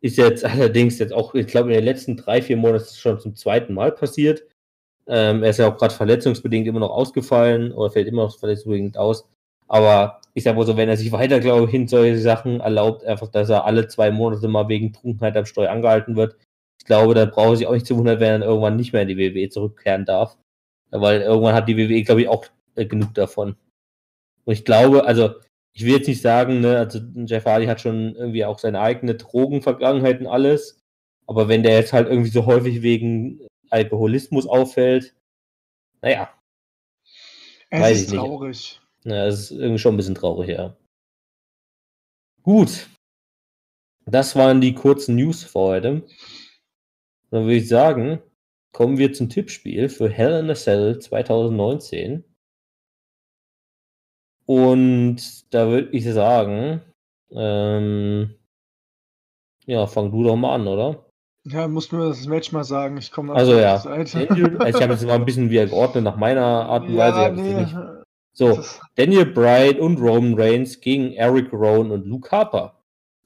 Ist jetzt allerdings jetzt auch, ich glaube, in den letzten drei, vier Monaten schon zum zweiten Mal passiert. Ähm, er ist ja auch gerade verletzungsbedingt immer noch ausgefallen oder fällt immer noch verletzungsbedingt aus. Aber ich sag mal so, wenn er sich weiter, glaube ich, hin solche Sachen erlaubt, einfach, dass er alle zwei Monate mal wegen Trunkenheit am Steuer angehalten wird. Ich glaube, da braucht er sich auch nicht zu wundern, wenn er irgendwann nicht mehr in die WWE zurückkehren darf. Weil irgendwann hat die WWE, glaube ich, auch äh, genug davon. Und ich glaube, also, ich will jetzt nicht sagen, ne, also Jeff Hardy hat schon irgendwie auch seine eigene Drogenvergangenheit und alles. Aber wenn der jetzt halt irgendwie so häufig wegen Alkoholismus auffällt, naja. Es weiß ist ich traurig. Nicht. Ja, es ist irgendwie schon ein bisschen traurig, ja. Gut. Das waren die kurzen News für heute. Dann würde ich sagen, kommen wir zum Tippspiel für Hell in a Cell 2019. Und da würde ich sagen, ähm, ja, fang du doch mal an, oder? Ja, musst mir das Match mal sagen. Ich komme Also ja. Daniel, also ich habe jetzt mal ein bisschen wieder geordnet nach meiner Art und ja, Weise. Nee. So, Daniel Bryan und Roman Reigns gegen Eric Rowan und Luke Harper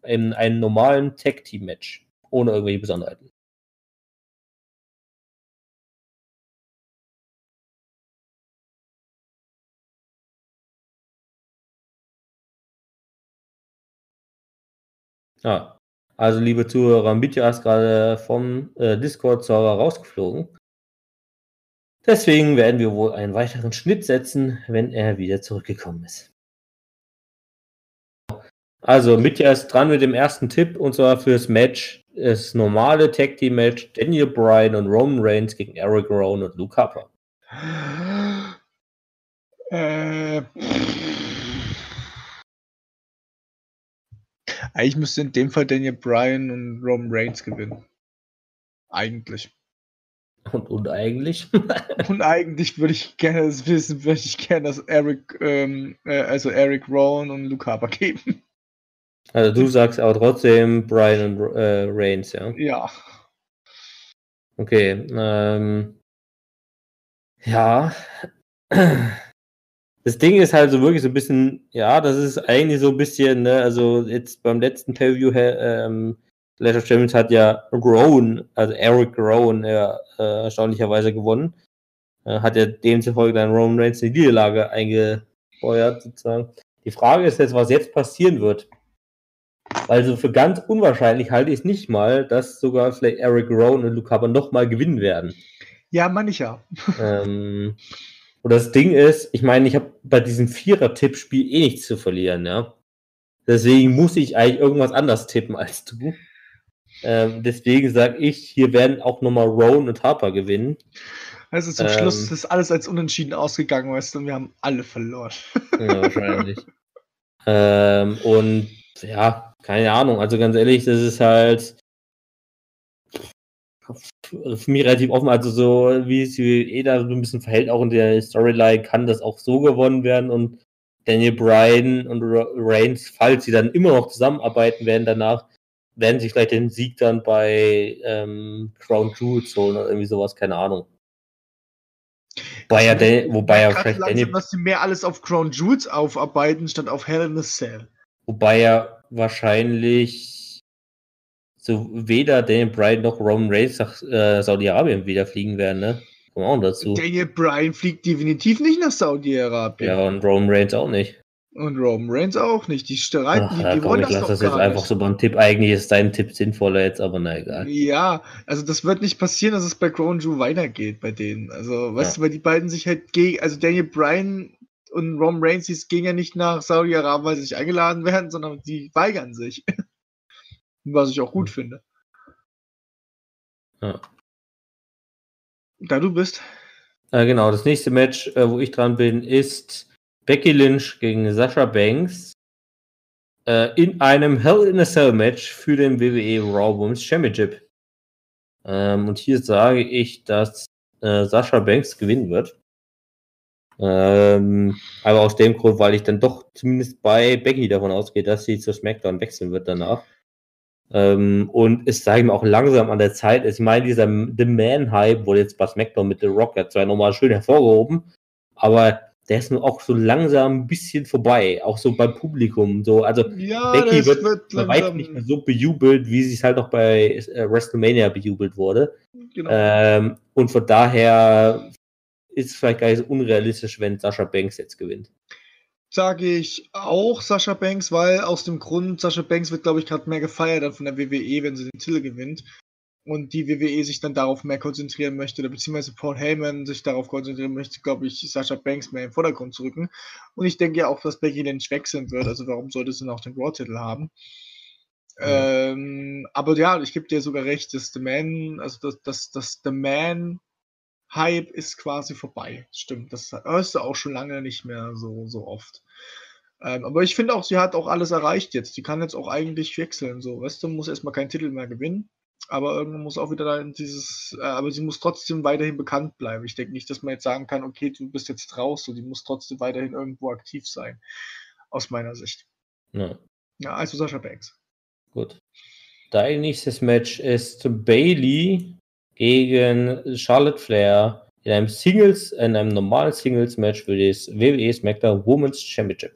in einem normalen Tag-Team-Match. Ohne irgendwelche Besonderheiten. Ah, also, liebe Zuhörer, Mitya ist gerade vom äh, Discord-Server rausgeflogen. Deswegen werden wir wohl einen weiteren Schnitt setzen, wenn er wieder zurückgekommen ist. Also, Mitya ist dran mit dem ersten Tipp und zwar fürs Match. Das normale Tag Team Match Daniel Bryan und Roman Reigns gegen Eric Rowan und Luke Harper. Äh. Eigentlich müsste in dem Fall Daniel Bryan und Roman Reigns gewinnen. Eigentlich. Und, und eigentlich? und eigentlich würde ich gerne das wissen, würde ich gerne, dass Eric, ähm, äh, also Eric Rowan und Luke Harper geben. Also du sagst aber trotzdem Brian und äh, Reigns, ja? Ja. Okay. Ähm, ja. Das Ding ist halt so wirklich so ein bisschen, ja, das ist eigentlich so ein bisschen, ne, also jetzt beim letzten Pay-View, ähm, Clash of Champions hat ja Rowan, also Eric Rowan, ja, äh, erstaunlicherweise gewonnen. Äh, hat ja demzufolge dann Roman Reigns in die Niederlage eingefeuert, sozusagen. Die Frage ist jetzt, was jetzt passieren wird. Also für ganz unwahrscheinlich halte ich es nicht mal, dass sogar vielleicht Eric Rowan und Luke Harper nochmal gewinnen werden. Ja, meine ich ja. ähm, und das Ding ist, ich meine, ich habe bei diesem Vierer-Tippspiel eh nichts zu verlieren, ja. Deswegen muss ich eigentlich irgendwas anders tippen als du. Ähm, deswegen sage ich, hier werden auch nochmal Rowan und Harper gewinnen. Also zum ähm, Schluss ist alles als unentschieden ausgegangen, weißt du, und wir haben alle verloren. ja, wahrscheinlich. ähm, und ja, keine Ahnung. Also ganz ehrlich, das ist halt für mich relativ offen. Also so, wie es eh da so ein bisschen verhält, auch in der Storyline, kann das auch so gewonnen werden und Daniel Bryan und Reigns, falls sie dann immer noch zusammenarbeiten werden danach, werden sich vielleicht den Sieg dann bei ähm, Crown Jewels holen oder irgendwie sowas, keine Ahnung. Wobei ja, wobei ja vielleicht langsam, dass sie mehr alles auf Crown Jewels aufarbeiten, statt auf Hell in a Cell. Wobei ja wahrscheinlich so weder Daniel Bryan noch Roman Reigns nach äh, Saudi-Arabien wieder fliegen werden, ne? Kommen auch dazu. Daniel Bryan fliegt definitiv nicht nach Saudi-Arabien. Ja, und Roman Reigns auch nicht. Und Roman Reigns auch nicht. Die streiten, Ach, die, die wollen ich das lasse das jetzt nicht. einfach so beim Tipp. Eigentlich ist dein Tipp sinnvoller jetzt, aber na egal. Ja, also das wird nicht passieren, dass es bei Crown Jew weitergeht bei denen. Also, weißt ja. du, weil die beiden sich halt gegen, also Daniel Bryan und Roman Reigns, die gehen ja nicht nach Saudi-Arabien, weil sie sich eingeladen werden, sondern die weigern sich. Was ich auch gut finde. Ja. Da du bist. Äh, genau, das nächste Match, äh, wo ich dran bin, ist Becky Lynch gegen Sasha Banks äh, in einem Hell in a Cell Match für den WWE Raw Women's Championship. Ähm, und hier sage ich, dass äh, Sasha Banks gewinnen wird. Ähm, aber aus dem Grund, weil ich dann doch zumindest bei Becky davon ausgehe, dass sie zu SmackDown wechseln wird danach. Ähm, und es sage ich mir auch langsam an der Zeit Ich meine, dieser The Man-Hype wurde jetzt bei SmackDown mit The Rock ja zwar nochmal schön hervorgehoben, aber der ist nur auch so langsam ein bisschen vorbei, auch so beim Publikum. So, also ja, Becky wird, wird bei weitem nicht mehr so bejubelt, wie sie es halt noch bei äh, WrestleMania bejubelt wurde. Genau. Ähm, und von daher ist es vielleicht gar nicht so unrealistisch, wenn Sascha Banks jetzt gewinnt. Sage ich auch Sascha Banks, weil aus dem Grund, Sascha Banks wird, glaube ich, gerade mehr gefeiert von der WWE, wenn sie den Titel gewinnt und die WWE sich dann darauf mehr konzentrieren möchte, oder beziehungsweise Paul Heyman sich darauf konzentrieren möchte, glaube ich, Sasha Banks mehr im Vordergrund zu rücken. Und ich denke ja auch, dass Becky Lynch wechseln wird, also warum sollte sie noch den Raw-Titel haben? Ja. Ähm, aber ja, ich gebe dir sogar recht, dass The Man, also das, das, das The Man Hype ist quasi vorbei. Stimmt, das hörst du auch schon lange nicht mehr so, so oft. Ähm, aber ich finde auch, sie hat auch alles erreicht jetzt. Sie kann jetzt auch eigentlich wechseln. So, weißt du, muss erstmal keinen Titel mehr gewinnen aber irgendwann muss auch wieder dieses, äh, aber sie muss trotzdem weiterhin bekannt bleiben. Ich denke nicht, dass man jetzt sagen kann, okay, du bist jetzt raus, so die muss trotzdem weiterhin irgendwo aktiv sein, aus meiner Sicht. Ja, ja also Sascha Banks. Gut. Dein nächstes Match ist Bailey gegen Charlotte Flair in einem Singles, in einem normalen Singles-Match für das WWE SmackDown Women's Championship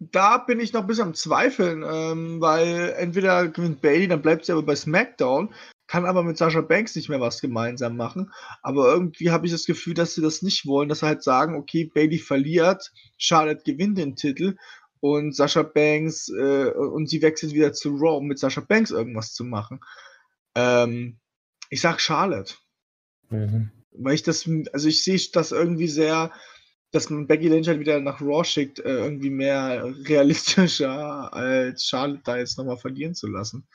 da bin ich noch ein bisschen am Zweifeln, ähm, weil entweder gewinnt Bailey, dann bleibt sie aber bei SmackDown, kann aber mit Sasha Banks nicht mehr was gemeinsam machen. Aber irgendwie habe ich das Gefühl, dass sie das nicht wollen, dass sie halt sagen, okay, Bailey verliert, Charlotte gewinnt den Titel und Sasha Banks äh, und sie wechselt wieder zu Raw, um mit Sasha Banks irgendwas zu machen. Ähm, ich sag Charlotte. Mhm. Weil ich das, also ich sehe das irgendwie sehr, dass man Becky Lynch halt wieder nach Raw schickt, äh, irgendwie mehr realistischer, als Charlotte da jetzt nochmal verlieren zu lassen.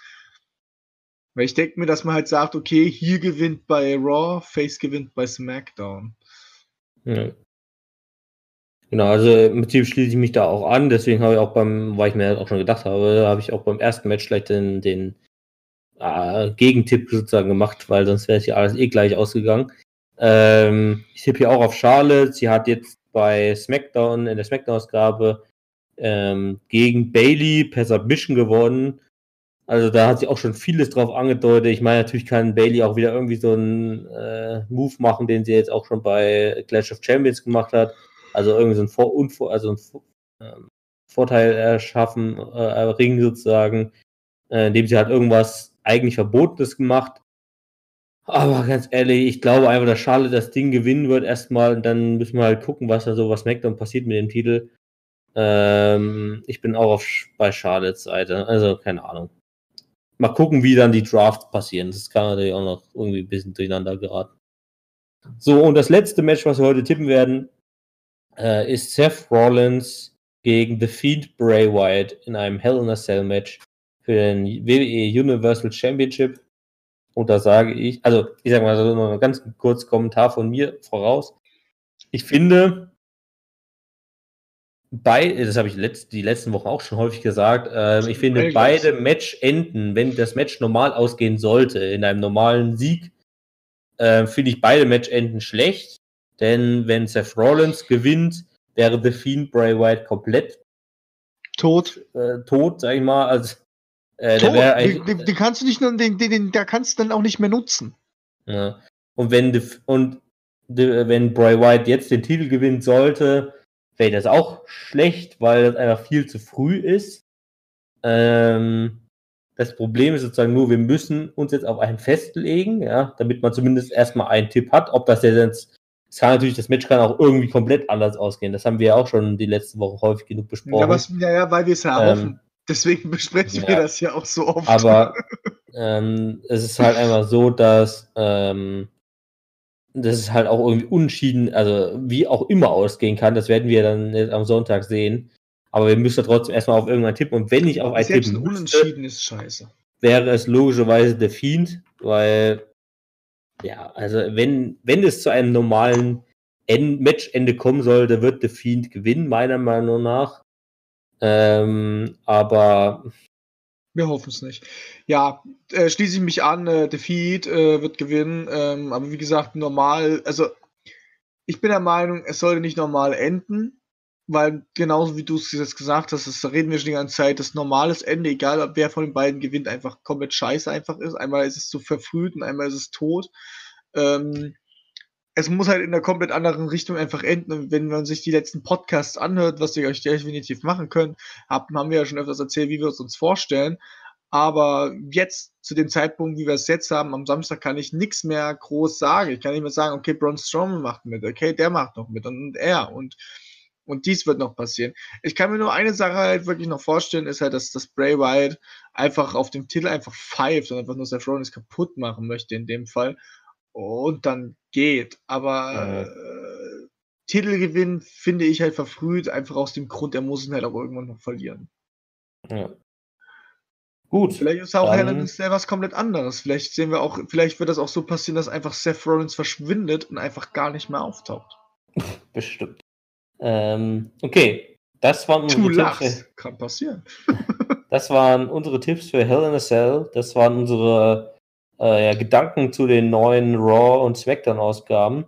Weil ich denke mir, dass man halt sagt, okay, hier gewinnt bei Raw, Face gewinnt bei SmackDown. Ja. Genau, also im Prinzip schließe ich mich da auch an, deswegen habe ich auch beim, weil ich mir auch schon gedacht habe, habe ich auch beim ersten Match gleich den, den äh, Gegentipp sozusagen gemacht, weil sonst wäre es ja alles eh gleich ausgegangen. Ähm, ich tippe hier auch auf Charlotte. Sie hat jetzt bei SmackDown, in der SmackDown-Ausgabe ähm, gegen Bailey per Submission gewonnen. Also da hat sie auch schon vieles drauf angedeutet. Ich meine, natürlich kann Bailey auch wieder irgendwie so einen äh, Move machen, den sie jetzt auch schon bei Clash of Champions gemacht hat. Also irgendwie so ein, Vor Unvor also ein ähm, Vorteil erschaffen, äh, erringen sozusagen, äh, indem sie halt irgendwas eigentlich Verbotenes gemacht. Aber ganz ehrlich, ich glaube einfach, dass Charlotte das Ding gewinnen wird erstmal. Und dann müssen wir halt gucken, was da so was SmackDown passiert mit dem Titel. Ähm, ich bin auch auf, bei Charlottes Seite. Also keine Ahnung. Mal gucken, wie dann die Drafts passieren. Das kann natürlich auch noch irgendwie ein bisschen durcheinander geraten. So, und das letzte Match, was wir heute tippen werden, äh, ist Seth Rollins gegen The Fiend Bray Wyatt in einem Hell in a Cell Match für den WWE Universal Championship. Und da sage ich, also ich sage mal so noch ganz kurz Kommentar von mir voraus. Ich finde, bei, das habe ich letzt, die letzten Wochen auch schon häufig gesagt, äh, ich finde beide Matchenden, wenn das Match normal ausgehen sollte, in einem normalen Sieg, äh, finde ich beide Matchenden schlecht. Denn wenn Seth Rollins gewinnt, wäre The Fiend Bray Wyatt komplett tot. Äh, tot, sag ich mal. Also, äh, den, den, den, kannst du nicht den, den, der kannst du dann auch nicht mehr nutzen. Ja. Und wenn und wenn Bray Wyatt jetzt den Titel gewinnen sollte, wäre das auch schlecht, weil das einfach viel zu früh ist. Ähm, das Problem ist sozusagen nur, wir müssen uns jetzt auf einen festlegen, ja, damit man zumindest erstmal einen Tipp hat. Ob das jetzt, es kann natürlich, das Match kann auch irgendwie komplett anders ausgehen. Das haben wir ja auch schon die letzte Woche häufig genug besprochen. Ja, was, ja, ja weil wir es ja ähm, hoffen. Deswegen besprechen ja, wir das ja auch so oft. Aber ähm, es ist halt einfach so, dass ähm, das ist halt auch irgendwie unschieden, also wie auch immer ausgehen kann, das werden wir dann am Sonntag sehen. Aber wir müssen trotzdem erstmal auf irgendeinen tippen. Und wenn ich auf einen tippen ein Unentschieden ist scheiße. Wäre es logischerweise der Fiend, weil, ja, also wenn, wenn es zu einem normalen End Matchende kommen sollte, wird der Fiend gewinnen, meiner Meinung nach. Ähm, aber wir hoffen es nicht. Ja, äh, schließe ich mich an. Äh, Defeat äh, wird gewinnen. Ähm, aber wie gesagt, normal. Also, ich bin der Meinung, es sollte nicht normal enden. Weil genauso wie du es jetzt gesagt hast, das reden wir schon die ganze Zeit, das normales Ende, egal wer von den beiden gewinnt, einfach komplett scheiße einfach ist. Einmal ist es zu verfrüht und einmal ist es tot. Ähm, es muss halt in einer komplett anderen Richtung einfach enden. Und wenn man sich die letzten Podcasts anhört, was ihr euch definitiv machen könnt, haben, wir ja schon öfters erzählt, wie wir es uns vorstellen. Aber jetzt, zu dem Zeitpunkt, wie wir es jetzt haben, am Samstag kann ich nichts mehr groß sagen. Ich kann nicht mehr sagen, okay, Braun Strowman macht mit, okay, der macht noch mit und er und, und dies wird noch passieren. Ich kann mir nur eine Sache halt wirklich noch vorstellen, ist halt, dass das Bray Wyatt einfach auf dem Titel einfach pfeift und einfach nur Seth Rollins kaputt machen möchte in dem Fall und dann geht. Aber äh, Titelgewinn finde ich halt verfrüht, einfach aus dem Grund, er muss ihn halt auch irgendwann noch verlieren. Ja. Gut. Vielleicht ist auch Hell in was komplett anderes. Vielleicht sehen wir auch, vielleicht wird das auch so passieren, dass einfach Seth Rollins verschwindet und einfach gar nicht mehr auftaucht. Bestimmt. Ähm, okay, das waren unsere Tipps. Für, Kann passieren. das waren unsere Tipps für Hell in a Cell. Das waren unsere äh, ja, Gedanken zu den neuen Raw und SmackDown-Ausgaben.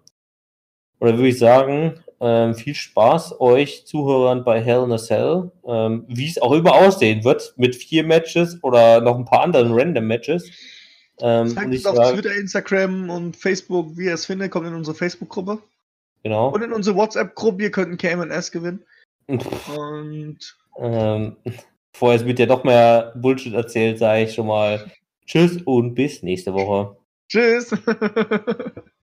Oder würde ich sagen, ähm, viel Spaß euch Zuhörern bei Hell in a Cell, ähm, wie es auch immer aussehen wird, mit vier Matches oder noch ein paar anderen Random Matches. Ähm, Zeigt uns auf Twitter, Instagram und Facebook, wie ihr es findet, kommt in unsere Facebook-Gruppe. Genau. Und in unsere WhatsApp-Gruppe, ihr könnt ein KMS gewinnen. und ähm, jetzt mit dir doch mehr Bullshit erzählt, sage ich schon mal Tschüss und bis nächste Woche. Tschüss.